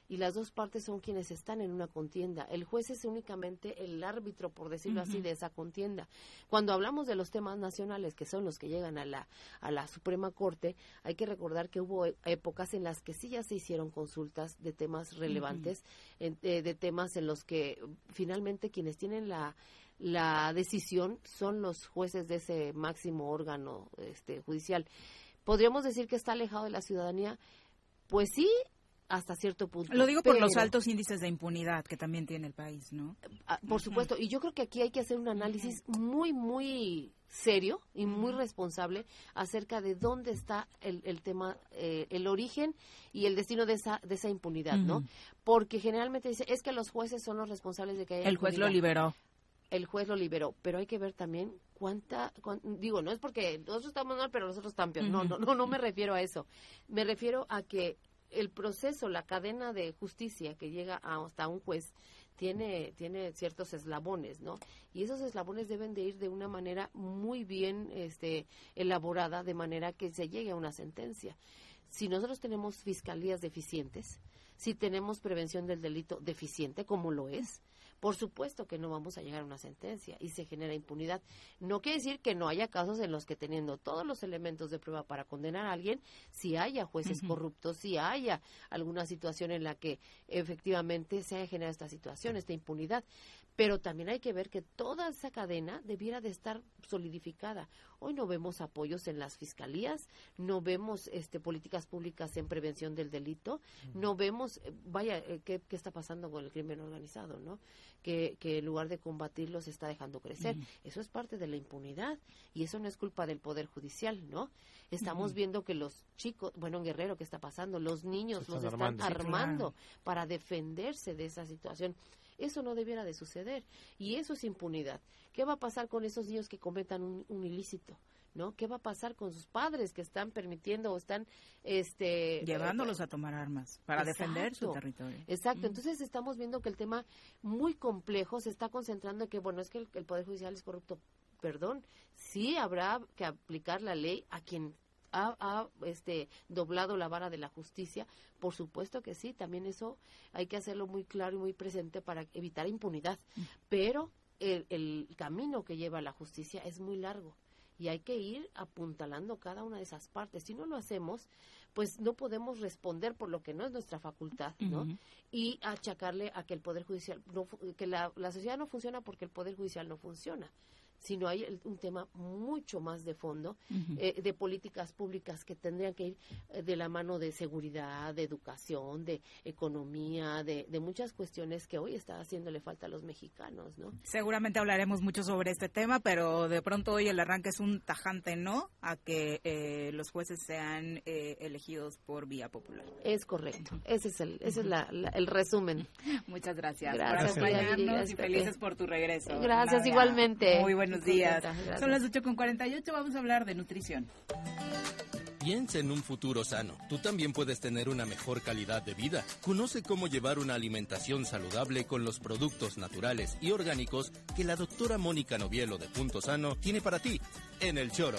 y las dos partes son quienes están en una contienda. El juez es únicamente el árbitro, por decirlo así, de esa contienda. Cuando hablamos de los temas nacionales, que son los que llegan a la, a la Suprema Corte, hay que recordar que hubo e, épocas en las que sí ya se hicieron consultas de temas relevantes, eh, de, temas en los que finalmente quienes tienen la la decisión son los jueces de ese máximo órgano este, judicial. Podríamos decir que está alejado de la ciudadanía pues sí, hasta cierto punto. Lo digo por los altos índices de impunidad que también tiene el país, ¿no? Ah, por supuesto, y yo creo que aquí hay que hacer un análisis muy, muy serio y muy responsable acerca de dónde está el, el tema, eh, el origen y el destino de esa, de esa impunidad, ¿no? Porque generalmente dice, es que los jueces son los responsables de que haya El juez lo liberó. El juez lo liberó, pero hay que ver también cuánta, digo, no es porque nosotros estamos mal, pero nosotros peor. No, no, no, no me refiero a eso. Me refiero a que el proceso, la cadena de justicia que llega hasta un juez tiene, tiene ciertos eslabones, ¿no? Y esos eslabones deben de ir de una manera muy bien este, elaborada, de manera que se llegue a una sentencia. Si nosotros tenemos fiscalías deficientes, si tenemos prevención del delito deficiente, como lo es, por supuesto que no vamos a llegar a una sentencia y se genera impunidad. No quiere decir que no haya casos en los que teniendo todos los elementos de prueba para condenar a alguien, si haya jueces corruptos, si haya alguna situación en la que efectivamente se haya generado esta situación, esta impunidad pero también hay que ver que toda esa cadena debiera de estar solidificada. Hoy no vemos apoyos en las fiscalías, no vemos este, políticas públicas en prevención del delito, no vemos eh, vaya, eh, ¿qué, ¿qué, está pasando con el crimen organizado, ¿no? Que, que en lugar de combatirlo se está dejando crecer. Eso es parte de la impunidad y eso no es culpa del Poder Judicial, ¿no? Estamos viendo que los chicos, bueno, en Guerrero, ¿qué está pasando? Los niños los están armando, para defenderse de esa situación. Eso no debiera de suceder y eso es impunidad. ¿Qué va a pasar con esos niños que cometan un ilícito? ¿no? ¿Qué va a pasar con sus padres que están permitiendo o están este llevándolos a tomar armas para defender su territorio? Exacto. Entonces estamos viendo que el tema muy complejo se está concentrando en que bueno, es que el, poder judicial es corrupto. Perdón, sí habrá que aplicar la ley a quien ha, ha, este, doblado la vara de la justicia? Por supuesto que sí, también eso hay que hacerlo muy claro y muy presente para evitar impunidad. Pero el, el camino que lleva la justicia es muy largo y hay que ir apuntalando cada una de esas partes. Si no lo hacemos, pues no podemos responder por lo que no es nuestra facultad, ¿no? Y achacarle a que el Poder Judicial, no, que la, la sociedad no funciona porque el Poder Judicial no funciona sino hay un tema mucho más de fondo eh, de políticas públicas que tendrían que ir eh, de la mano de seguridad, de educación, de economía, de, muchas cuestiones que hoy está haciéndole falta a los mexicanos, ¿no? Seguramente hablaremos mucho sobre este tema, pero de pronto hoy el arranque es un tajante no a que eh, los jueces sean elegidos por vía popular. Es correcto, ese es el, ese es el resumen. Muchas gracias, gracias por acompañarnos y felices por tu regreso. Gracias igualmente. Muy buenos días. Son las 8 con 48, vamos a hablar de nutrición. Piensa en un futuro sano. Tú también puedes tener una mejor calidad de vida. Conoce cómo llevar una alimentación saludable con los productos naturales y orgánicos que la doctora Mónica Novielo de Punto Sano tiene para ti en El Choro.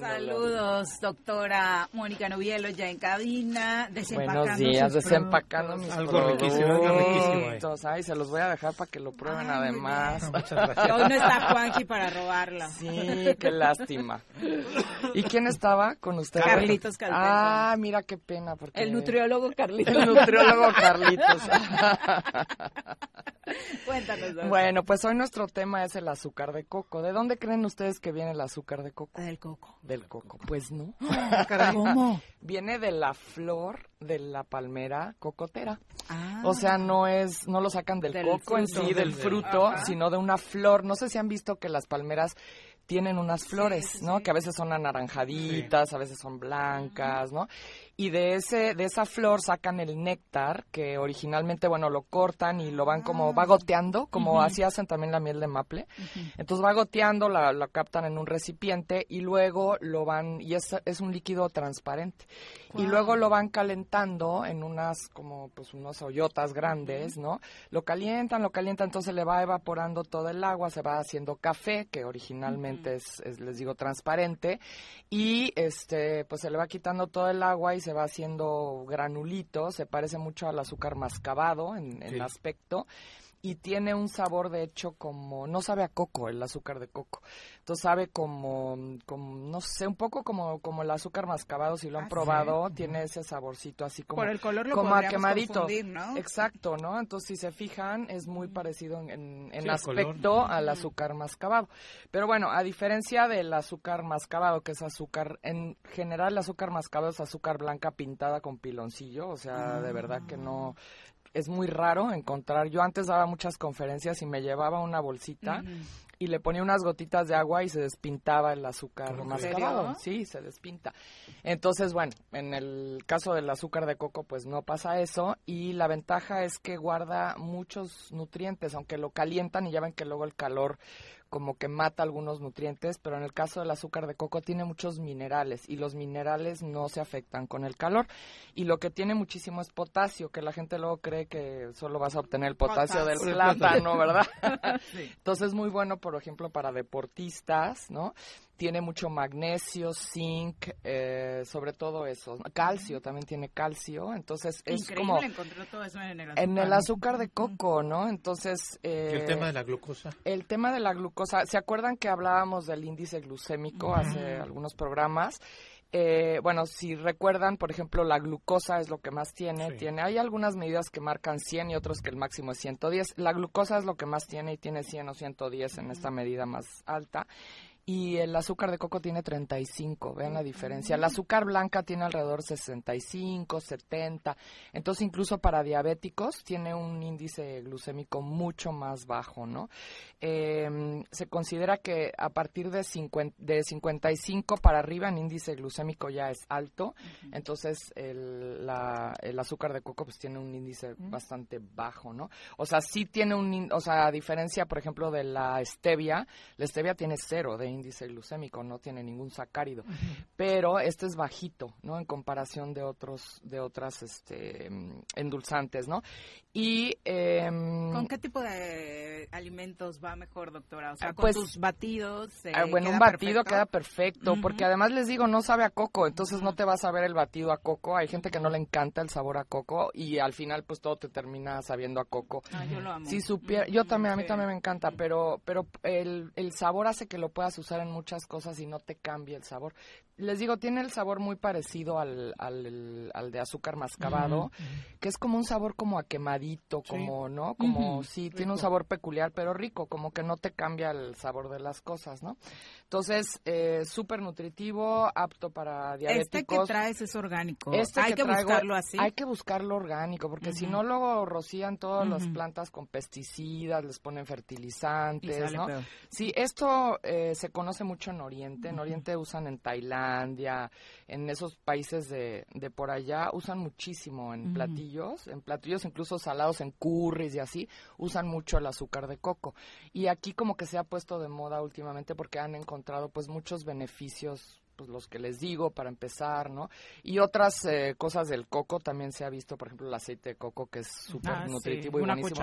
Saludos, doctora Mónica Novielo, ya en cabina, desempacando Buenos días, desempacando mis algo riquísimo, Ay, se los voy a dejar para que lo prueben además. Hoy no está Juanji para robarla. Sí, qué lástima. ¿Y quién estaba con usted? Carlitos Calderon. Ah, mira qué pena. Porque... El nutriólogo Carlitos. El nutriólogo Carlitos. Cuéntanos. Bueno, pues hoy nuestro tema es el azúcar de coco. ¿De dónde creen ustedes que viene el azúcar de coco? Del coco. Del coco. Pues no. ¿Cómo? Viene de la flor de la palmera cocotera. Ah. O sea, no es, no lo sacan del, coco en sí, del, fruto, sino de una flor. No sé si han visto que las palmeras tienen unas flores, ¿no? Que a veces son anaranjaditas, a veces son blancas, ¿no? Y de ese de esa flor sacan el néctar que originalmente bueno lo cortan y lo van como va ah. goteando como así hacen también la miel de maple. Entonces va goteando la, captan en un recipiente y luego lo van y es, es un líquido transparente. Y luego lo van calentando en unas como pues unas hoyotas grandes no lo calientan lo calientan entonces le va evaporando todo el agua se va haciendo café que originalmente es, es les digo transparente. Y este pues se le va quitando todo el agua y se va haciendo granulito, se parece mucho al azúcar mascabado en, en aspecto y tiene un sabor de hecho como no sabe a coco el azúcar de coco. Entonces sabe como, como no sé un poco como como el azúcar mascabado si lo han ah, probado tiene ese saborcito así como por el color lo como a quemadito. ¿no? exacto no entonces si se fijan es muy parecido en, en, aspecto al azúcar mascabado. Pero bueno a diferencia del azúcar mascabado que es azúcar en general el azúcar mascabado es azúcar blanca pintada con piloncillo o sea de verdad que no es muy raro encontrar. Yo antes daba muchas conferencias y me llevaba una bolsita y le ponía unas gotitas de agua y se despintaba el azúcar mascabado. Sí, se despinta. Entonces, bueno, en el caso del azúcar de coco, pues no pasa eso y la ventaja es que guarda muchos nutrientes, aunque lo calientan y ya ven que luego el calor como que mata algunos nutrientes, pero en el caso del azúcar de coco tiene muchos minerales y los minerales no se afectan con el calor. Y lo que tiene muchísimo es potasio, que la gente luego cree que solo vas a obtener el potasio, del plátano, ¿verdad? Entonces es muy bueno, por ejemplo, para deportistas, ¿no? Tiene mucho magnesio, zinc, eh, sobre todo eso. Calcio, también tiene calcio, entonces es Increíble como... encontrar todo eso en el azúcar. En el azúcar de coco, ¿no? Entonces... Eh, ¿Y el tema de la glucosa? El tema de la glucosa, ¿se acuerdan que hablábamos del índice glucémico hace algunos programas? eh, bueno, si recuerdan, por ejemplo, la glucosa es lo que más tiene. tiene Hay algunas medidas que marcan 100 y otros que el máximo es 110. La glucosa es lo que más tiene y tiene 100 o 110 en esta medida más alta y el azúcar de coco tiene 35, vean la diferencia. El azúcar blanca tiene alrededor 65, 70, entonces incluso para diabéticos tiene un índice glucémico mucho más bajo, ¿no? Eh, se considera que a partir de, 50, de 55 para arriba en índice glucémico ya es alto, entonces el, la, el, azúcar de coco pues tiene un índice bastante bajo, ¿no? O sea, sí tiene un, o sea, a diferencia, por ejemplo, de la stevia, la stevia tiene cero de índice glucémico, no tiene ningún sacárido, pero este es bajito, ¿no? En comparación de otros, de otras, este, endulzantes, ¿no? Y em, ¿con qué tipo de alimentos va mejor, doctora? O sea, con pues, tus batidos. Eh, ah, bueno, un batido queda perfecto, porque además les digo, no sabe a coco, entonces no te vas a ver el batido a coco. Hay gente que no le encanta el sabor a coco y al final, pues todo te termina sabiendo a coco. Ah, yo lo amo. Si supiera, yo también, a mí también me encanta, pero, pero el, el sabor hace que lo puedas usar en muchas cosas y no te cambie el sabor. Les digo, tiene el sabor muy parecido al, al, de azúcar mascabado, que es como un sabor como a quemadito, como, ¿no? Como, sí, tiene un sabor peculiar, pero rico, como que no te cambia el sabor de las cosas, ¿no? Entonces, eh, súper nutritivo, apto para diabéticos. Este que traes es orgánico. Este hay que, buscarlo así. Hay que buscarlo orgánico, porque si no, luego rocían todas las plantas con pesticidas, les ponen fertilizantes, ¿no? Sí, esto eh, se conoce mucho en Oriente. En Oriente usan en Tailandia en esos países de, de por allá, usan muchísimo en platillos, en platillos incluso salados, en curries y así, usan mucho el azúcar de coco. Y aquí como que se ha puesto de moda últimamente porque han encontrado pues muchos beneficios pues los que les digo para empezar, ¿no? Y otras eh, cosas del coco también se ha visto, por ejemplo, el aceite de coco que es súper ah, nutritivo y buenísimo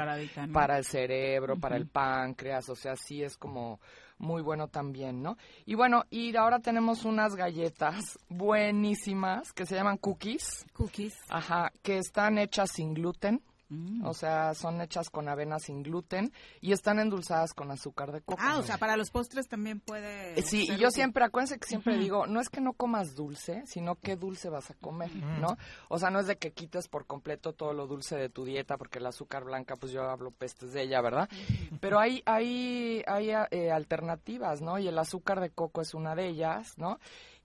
para el cerebro, para el páncreas, o sea, sí es como muy bueno también, ¿no? Y bueno, y ahora tenemos unas galletas buenísimas que se llaman cookies. Cookies. Ajá, que están hechas sin gluten. Mm. O sea, son hechas con avena sin gluten y están endulzadas con azúcar de coco. Ah, o sea, para los postres también puede. Eh, sí, y yo siempre, acuérdense que siempre digo, no es que no comas dulce, sino qué dulce vas a comer, ¿no? O sea, no es de que quites por completo todo lo dulce de tu dieta, porque el azúcar blanca, pues yo hablo pestes de ella, ¿verdad? Pero hay, hay, hay eh, alternativas, ¿no? Y el azúcar de coco es una de ellas, ¿no?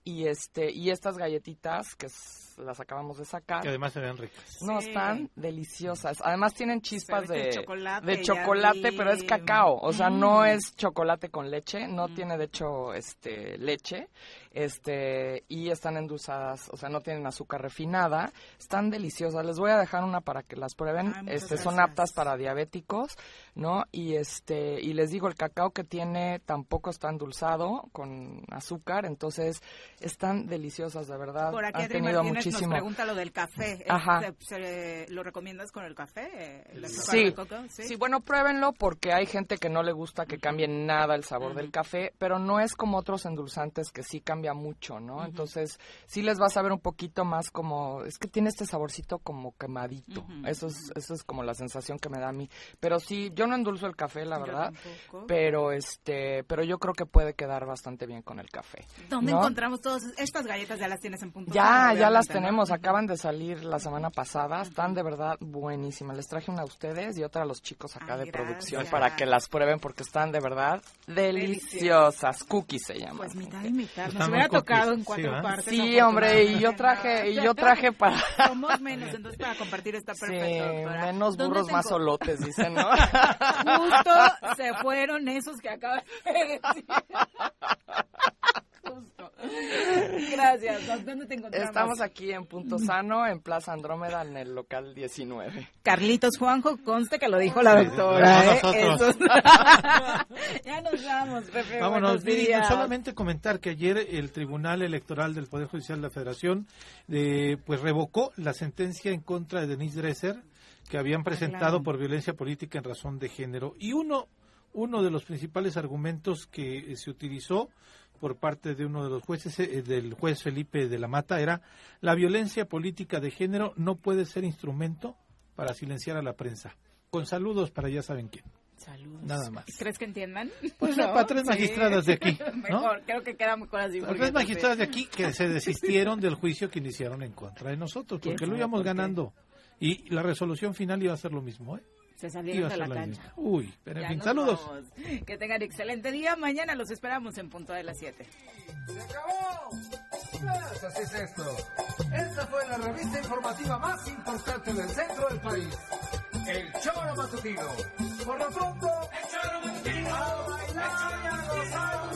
Y este, y estas galletitas que es las acabamos de sacar. Que además se ven ricas. No, están deliciosas. Además tienen chispas de, de chocolate, pero es cacao. O sea, no mm. es chocolate con leche, no mm. tiene de hecho este leche este y están endulzadas, o sea, no tienen azúcar refinada, están deliciosas. Les voy a dejar una para que las prueben. este son aptas para diabéticos, ¿no? Y este y les digo, el cacao que tiene tampoco está endulzado con azúcar, entonces están deliciosas, de verdad. Por aquí Han tenido muchísimo. Nos pregunta lo del café. Ajá. ¿Lo recomiendas con el café? sí. sí. bueno, pruébenlo porque hay gente que no le gusta que cambie nada el sabor del café, pero no es como otros endulzantes que sí cambian mucho, ¿no? Entonces, sí les vas a ver un poquito más como, es que tiene este saborcito como quemadito. Eso es eso es como la sensación que me da a mí. Pero sí, yo no endulzo el café, la verdad, pero este, pero yo creo que puede quedar bastante bien con el café. ¿Dónde encontramos todas estas galletas? Ya las tienes en punto. Ya, ya las tenemos, acaban de salir la semana pasada, están de verdad buenísimas. Les traje una a ustedes y otra a los chicos acá de producción para que las prueben porque están de verdad deliciosas. Cookies se llaman. Pues mitad y mitad hubiera tocado en cuatro sí, partes. Sí, hombre, y yo traje, y yo traje para... Somos menos, entonces para compartir está perfecto. Sí, menos burros más solotes, dicen, ¿no? Justo se fueron esos que acabas de decir. Gracias. ¿Dónde te encontramos? Estamos aquí en Punto Sano, en Plaza Andrómeda, en el local 19. Carlitos Juanjo, conste que lo dijo la doctora. ¿eh? ya nos vamos, Pepe. Vámonos, solamente comentar que ayer el Tribunal Electoral del Poder Judicial de la Federación eh, pues revocó la sentencia en contra de Denise Dresser que habían presentado por violencia política en razón de género. Y uno, uno de los principales argumentos que se utilizó por parte de uno de los jueces, eh, del juez Felipe de la Mata, era la violencia política de género no puede ser instrumento para silenciar a la prensa. Con saludos para ya saben quién. Saludos. Nada más. ¿Crees que entiendan? Pues para tres magistradas de aquí. ¿no? Mejor, creo que queda mejor así. Para tres magistradas de aquí que se desistieron del juicio que iniciaron en contra de nosotros, porque lo íbamos ganando. Y la resolución final iba a ser lo mismo, ¿eh? Se salieron de la, cancha. Uy, pero en fin, saludos. Que tengan excelente día. Mañana los esperamos en punto de las 7. ¡Se acabó! Pues así es esto. Esta fue la revista informativa más importante del centro del país. El Choro Matutino. Por lo pronto, el Choro Matutino. A bailar y a gozar.